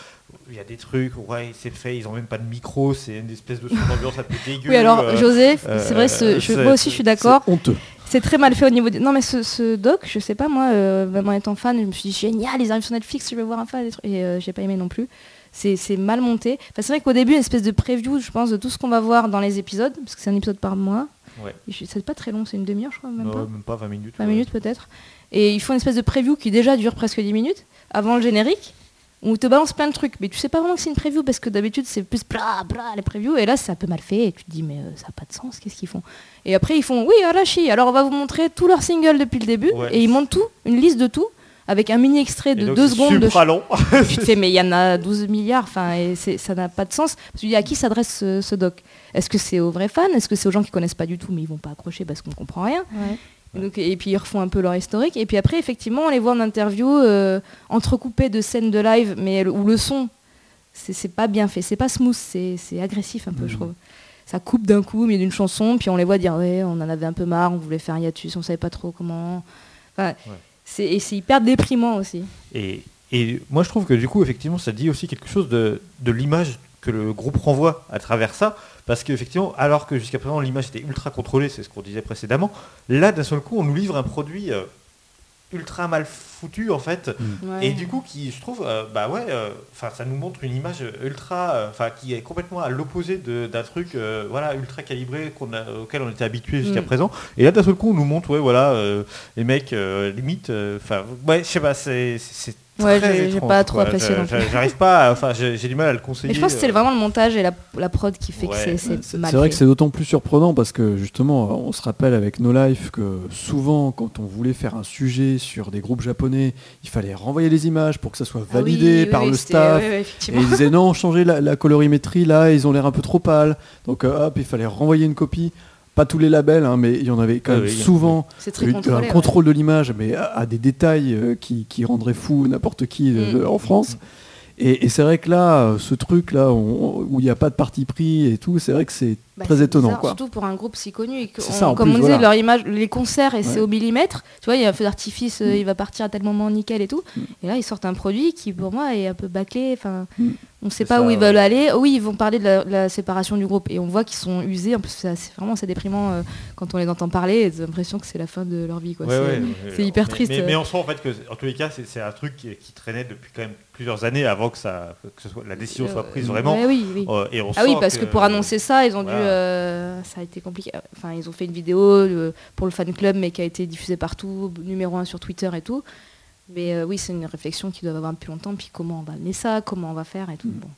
Speaker 2: Il y a des trucs, ouais, c'est fait, ils ont même pas de micro, c'est une espèce de son d'ambiance un peu dégueu.
Speaker 5: Oui, alors
Speaker 2: euh,
Speaker 5: José,
Speaker 2: euh,
Speaker 5: c'est vrai, ce- je- moi aussi je suis d'accord.
Speaker 3: C'est honteux.
Speaker 5: C'est très mal fait au niveau. des- Non, mais ce, ce doc, je sais pas, moi, euh, étant fan, je me suis dit génial, ils arrivent sur Netflix, je vais voir un fan. Et euh, j'ai pas aimé non plus. C'est c'est mal monté. Enfin, c'est vrai qu'au début, une espèce de preview, je pense, de tout ce qu'on va voir dans les épisodes, parce que c'est un épisode par mois.
Speaker 2: Ouais.
Speaker 5: Et C'est pas très long, c'est une demi-heure, je crois, même
Speaker 2: non,
Speaker 5: pas.
Speaker 2: même pas 20 minutes.
Speaker 5: 20
Speaker 2: ouais.
Speaker 5: minutes peut-être. Et ils font une espèce de preview qui déjà dure presque 10 minutes avant le générique. Où ils te balance plein de trucs, mais tu sais pas vraiment que c'est une preview parce que d'habitude c'est plus bla bla les previews. Et là c'est un peu mal fait et tu te dis mais euh, ça n'a pas de sens, qu'est-ce qu'ils font? Et après ils font oui Arashi, alors on va vous montrer tous leurs singles depuis le début.
Speaker 2: Ouais.
Speaker 5: et ils montrent tout, une liste de tout avec un mini extrait de
Speaker 2: donc,
Speaker 5: 2
Speaker 2: c'est
Speaker 5: secondes de
Speaker 2: long.
Speaker 5: tu te fais mais il y en a 12 milliards, enfin et ça n'a pas de sens. Tu te dis à qui s'adresse ce, ce doc? Est-ce que c'est aux vrais fans? Est-ce que c'est aux gens qui connaissent pas du tout mais ils vont pas accrocher parce qu'on comprend rien? Donc, et puis ils refont un peu leur historique. Et puis après, effectivement, on les voit en interview euh, entrecoupés de scènes de live, mais où le son, c'est pas bien fait, c'est pas smooth, c'est agressif un peu, je trouve. Ça coupe d'un coup, mais d'une chanson, puis on les voit dire ouais, on en avait un peu marre, on voulait faire un hiatus, on savait pas trop comment. Enfin, c'est et c'est hyper déprimant aussi.
Speaker 2: Et, et moi, je trouve que du coup, effectivement, ça dit aussi quelque chose de, de l'image que le groupe renvoie à travers ça. Parce qu'effectivement, alors que jusqu'à présent, l'image était ultra contrôlée, c'est ce qu'on disait précédemment, là, d'un seul coup, on nous livre un produit euh, ultra mal foutu, en fait. Et du coup, qui, je trouve, euh, bah ouais, euh, enfin, ça nous montre une image ultra, euh, enfin, qui est complètement à l'opposé de- d'un truc, euh, voilà, ultra calibré qu'on a- auquel on était habitué jusqu'à
Speaker 5: Mm.
Speaker 2: présent. Et là, d'un seul coup, on nous montre, ouais, voilà, euh, les mecs, euh, limite, euh, enfin, ouais, je sais pas, c'est
Speaker 5: Ouais, j'ai- pas trop
Speaker 2: quoi.
Speaker 5: apprécié
Speaker 2: J'arrive pas, à- enfin, j'ai du mal à le conseiller.
Speaker 5: Mais je pense que c'est
Speaker 2: euh,
Speaker 5: vraiment le montage et la, la prod qui fait
Speaker 2: Ouais.
Speaker 5: que c'est- mal
Speaker 3: c'est vrai que c'est d'autant plus surprenant parce que justement, on se rappelle avec No Life que souvent, quand on voulait faire un sujet sur des groupes japonais, il fallait renvoyer les images pour que ça soit
Speaker 5: Ah oui,
Speaker 3: validé par
Speaker 5: oui,
Speaker 3: le staff. Et ils disaient non, changez la, la colorimétrie là, ils ont l'air un peu trop pâles. Donc euh, hop, il fallait renvoyer une copie. Pas tous les labels, hein, mais il y en avait quand
Speaker 2: Ah
Speaker 3: même
Speaker 2: oui,
Speaker 3: souvent un
Speaker 5: ouais.
Speaker 3: contrôle de l'image, mais à, à des détails euh, qui, qui rendraient fou n'importe qui de-
Speaker 5: Mm.
Speaker 3: en France. Et, et c'est vrai que là, euh, ce truc là, on- où il n'y a pas de parti pris et tout, c'est vrai que c'est
Speaker 5: Bah,
Speaker 3: très
Speaker 5: c'est
Speaker 3: étonnant.
Speaker 5: bizarre,
Speaker 3: Quoi.
Speaker 5: Surtout pour un groupe si connu. Et que
Speaker 3: C'est
Speaker 5: on-
Speaker 3: ça, en
Speaker 5: comme
Speaker 3: plus,
Speaker 5: on disait,
Speaker 3: voilà.
Speaker 5: leur image, les concerts, et c'est au millimètre. Tu vois, il y a un feu d'artifice, euh,
Speaker 3: Mm.
Speaker 5: il va partir à tel moment nickel et tout.
Speaker 3: Mm.
Speaker 5: Et là, ils sortent un produit qui, pour moi, est un peu bâclé. Enfin,
Speaker 3: Mm.
Speaker 5: on ne sait
Speaker 2: C'est
Speaker 5: pas
Speaker 2: ça,
Speaker 5: où ils
Speaker 2: ouais.
Speaker 5: veulent aller. Oui, ils vont parler de la, de la séparation du groupe. Et on voit qu'ils sont usés. En plus, c'est assez- vraiment assez déprimant euh, quand on les entend parler. Et t'as l'impression que c'est la fin de leur vie. Quoi.
Speaker 2: Ouais,
Speaker 5: C'est- c'est hyper
Speaker 2: Mais-
Speaker 5: triste.
Speaker 2: Mais, mais on sent en fait que, en tous les cas, c'est c'est un truc qui, qui traînait depuis quand même plusieurs années avant que, ça, que ce soit, la décision soit prise
Speaker 5: Euh,
Speaker 2: vraiment.
Speaker 5: oui, oui.
Speaker 2: Euh, et on
Speaker 5: Ah oui, parce que, pour annoncer ça, ils ont dû. Euh, ça a été compliqué. Enfin, ils ont fait une vidéo euh, pour le fan club, mais qui a été diffusée partout, numéro un sur Twitter et tout. Mais euh, oui, c'est une réflexion qui doit avoir depuis longtemps. Puis comment on va amener ça, comment on va faire et tout.
Speaker 3: Mm.
Speaker 5: Bon.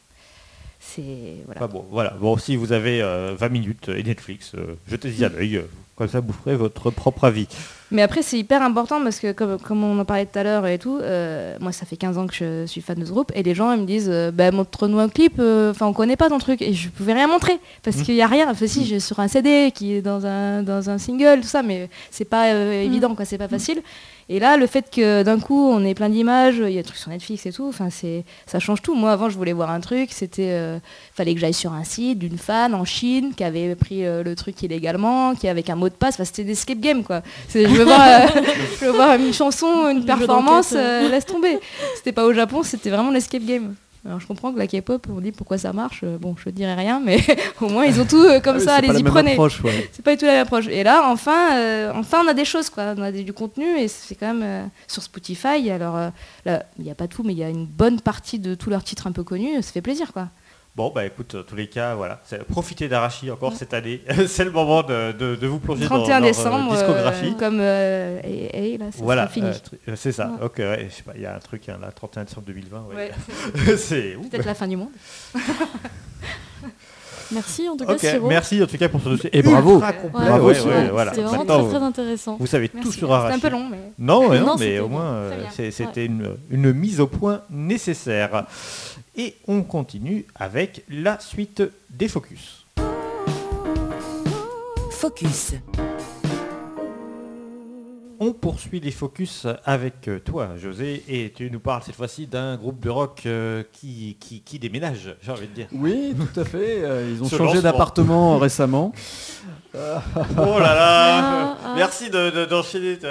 Speaker 5: C'est voilà.
Speaker 2: Bon, voilà. Bon, si vous avez euh, 20 minutes et Netflix, jetez-y à l'œil. euh, comme ça, vous ferez votre propre avis.
Speaker 5: Mais après, c'est hyper important parce que, comme, comme on en parlait tout à l'heure et tout, euh, moi, ça fait 15 ans que je suis fan de ce groupe et les gens, ils me disent euh, bah, montre-nous un clip, euh, enfin, on connaît pas ton truc. Et je pouvais rien montrer parce qu'il y a rien. Enfin, si, j'ai sur un CD qui est dans un, dans un single, tout ça, mais c'est pas euh, évident, quoi, c'est pas facile. Et là, le fait que d'un coup, on ait plein d'images, il y a des trucs sur Netflix et tout, enfin, c'est, ça change tout. Moi, avant, je voulais voir un truc, c'était, euh, fallait que j'aille sur un site d'une fan en Chine qui avait pris euh, le truc illégalement, qui avec un mot de passe, enfin, c'était des escape games, quoi. C'est- je veux voir, euh, je veux voir une chanson, une performance,
Speaker 4: d'enquête,
Speaker 5: euh, laisse tomber. C'était pas au Japon, c'était vraiment l'escape game. Alors je comprends que la K-pop, on dit pourquoi ça marche. euh, Bon, je dirais rien, mais au moins ils ont tout euh, comme
Speaker 3: Ah
Speaker 5: ça, allez-y
Speaker 3: même
Speaker 5: prenez.
Speaker 3: ouais.
Speaker 5: C'est pas du tout la même approche. Et là, enfin, euh, enfin, on a des choses, quoi. On a des- du contenu et c'est quand même euh, sur Spotify. Alors, euh, là, il n'y a pas tout, mais il y a une bonne partie de tous leurs titres un peu connus. Ça fait plaisir, quoi.
Speaker 2: Bon, bah écoute, en tous les cas, voilà. Profitez d'Arashi encore cette année. c'est le moment de, de- de vous plonger dans
Speaker 5: 31
Speaker 2: leur euh,
Speaker 5: décembre,
Speaker 2: discographie.
Speaker 5: euh, comme euh, et, et là, ça
Speaker 2: Voilà,
Speaker 5: fini.
Speaker 2: euh, c'est ça.
Speaker 5: Ouais.
Speaker 2: Ok, ouais, je sais pas, il y a un truc hein, là, 31 décembre 2020. ouais.
Speaker 5: Ouais.
Speaker 2: c'est.
Speaker 5: Peut-être la fin du monde.
Speaker 4: Merci en tout cas,
Speaker 2: Ok,
Speaker 4: Siro.
Speaker 2: merci en tout cas pour ce dossier.
Speaker 3: Et bravo. Bravo,
Speaker 2: Ouais,
Speaker 3: Siro.
Speaker 2: ouais, voilà.
Speaker 4: C'était vraiment très très intéressant.
Speaker 2: Vous savez tout sur
Speaker 5: C'était
Speaker 2: Arashi.
Speaker 5: un peu long, mais
Speaker 2: Non, mais, non,
Speaker 4: Non,
Speaker 2: mais
Speaker 4: c'était
Speaker 2: au moins, c'était une, une mise au point nécessaire. Et on continue avec la suite des focus.
Speaker 1: Focus.
Speaker 2: On poursuit les focus avec euh, toi, José, et tu nous parles cette fois-ci d'un groupe de rock euh, qui, qui, qui déménage, j'ai envie de dire.
Speaker 3: Oui, tout à fait. euh, ils ont
Speaker 2: Ce
Speaker 3: changé d'appartement récemment.
Speaker 2: Oh là là
Speaker 4: Ah, ah.
Speaker 2: Merci de- de- d'enchaîner. de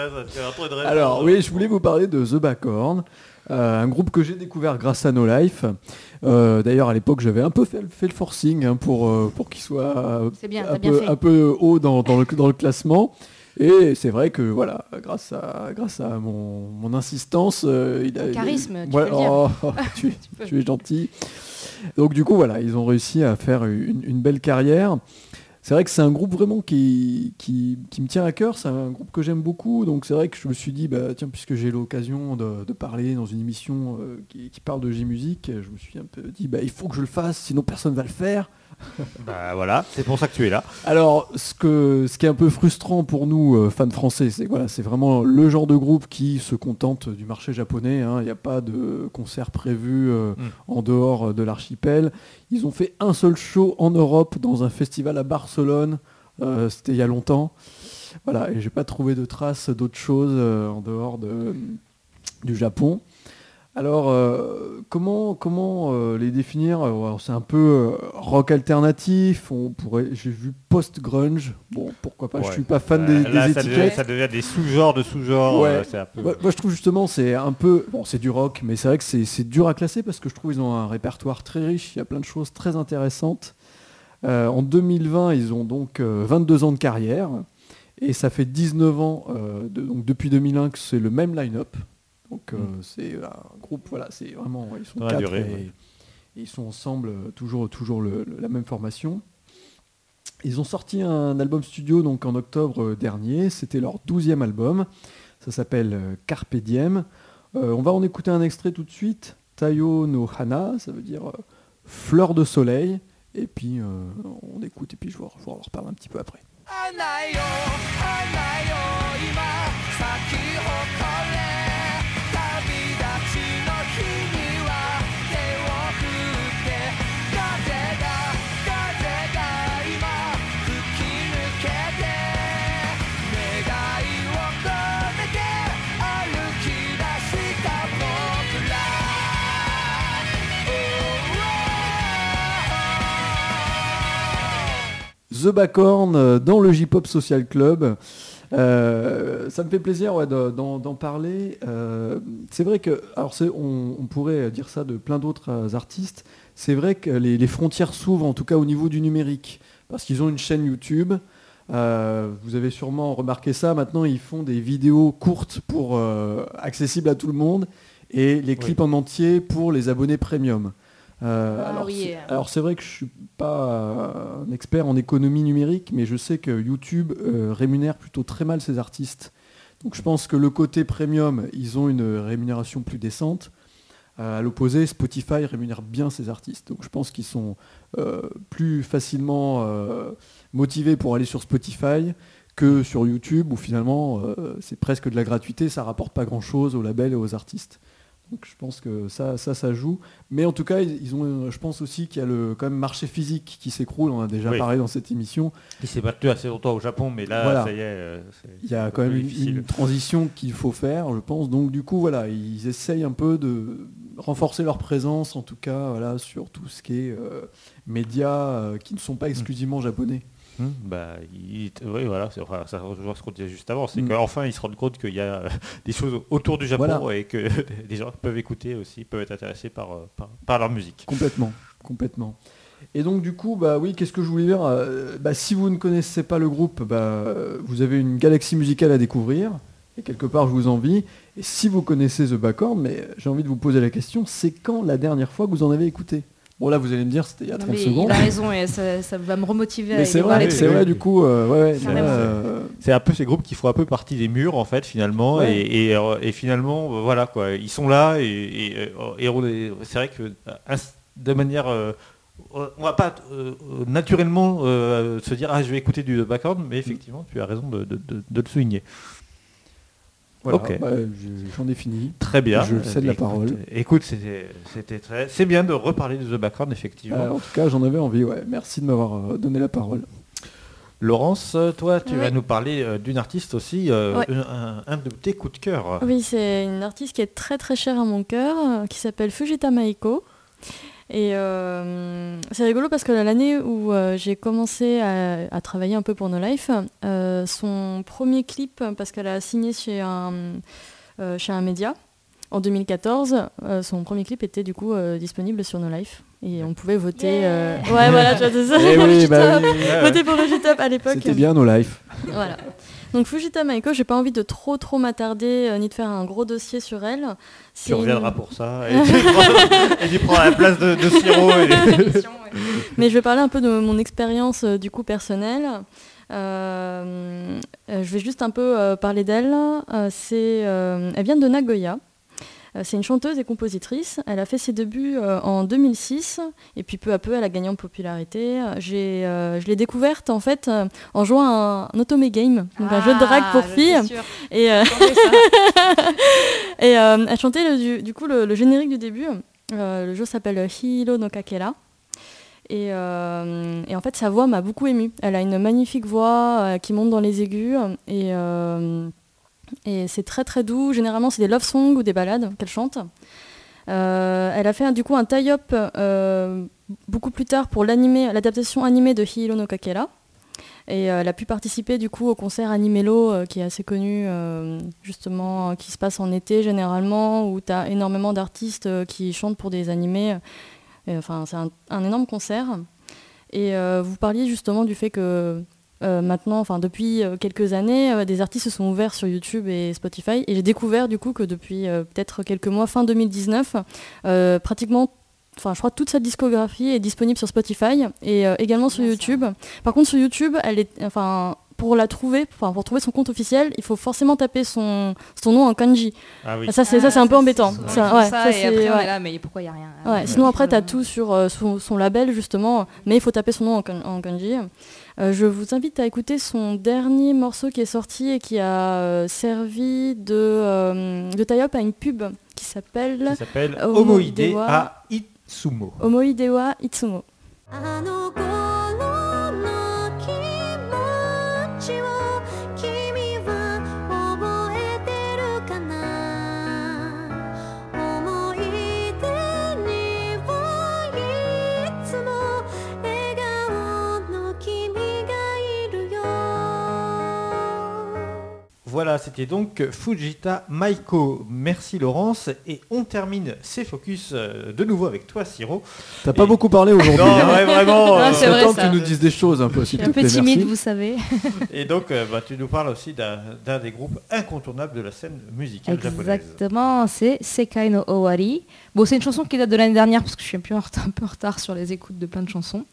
Speaker 2: répondre.
Speaker 3: Alors oui, je voulais vous parler de The Backhorn, euh, un groupe que j'ai découvert grâce à No Life. Euh, D'ailleurs, à l'époque, j'avais un peu fait, fait le forcing hein, pour, euh, pour qu'il soit
Speaker 5: bien,
Speaker 3: un, peu,
Speaker 5: fait.
Speaker 3: un peu haut dans, dans le, dans le classement. Et c'est vrai que voilà, grâce à, grâce à mon, mon insistance, euh, il a,
Speaker 5: Ton
Speaker 3: il a-
Speaker 5: charisme, tu
Speaker 3: Ouais,
Speaker 5: peux le dire.
Speaker 3: tu, es gentil. Donc du coup, voilà, ils ont réussi à faire une, une belle carrière. C'est vrai que c'est un groupe vraiment qui, me tient à cœur, c'est un groupe que j'aime beaucoup, donc c'est vrai que je me suis dit, bah, tiens, puisque j'ai l'occasion de, parler dans une émission euh, qui, parle de J-Musique, je me suis un peu dit, bah, il faut que je le fasse, sinon personne va le faire.
Speaker 2: Bah voilà, c'est pour ça que tu es là.
Speaker 3: Alors, ce, que, ce qui est un peu frustrant pour nous, euh, fans français, c'est voilà, c'est vraiment le genre de groupe qui se contente du marché japonais. hein. Il n'y a pas de concert prévu euh,
Speaker 2: Mm.
Speaker 3: en dehors de l'archipel. Ils ont fait un seul show en Europe dans un festival à Barcelone. euh, C'était il y a longtemps. Voilà, et j'ai pas trouvé de traces d'autres choses euh, en dehors de, du Japon. Alors, euh, comment, comment euh, les définir? C'est un peu euh, rock alternatif, on pourrait, j'ai vu post-grunge, bon pourquoi pas, je
Speaker 2: Ouais.
Speaker 3: suis pas fan des,
Speaker 2: là,
Speaker 3: des
Speaker 2: ça devient,
Speaker 3: étiquettes.
Speaker 2: ça devient des sous-genres de sous-genres.
Speaker 3: Ouais.
Speaker 2: peu...
Speaker 3: Moi, moi, je trouve justement c'est un peu bon c'est du rock mais c'est vrai que c'est dur à classer parce que je trouve ils ont un répertoire très riche il y a plein de choses très intéressantes en 2020 ils ont donc euh, 22 ans de carrière et ça fait 19 ans de- donc depuis 2001 que c'est le même line-up donc euh,
Speaker 2: Mm.
Speaker 3: c'est un groupe voilà c'est vraiment ils sont quatre
Speaker 2: durée,
Speaker 3: et,
Speaker 2: ouais.
Speaker 3: et ils sont ensemble euh, toujours toujours le- le- la même formation ils ont sorti un album studio donc en octobre euh, dernier. C'était leur douzième album. Ça s'appelle Carpe Diem. Euh, on va en écouter un extrait tout de suite. Tayo no Hana, ça veut dire euh, fleur de soleil. Et puis euh, on écoute et puis je vous, je vous en reparle un petit peu après. The Backhorn euh, dans le J-Pop Social Club. Euh, ça me fait plaisir ouais, d'en parler. Euh, c'est vrai que, alors c'est- on, on pourrait dire ça de plein d'autres artistes. C'est vrai que les, les frontières s'ouvrent, en tout cas au niveau du numérique, parce qu'ils ont une chaîne YouTube. Euh, vous avez sûrement remarqué ça. Maintenant, ils font des vidéos courtes pour accessibles à tout le monde et les clips en entier pour les abonnés premium. Euh,
Speaker 5: Ah
Speaker 3: alors,
Speaker 5: oui,
Speaker 3: c'est-
Speaker 5: euh.
Speaker 3: alors c'est vrai que je suis pas euh, un expert en économie numérique, mais je sais que YouTube euh, rémunère plutôt très mal ses artistes. Donc je pense que le côté premium, ils ont une rémunération plus décente. À l'opposé, Spotify rémunère bien ses artistes. Donc je pense qu'ils sont euh, plus facilement euh, motivés pour aller sur Spotify que sur YouTube où finalement euh, c'est presque de la gratuité, ça rapporte pas grand-chose aux labels et aux artistes. Donc je pense que ça, ça, ça joue. Mais en tout cas, ils ont, euh, je pense aussi qu'il y a le quand même marché physique qui s'écroule. On a déjà
Speaker 2: Oui.
Speaker 3: parlé dans cette émission.
Speaker 2: Il s'est battu assez longtemps au Japon, mais là,
Speaker 3: Voilà.
Speaker 2: ça y est. euh,
Speaker 3: Il y a quand même une, transition qu'il faut faire, je pense. Donc du coup, voilà, ils essayent un peu de renforcer leur présence, en tout cas, voilà, sur tout ce qui est euh, médias euh, qui ne sont pas exclusivement japonais.
Speaker 2: Hum, bah, il- oui, voilà, c'est- enfin, ça rejoint ce qu'on disait juste avant, c'est
Speaker 3: Mm.
Speaker 2: qu'enfin ils se rendent compte qu'il y a euh, des choses autour du Japon
Speaker 3: Voilà.
Speaker 2: et que des gens peuvent écouter aussi, peuvent être intéressés par, euh, par, par leur musique.
Speaker 3: Complètement, complètement. Et donc du coup, bah oui, qu'est-ce que je voulais dire Euh, bah, Si vous ne connaissez pas le groupe, bah, euh, vous avez une galaxie musicale à découvrir. Et quelque part, je vous envie. Et si vous connaissez The Backward, mais j'ai envie de vous poser la question, c'est quand la dernière fois que vous en avez écouté? Bon là, vous allez me dire, c'était il y a
Speaker 5: Non,
Speaker 3: 30
Speaker 5: mais
Speaker 3: secondes.
Speaker 5: il a raison et ça, ça va me remotiver à
Speaker 3: Mais c'est vrai, c'est vrai du coup, euh, ouais, euh,
Speaker 2: C'est un peu ces groupes qui font un peu partie des murs en fait finalement
Speaker 3: Ouais.
Speaker 2: et, et, euh, et finalement voilà quoi, ils sont là et, et, et on est- c'est vrai que de manière euh, on va pas euh, naturellement euh, se dire ah je vais écouter du background mais effectivement tu as raison de, de- de- de le souligner.
Speaker 3: Voilà,
Speaker 2: Ok.
Speaker 3: bah, je- j'en ai fini.
Speaker 2: Très bien.
Speaker 3: Je cède la parole.
Speaker 2: Écoute, c'était très c'est bien de reparler de The Background effectivement.
Speaker 3: Euh, en tout cas, j'en avais envie, ouais. Merci de m'avoir euh, donné la parole.
Speaker 2: Laurence, toi, tu
Speaker 4: Oui.
Speaker 2: vas nous parler euh, d'une artiste aussi, euh,
Speaker 4: Ouais.
Speaker 2: un, un de tes coups de cœur.
Speaker 4: Oui, c'est une artiste qui est très très chère à mon cœur, qui s'appelle Fujita Maiko. Et euh, c'est rigolo parce que l'année où euh, j'ai commencé à, à travailler un peu pour No Life, euh, son premier clip, parce qu'elle a signé chez un, euh, chez un média en 2014, euh, son premier clip était du coup euh, disponible sur No Life. Et on pouvait voter. euh, Ouais, voilà, tu vois, c'est ça.
Speaker 3: Eh oui, bah oui,
Speaker 2: Ouais, ouais.
Speaker 4: Voter pour Fujita à l'époque.
Speaker 3: C'était bien nos lives.
Speaker 4: Voilà. Donc Fujita Maiko, j'ai pas envie de trop trop m'attarder euh, ni de faire un gros dossier sur elle.
Speaker 2: Tu reviendras
Speaker 4: une-
Speaker 2: pour ça et tu prends, et tu prends la place de, de Siro. et-
Speaker 4: Mais je vais parler un peu de mon expérience euh, du coup personnelle. Euh, je vais juste un peu euh, parler d'elle. Euh, c'est, euh, elle vient de Nagoya. Euh, C'est une chanteuse et compositrice. Elle a fait ses débuts euh, en 2006 et puis peu à peu elle a gagné en popularité. Euh, J'ai, je l'ai découverte en fait en jouant à un Otome Game, donc un jeu de drague pour filles. Et, et elle chantait le- du, du coup le, le générique du début. Le jeu s'appelle Hiro no Kakera. Et, euh, et en fait, sa voix m'a beaucoup émue. Elle a une magnifique voix euh, qui monte dans les aigus. Et, euh, et c'est très très doux. Généralement, c'est des love songs ou des ballades qu'elle chante. Euh, elle a fait du coup un tie-up euh, beaucoup plus tard pour l'adaptation animée de Hiro no Kakera. Et euh, elle a pu participer du coup au concert Animelo qui est assez connu justement, qui se passe en été généralement, où tu as énormément d'artistes qui chantent pour des animés. Enfin, c'est un, énorme concert. Et vous parliez justement du fait que euh, maintenant, enfin depuis euh, quelques années, euh, des artistes se sont ouverts sur YouTube et Spotify. Et j'ai découvert du coup que depuis euh, peut-être quelques mois, fin 2019, euh, pratiquement, enfin je crois toute sa discographie est disponible sur Spotify et euh, également sur
Speaker 5: Bien ça.
Speaker 4: YouTube. Par contre, sur YouTube, elle est, enfin pour la trouver, pour trouver son compte officiel, il faut forcément taper son, son nom en kanji.
Speaker 2: Ah oui.
Speaker 4: Ça c'est ça c'est un peu embêtant.
Speaker 5: Ça,
Speaker 4: Ça, ouais, ça,
Speaker 5: et après, on
Speaker 4: ouais.
Speaker 5: est là, mais pourquoi il n'y a rien
Speaker 4: Ouais, sinon après tu as tout sur euh, son, son label justement, mais il faut taper son nom en kanji. Euh, je vous invite à écouter son dernier morceau qui est sorti et qui a euh, servi de, euh, de tie-up à une pub qui s'appelle
Speaker 2: Qui s'appelle
Speaker 4: Homo
Speaker 2: Homoide
Speaker 4: Idewa.
Speaker 2: à Itsumo.
Speaker 4: Omoidewa Itsumo.
Speaker 2: Voilà, c'était donc Fujita Maiko. Merci Laurence. Et on termine ces focus euh, de nouveau avec toi, Siro.
Speaker 3: T'as pas
Speaker 2: Et-
Speaker 3: beaucoup parlé aujourd'hui.
Speaker 2: Non,
Speaker 3: hein.
Speaker 2: ouais, vraiment. Euh,
Speaker 5: c'est vrai,
Speaker 3: que tu nous dises des choses un peu,
Speaker 5: suis un peu
Speaker 3: plaît.
Speaker 5: timide,
Speaker 3: merci.
Speaker 5: vous savez.
Speaker 2: Et donc, euh, bah, tu nous parles aussi d'un des groupes incontournables de la scène musicale japonaise.
Speaker 5: Exactement, c'est Sekai no Owari. Bon, c'est une chanson qui date de l'année dernière parce que je suis un peu, en retard, un peu en retard sur les écoutes de plein de chansons.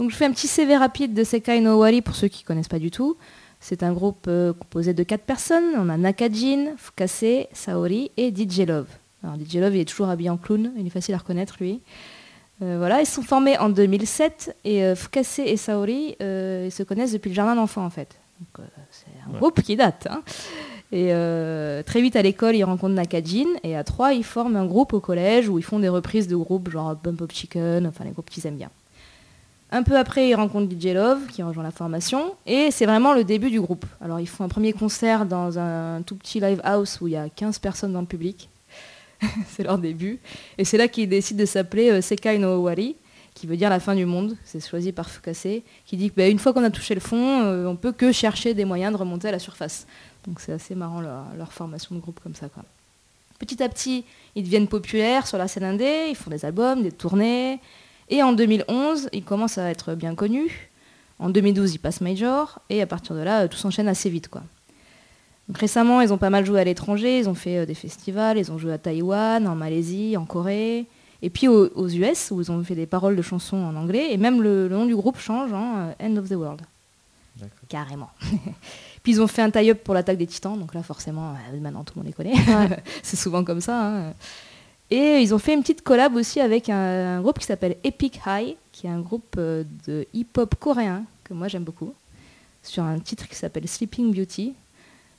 Speaker 5: Donc je fais un petit CV rapide de Sekai no Owari pour ceux qui connaissent pas du tout. C'est un groupe euh, composé de quatre personnes. On a Nakajin, Fukase, Saori et DJ Love. Alors DJ Love, il est toujours habillé en clown, il est facile à reconnaître lui. Euh, voilà, ils sont formés en 2007 et euh, Fukase et Saori, euh, ils se connaissent depuis le jardin d'enfants en fait. C'est un
Speaker 2: Ouais.
Speaker 5: groupe qui date. hein. Et très vite à l'école, ils rencontrent Nakajin et à trois, ils forment un groupe au collège où ils font des reprises de groupes genre Bump Up Chicken, enfin les groupes qu'ils aiment bien. Un peu après, ils rencontrent DJ Love qui rejoint la formation et c'est vraiment le début du groupe. Alors ils font un premier concert dans un tout petit live house où il y a 15 personnes dans le public. c'est leur début. Et c'est là qu'ils décident de s'appeler euh, Sekai no Owari, qui veut dire la fin du monde. C'est choisi par Fukase, qui dit que bah, une fois qu'on a touché le fond, euh, on peut que chercher des moyens de remonter à la surface. Donc c'est assez marrant leur, formation de groupe comme ça. Petit à petit, ils deviennent populaires sur la scène indé, ils font des albums, des tournées. Et en 2011, ils commencent à être bien connus. En 2012, ils passent major. Et à partir de là, euh, tout s'enchaîne assez vite. Quoi. Donc récemment, ils ont pas mal joué à l'étranger, ils ont fait euh, des festivals, ils ont joué à Taïwan, en Malaisie, en Corée, et puis aux, aux US, où ils ont fait des paroles de chansons en anglais, et même le, le nom du groupe change en euh, End of the World. Carrément. puis ils ont fait un tie-up pour l'attaque des titans, donc là forcément, euh, maintenant tout le monde les connaît. C'est souvent comme ça. hein. Et ils ont fait une petite collab aussi avec un, un groupe qui s'appelle Epic High, qui est un groupe euh, de hip-hop coréen, que moi j'aime beaucoup, sur un titre qui s'appelle Sleeping Beauty.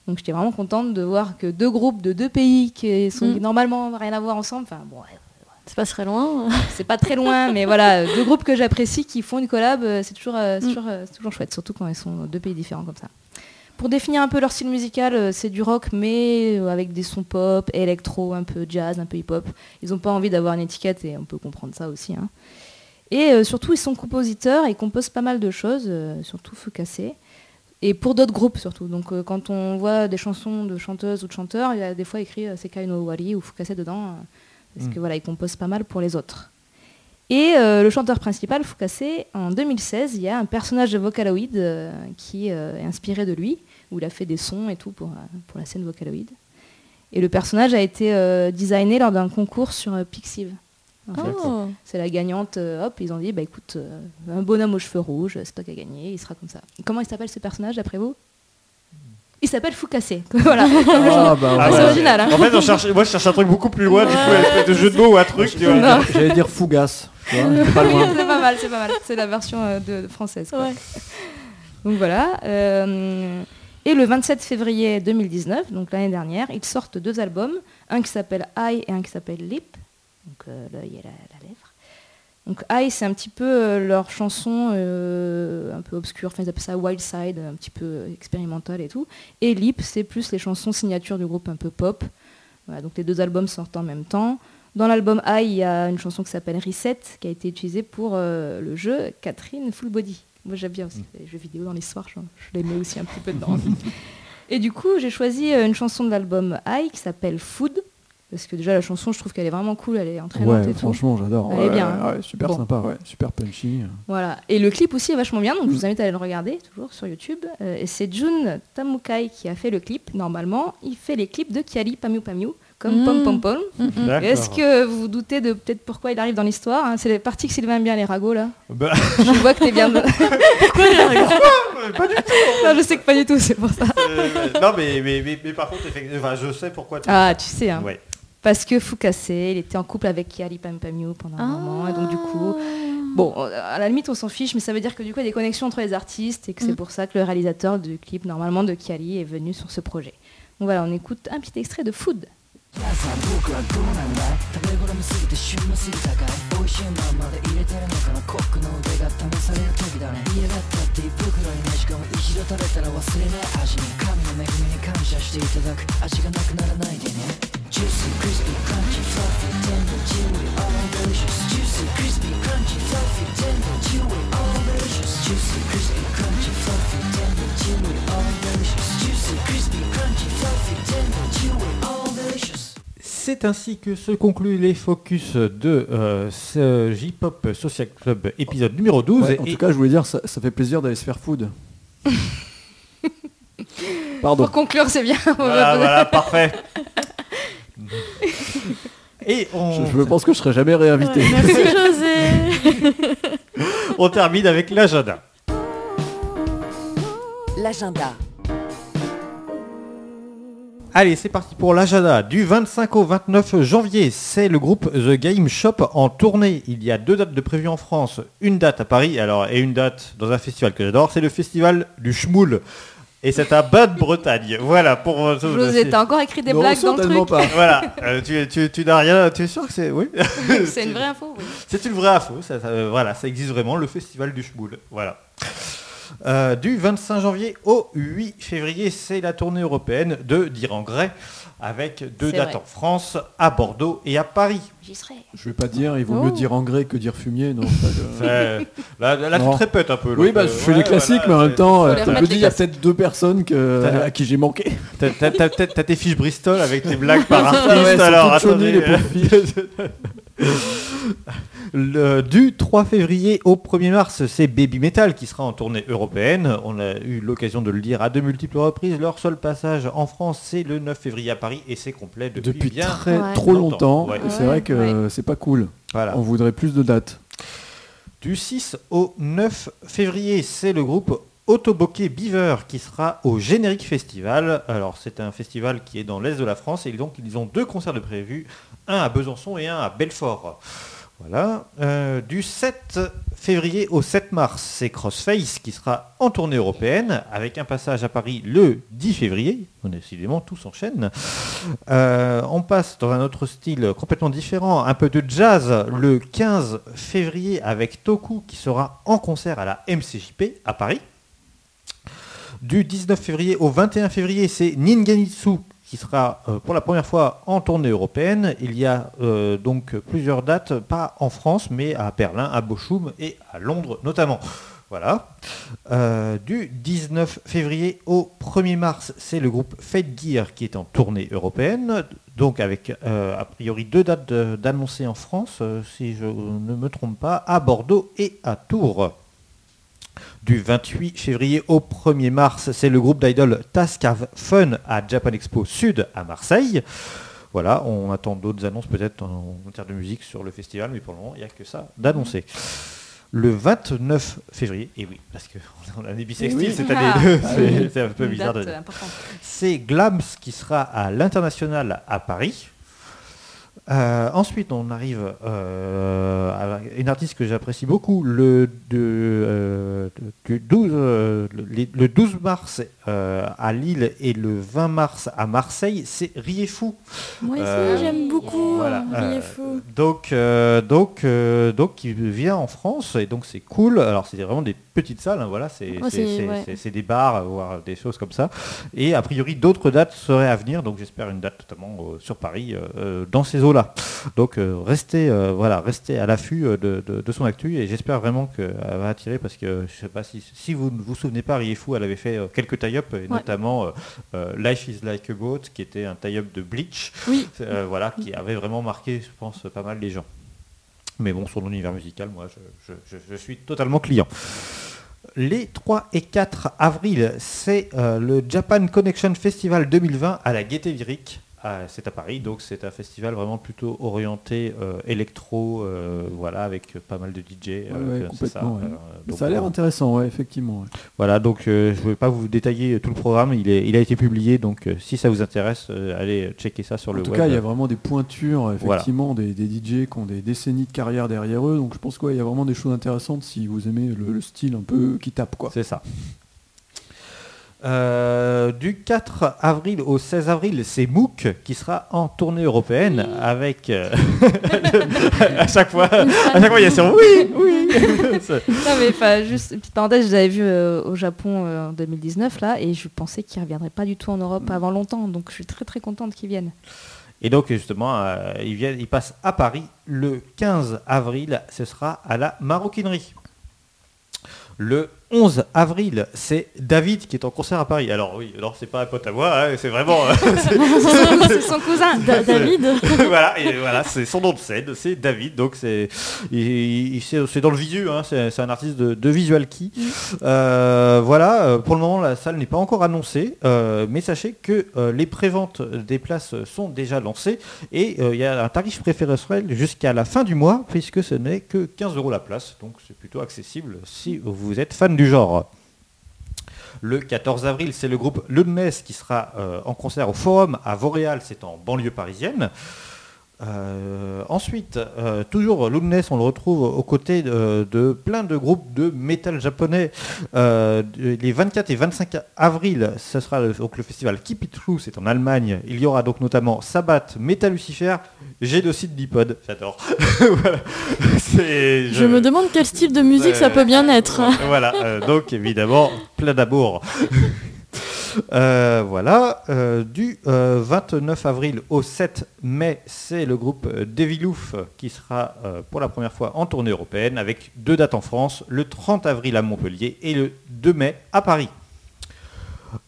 Speaker 5: Donc j'étais vraiment contente de voir que deux groupes de deux pays qui sont
Speaker 4: Mm.
Speaker 5: normalement rien à voir ensemble, enfin bon,
Speaker 4: C'est pas très loin.
Speaker 5: c'est pas très loin, mais voilà, deux groupes que j'apprécie qui font une collab, euh, c'est toujours, euh,
Speaker 4: Mm.
Speaker 5: toujours, euh, chouette, surtout quand ils sont dans deux pays différents comme ça. Pour définir un peu leur style musical, euh, c'est du rock, mais euh, avec des sons pop, électro, un peu jazz, un peu hip-hop. Ils n'ont pas envie d'avoir une étiquette et on peut comprendre ça aussi. hein. Et euh, surtout, ils sont compositeurs et ils composent pas mal de choses, surtout Fukase. Et pour d'autres groupes surtout. Donc quand on voit des chansons de chanteuses ou de chanteurs, il y a des fois écrit Sekai no Wari ou Fukase dedans, euh, parce
Speaker 2: Mm.
Speaker 5: que voilà, ils composent pas mal pour les autres. Et euh, le chanteur principal, Fukase, en 2016, il y a un personnage de Vocaloid euh, qui euh, est inspiré de lui, où il a fait des sons et tout pour, euh, pour la scène Vocaloid. Et le personnage a été euh, designé lors d'un concours sur euh, Pixiv. en fait.
Speaker 4: Oh.
Speaker 5: C'est la gagnante, euh, hop, ils ont dit, bah écoute, euh, un bonhomme aux cheveux rouges, c'est toi qui as gagné, il sera comme ça. Comment il s'appelle ce personnage d'après vous? Il s'appelle Fukase. voilà.
Speaker 3: Ah, bah,
Speaker 5: Ah,
Speaker 3: ouais.
Speaker 5: c'est original, hein.
Speaker 2: En fait, on cherche, moi je cherche un truc beaucoup plus loin, du coup, de jeu de mots ou un truc.
Speaker 3: J'allais dire Fougas. Tu vois, c'est pas loin.
Speaker 5: c'est pas mal, c'est pas mal. C'est la version euh, de, de française. quoi.
Speaker 4: Ouais.
Speaker 5: Donc voilà. euh, et le 27 février 2019, donc l'année dernière, ils sortent deux albums, un qui s'appelle Eye et un qui s'appelle Lip, donc euh, l'œil et la, la lèvre. Donc Eye, c'est un petit peu euh, leur chanson euh, un peu obscure, enfin ils appellent ça Wild Side, un petit peu expérimental et tout. Et Lip, c'est plus les chansons signatures du groupe un peu pop. Voilà, donc les deux albums sortent en même temps. Dans l'album Eye, il y a une chanson qui s'appelle Reset, qui a été utilisée pour euh, le jeu Catherine Full Body. Moi j'aime bien aussi les jeux vidéo dans l'histoire, je, je les mets aussi un petit peu dedans. Et du coup, j'ai choisi euh, une chanson de l'album Eye qui s'appelle Food, parce que déjà la chanson, je trouve qu'elle est vraiment cool, elle est entraînante
Speaker 3: Ouais,
Speaker 5: et tout.
Speaker 3: franchement, j'adore.
Speaker 5: Elle est bien,
Speaker 3: ouais,
Speaker 5: hein.
Speaker 3: super
Speaker 5: Bon.
Speaker 3: sympa, super punchy.
Speaker 5: Voilà. Et le clip aussi est vachement bien, donc je vous invite à aller le regarder, toujours sur YouTube. Euh, et c'est Jun Tamukai qui a fait le clip. Normalement, il fait les clips de Kiali Pamiu Pamiu, comme
Speaker 4: Mm.
Speaker 5: Pom Pom Pom.
Speaker 2: D'accord.
Speaker 5: Est-ce que vous vous doutez de peut-être pourquoi il arrive dans l'histoire hein? C'est les parties que Sylvain aime bien, les ragots, là.
Speaker 2: Bah,
Speaker 5: Je vois que t'es bien... pourquoi les ragots?
Speaker 2: Pas du
Speaker 5: Non, je sais que pas du tout, c'est pour ça.
Speaker 2: Euh, non, mais, mais, mais, mais par contre, effectivement, enfin, je sais pourquoi tu.
Speaker 5: Ah, tu sais, hein.
Speaker 2: Ouais.
Speaker 5: Parce que Fukase, il était en couple avec Kiali Pamiu pendant un moment, et donc du coup... Bon, à la limite, on s'en fiche, mais ça veut dire que du coup, il y a des connexions entre les artistes et que c'est
Speaker 4: Mm.
Speaker 5: pour ça que le réalisateur du clip, normalement, de Kiali, est venu sur ce projet. Donc voilà, on écoute un petit extrait de Food.
Speaker 7: 皆さん僕はどうなんだ食べ頃見すぎて旬の過ぎたかい。美味しいままで入れてるのかな？コックの腕が試される時だね。嫌がったって胃袋にねじ込む一度食べたら忘れない味に神の恵みに感謝していただく。味がなくならないでね。ジュースクリスピークンチ。フラッフィーテンダー。ジューウィーオーマイ
Speaker 5: デシャスジュースクリスピークランチ。フラッフィーテンダー。ジューウィーオーマイデシャスジュースクリスピークンチ。フラッフィーテンダー。ジーウィ
Speaker 2: C'est ainsi que se concluent les focus de euh, ce J-Pop Social Club épisode numéro 12.
Speaker 3: Ouais, en
Speaker 2: Et-
Speaker 3: tout cas, je voulais dire, ça, ça fait plaisir d'aller se faire food. Pardon.
Speaker 5: Pour conclure, c'est bien.
Speaker 2: voilà, voilà, parfait. Et
Speaker 3: Je,
Speaker 2: on,
Speaker 3: je pense que je serai jamais réinvité.
Speaker 4: Merci José.
Speaker 2: on termine avec l'agenda.
Speaker 1: L'agenda.
Speaker 2: Allez, c'est parti pour l'agenda. Du 25 au 29 janvier, c'est le groupe The Game Shop en tournée. Il y a deux dates de prévues en France. Une date à Paris, alors et une date dans un festival que j'adore, c'est le festival du Schmoul. Et c'est à Bade-Bretagne. Voilà, pour...
Speaker 5: José, t'as encore écrit des
Speaker 3: Non,
Speaker 5: blagues dans le truc
Speaker 3: pas.
Speaker 2: Voilà, euh, tu, tu, tu n'as rien... Tu es sûr que c'est... Oui?
Speaker 5: C'est une vraie info, oui.
Speaker 2: C'est une vraie info, ça, ça, euh, voilà, ça existe vraiment, le festival du Schmoul. Voilà. Euh, du 25 janvier au 8 février, c'est la tournée européenne de Dire en Grey, avec deux dates
Speaker 5: vrai.
Speaker 2: en France, à Bordeaux et à Paris.
Speaker 5: J'y serai.
Speaker 3: Je vais pas dire, il vaut
Speaker 4: Oh.
Speaker 3: mieux dire engrais que dire fumier. Non,
Speaker 2: là, tu te répètes un peu.
Speaker 3: Oui, bah,
Speaker 2: euh,
Speaker 3: je fais
Speaker 2: ouais,
Speaker 3: les classiques,
Speaker 2: voilà,
Speaker 3: mais en même temps, euh, je dis, il y a peut-être deux personnes que, à qui j'ai manqué.
Speaker 2: T'as tes fiches Bristol avec tes blagues par artiste,
Speaker 3: Ah ouais, elles sont
Speaker 2: alors attendez.
Speaker 3: les
Speaker 2: Le- du 3 février au 1er mars, c'est Baby Metal qui sera en tournée européenne. On a eu l'occasion de le dire à de multiples reprises. Leur seul passage en France, c'est le 9 février à Paris et c'est complet depuis,
Speaker 3: Depuis
Speaker 2: bien.
Speaker 3: très
Speaker 4: Ouais.
Speaker 3: trop
Speaker 2: longtemps. Ouais.
Speaker 3: C'est vrai que
Speaker 5: Ouais.
Speaker 3: c'est pas cool.
Speaker 2: Voilà.
Speaker 3: On voudrait plus de dates.
Speaker 2: Du 6 au 9 février, c'est le groupe Autoboké Beaver qui sera au Générique Festival. Alors c'est un festival qui est dans l'est de la France et donc ils ont deux concerts de prévus, un à Besançon et un à Belfort. Voilà. Euh, du 7 février au 7 mars, c'est Crossface qui sera en tournée européenne avec un passage à Paris le 10 février. On décidément tout s'enchaîne. Euh, on passe dans un autre style complètement différent, un peu de jazz, le 15 février avec Toku qui sera en concert à la MCJP à Paris. Du 19 février au 21 février, c'est Ninganitsu qui sera euh, pour la première fois en tournée européenne. Il y a euh, donc plusieurs dates, pas en France, mais à Berlin, à Bochum et à Londres notamment. Voilà. Euh, du 19 février au 1er mars, c'est le groupe Fate Gear qui est en tournée européenne, donc avec a priori deux dates d'annoncées en France, si je ne me trompe pas, à Bordeaux et à Tours. Du 28 février au 1er mars, c'est le groupe d'idol Tascave Fun à Japan Expo Sud à Marseille. Voilà, on attend d'autres annonces peut-être en matière de musique sur le festival, mais pour le moment, il n'y a que ça d'annoncer. Le 29 février, et oui, parce qu'on a des bisextiles
Speaker 3: Eh oui.
Speaker 2: cette
Speaker 5: Ah.
Speaker 2: année,
Speaker 3: Ah
Speaker 2: c'est
Speaker 3: oui.
Speaker 2: un peu bizarre de c'est Glams qui sera à l'international à Paris. Euh, ensuite, on arrive euh, à une artiste que j'apprécie beaucoup, le, de, euh, du 12, euh, le, le 12 mars à Lille et le 20 mars à Marseille, c'est Riefou.
Speaker 4: Moi aussi,
Speaker 2: Euh,
Speaker 4: j'aime beaucoup.
Speaker 2: Voilà, donc, donc, donc, il vient en France et donc c'est cool. Alors, c'est vraiment des petites salles, hein, voilà, c'est
Speaker 4: Ouais,
Speaker 2: c'est-
Speaker 4: ouais.
Speaker 2: des bars, voire des choses comme ça. Et a priori, d'autres dates seraient à venir. Donc, j'espère une date notamment sur Paris, dans ces Donc, euh, restez, euh, voilà, restez à l'affût euh, de, de- de son actu et j'espère vraiment qu'elle va attirer parce que je sais pas si, si vous ne vous souvenez pas, Riefou, elle avait fait quelques tie-up et notamment Life is like a boat, qui était un tie-up de Bleach.
Speaker 4: Oui.
Speaker 2: Voilà, qui avait vraiment marqué, je pense, pas mal les gens. Mais bon, son univers musical, moi, je, je- je- je suis totalement client. Les 3 et 4 avril, c'est euh, le Japan Connection Festival 2020 à la Gaieté Lyrique. C'est à Paris, donc c'est un festival vraiment plutôt orienté euh, électro, euh, voilà, avec pas mal de DJ.
Speaker 3: Ouais,
Speaker 2: euh,
Speaker 3: ouais,
Speaker 2: ça,
Speaker 3: complètement, ouais.
Speaker 2: donc,
Speaker 3: ça a l'air intéressant, effectivement.
Speaker 2: voilà, donc je ne vais pas vous détailler tout le programme, il, est, il a été publié, donc si ça vous intéresse, allez checker ça sur
Speaker 3: En
Speaker 2: le
Speaker 3: tout
Speaker 2: web.
Speaker 3: cas, il y a vraiment des pointures,
Speaker 2: Voilà.
Speaker 3: effectivement, des, des DJ qui ont des décennies de carrière derrière eux. Donc je pense qu'il y a vraiment des choses intéressantes si vous aimez le, le style un peu qui tape. quoi.
Speaker 2: C'est ça. Euh, du 4 avril au 16 avril, c'est MOOC qui sera en tournée européenne avec euh, à chaque fois, à chaque fois il y a sur oui, oui.
Speaker 5: Non mais enfin juste une petite parenthèse, je l'avais vu euh, au Japon en 2019 là et je pensais qu'il reviendrait pas du tout en Europe avant longtemps donc je suis très très contente qu'il vienne.
Speaker 2: Et donc justement, il, vient, il passe à Paris le 15 avril, ce sera à la maroquinerie. Le 11 avril, c'est David qui est en concert à Paris. Alors oui, alors c'est pas un pote à moi, hein, c'est vraiment... euh, c'est-
Speaker 5: son cousin.
Speaker 4: Da- David
Speaker 2: voilà, et voilà, c'est son nom de scène, c'est David, donc c'est dans le visu, hein, c'est un artiste de, de visual key. Euh, voilà, euh, pour le moment la salle n'est pas encore annoncée, euh, mais sachez que euh, les préventes des places sont déjà lancées et euh, il y a un tarif préférentiel jusqu'à la fin du mois puisque ce n'est que 15 euros la place, donc c'est plutôt accessible si vous êtes fan du genre. Le 14 avril, c'est le groupe Ludness qui sera euh, en concert au Forum à Vauréal, c'est en banlieue parisienne. Euh, ensuite, euh, toujours Ludness, on le retrouve aux côtés de, de plein de groupes de métal japonais. Euh, les 24 et 25 avril, ce sera le, donc le festival Keep It True, c'est en Allemagne. Il y aura donc notamment Sabbath, Metal Lucifer, Génocide Dipod, j'adore. Voilà. C'est-
Speaker 4: Je me demande quel style de musique ça peut bien être.
Speaker 2: voilà, donc évidemment, plein d'amour. Euh, voilà, euh, du euh, 29 avril au 7 mai, c'est le groupe euh, Devilouf qui sera euh, pour la première fois en tournée européenne avec deux dates en France, le 30 avril à Montpellier et le 2 mai à Paris.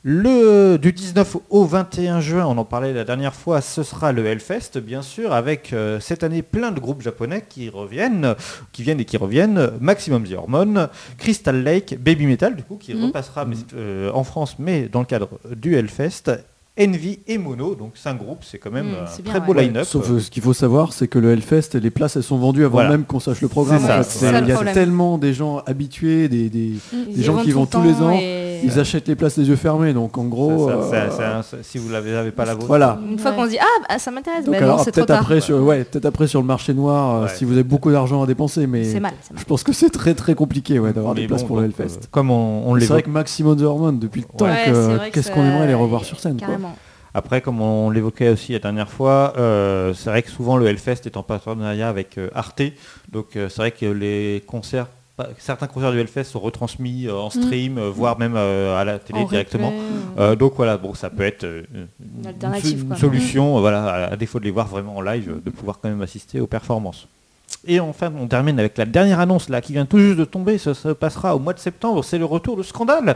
Speaker 2: Le, du 19 au 21 juin, on en parlait la dernière fois, ce sera le Hellfest, bien sûr, avec euh, cette année plein de groupes japonais qui reviennent, qui viennent et qui reviennent. Maximum The Hormone, Crystal Lake, Baby Metal, du coup, qui
Speaker 4: Mhm.
Speaker 2: repassera mais, euh, en France, mais dans le cadre du Hellfest. Envy et Mono, donc cinq groupes, c'est quand même
Speaker 5: Mhm,
Speaker 2: un
Speaker 5: bien,
Speaker 2: très beau
Speaker 5: ouais.
Speaker 2: line-up.
Speaker 3: Sauf euh, ce qu'il faut savoir, c'est que le Hellfest, les places, elles sont vendues avant
Speaker 2: Voilà.
Speaker 3: même qu'on sache le programme. En fait. Il y a tellement des gens habitués, des, gens qui vont tous les ans,
Speaker 5: et-
Speaker 3: ils achètent les places les yeux fermés. Donc en gros,
Speaker 2: Ça, ça, ça,
Speaker 3: euh,
Speaker 2: si vous l'avez avez pas la vôtre.
Speaker 3: voilà.
Speaker 5: Une fois
Speaker 4: Ouais.
Speaker 5: qu'on se dit ah bah, ça m'intéresse,
Speaker 3: Donc
Speaker 5: mais non
Speaker 3: alors
Speaker 5: c'est trop
Speaker 3: peut-être
Speaker 5: tard.
Speaker 3: après, sur, ouais, peut-être après sur le marché noir, euh,
Speaker 2: Ouais.
Speaker 3: si vous avez beaucoup d'argent à dépenser, mais
Speaker 5: mal.
Speaker 3: je pense que c'est très très compliqué d'avoir des places pour le Hellfest.
Speaker 2: comme on,
Speaker 3: c'est vrai que Maximum the Hormone, depuis le temps, qu'est-ce qu'on aimerait les revoir sur scène.
Speaker 2: Après, comme on l'évoquait aussi la dernière fois, euh, c'est vrai que souvent le Hellfest est en partenariat avec euh, Arte. Donc euh, c'est vrai que les concerts, pas- certains concerts du Hellfest sont retransmis en stream, euh, voire même euh, à la télé
Speaker 4: En
Speaker 2: directement.
Speaker 4: replay,
Speaker 2: donc voilà, bon, ça peut être une, solution, euh, voilà, à, à défaut de les voir vraiment en live, de pouvoir quand même assister aux performances. Et enfin, on termine avec la dernière annonce là qui vient tout juste de tomber. Ça se passera au mois de septembre. C'est le retour de Scandale.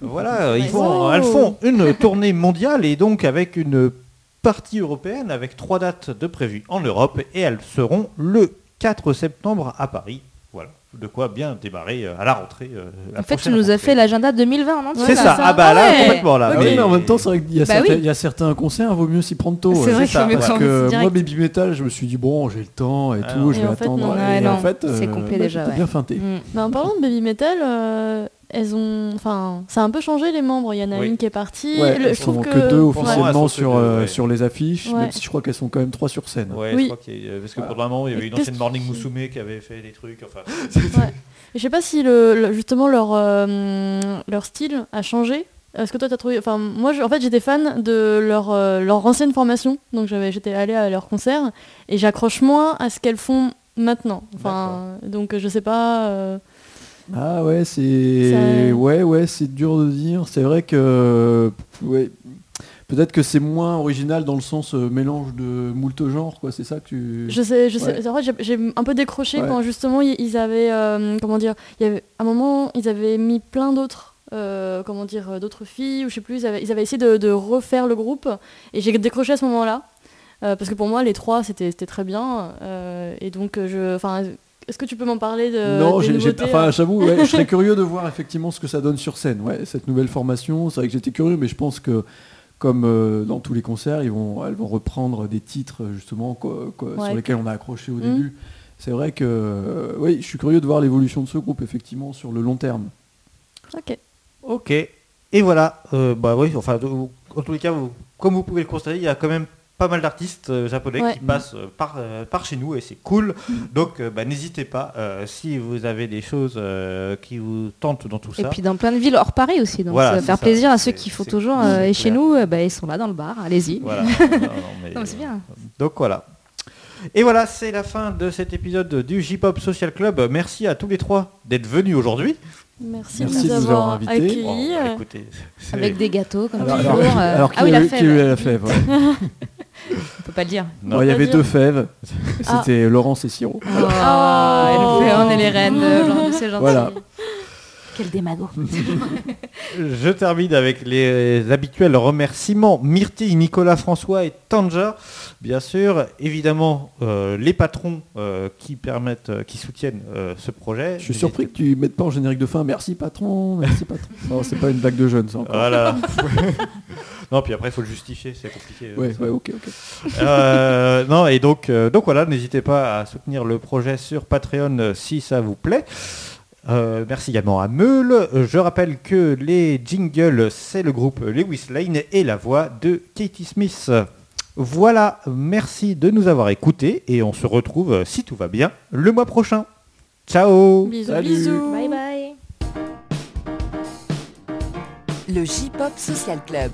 Speaker 2: Voilà, ils font,
Speaker 4: Oh.
Speaker 2: elles font une tournée mondiale et donc avec une partie européenne avec trois dates de prévues en Europe et elles seront le 4 septembre à Paris. Voilà, de quoi bien démarrer euh, à la rentrée. euh, la
Speaker 5: En fait, tu nous as fait l'agenda 2020 en entier.
Speaker 2: C'est ça. Ah bah là,
Speaker 5: ouais.
Speaker 2: complètement là.
Speaker 3: Mais en même temps, c'est vrai qu'il y, a
Speaker 5: Bah
Speaker 3: certains-
Speaker 5: oui.
Speaker 3: il y a certains concerts, vaut mieux s'y prendre tôt.
Speaker 5: C'est vrai
Speaker 2: ça,
Speaker 5: mieux
Speaker 3: Parce que moi, Baby Metal, je me suis dit, bon, j'ai le temps et
Speaker 2: Ah
Speaker 3: tout,
Speaker 2: non.
Speaker 3: je
Speaker 4: Et
Speaker 3: vais attendre.
Speaker 4: non.
Speaker 5: Non,
Speaker 3: en fait,
Speaker 5: c'est
Speaker 3: euh,
Speaker 5: complet
Speaker 3: bah,
Speaker 5: déjà,
Speaker 3: bien feinté.
Speaker 5: Mm.
Speaker 4: Mais en parlant de Baby Metal, euh, elles ont, enfin, ça a un peu changé les membres. Il y en a
Speaker 2: Oui.
Speaker 4: une qui est partie.
Speaker 3: Ouais,
Speaker 4: Le- je trouve
Speaker 3: sont
Speaker 4: que,
Speaker 3: que deux officiellement
Speaker 2: sont que
Speaker 3: sur,
Speaker 2: deux,
Speaker 3: euh,
Speaker 2: ouais.
Speaker 3: sur les affiches,
Speaker 4: Ouais.
Speaker 3: même si je crois qu'elles sont quand même trois sur scène.
Speaker 2: Ouais,
Speaker 4: Oui.
Speaker 2: je crois qu'il y a- parce que pour le moment, il y avait une ancienne Morning
Speaker 4: qui-
Speaker 2: Musume qui avait fait des trucs. Enfin,
Speaker 4: Ouais. Je sais pas si le, le- justement leur, euh, leur style a changé. Est-ce que toi t'as trouvé Enfin, moi, je- en fait, j'étais fan de leur, euh, leur ancienne formation, donc j'avais, j'étais allée à leur concert et j'accroche moins à ce qu'elles font maintenant. Enfin, donc je sais pas. euh,
Speaker 3: Ah ouais, c'est
Speaker 4: Ça-
Speaker 3: ouais ouais, c'est dur de dire. C'est vrai que ouais, peut-être que c'est moins original dans le sens euh, mélange de moult genres quoi. C'est ça que tu.
Speaker 4: Je sais, je sais.
Speaker 3: Ouais.
Speaker 4: En fait, j'ai- un peu décroché
Speaker 3: Ouais.
Speaker 4: quand justement ils, avaient, euh, comment dire, il y avait à un moment ils avaient mis plein d'autres, euh, comment dire, d'autres filles ou je sais plus. Ils avaient, ils avaient essayé de, de refaire le groupe et j'ai décroché à ce moment-là euh, parce que pour moi les trois c'était très bien et donc je, enfin, est-ce que tu peux m'en parler de
Speaker 3: non,
Speaker 4: des
Speaker 3: j'ai, j'ai-
Speaker 4: nouveautés,
Speaker 3: enfin,
Speaker 4: euh
Speaker 3: j'avoue, ouais, je serais curieux de voir effectivement ce que ça donne sur scène. Ouais, cette nouvelle formation, c'est vrai que j'étais curieux, mais je pense que comme euh, dans tous les concerts, ils vont, elles vont reprendre des titres justement quoi- quoi-
Speaker 4: Ouais.
Speaker 3: sur lesquels on a accroché au
Speaker 4: Mhm.
Speaker 3: début. C'est vrai que euh, oui, je suis curieux de voir l'évolution de ce groupe effectivement sur le long terme.
Speaker 4: Ok.
Speaker 2: ok. Et voilà. euh, bah oui. Enfin, en tous les cas, vous- comme vous pouvez le constater, il y a quand même pas mal d'artistes euh, japonais
Speaker 4: Ouais.
Speaker 2: qui passent euh, par, euh, par chez nous et c'est cool. Donc, euh, bah, n'hésitez pas euh, si vous avez des choses euh, qui vous tentent dans tout
Speaker 5: Et
Speaker 2: ça.
Speaker 5: puis dans plein de villes hors Paris aussi. Donc
Speaker 2: Voilà,
Speaker 5: ça va faire
Speaker 2: ça.
Speaker 5: plaisir à ceux qui font toujours. euh, et chez nous, euh, bah, ils sont là dans le bar. Allez-y.
Speaker 2: Voilà.
Speaker 5: C'est bien.
Speaker 2: Donc voilà. Et voilà, c'est la fin de cet épisode du J-Pop Social Club. Merci à tous les trois d'être venus aujourd'hui.
Speaker 4: Merci,
Speaker 3: Merci
Speaker 4: de nous
Speaker 3: avoir invités.
Speaker 2: bah, écoutez,
Speaker 5: Avec des gâteaux comme
Speaker 3: Alors,
Speaker 5: toujours.
Speaker 3: alors,
Speaker 5: euh,
Speaker 3: alors qui,
Speaker 5: ah oui,
Speaker 3: a
Speaker 5: la
Speaker 3: eu, qui a eu
Speaker 5: fève.
Speaker 3: la fève ouais.
Speaker 5: On peut pas le dire.
Speaker 3: Bon, Il y avait
Speaker 4: dire.
Speaker 3: deux fèves.
Speaker 4: Ah.
Speaker 3: C'était Laurence et Siro.
Speaker 5: Oh, elle nous fait, on est les reines c'est gentil.
Speaker 3: Voilà.
Speaker 5: Quel démago.
Speaker 2: Je termine avec les habituels remerciements. Myrtille, Nicolas, François et Tanja. Bien sûr, évidemment, euh, les patrons euh, qui permettent, euh, qui soutiennent euh, ce projet.
Speaker 3: Je suis surpris que tu mettes pas en générique de fin. Merci patron, merci patron. Non, c'est pas une blague de jeune, ça encore.
Speaker 2: Voilà. non, puis après, il faut le justifier, c'est compliqué.
Speaker 3: Ouais, ouais, ok, ok.
Speaker 2: Euh, non, et donc, euh, donc voilà, n'hésitez pas à soutenir le projet sur Patreon si ça vous plaît. Euh, merci également à Meule. Euh, Je rappelle que les jingles, c'est le groupe Lewis Lane et la voix de Katie Smith. Voilà, merci de nous avoir écoutés et on se retrouve, euh, si tout va bien, le mois prochain. Ciao
Speaker 4: Bisous,
Speaker 3: Salut.
Speaker 4: bisous.
Speaker 5: Bye bye
Speaker 1: Le J-Pop Social Club.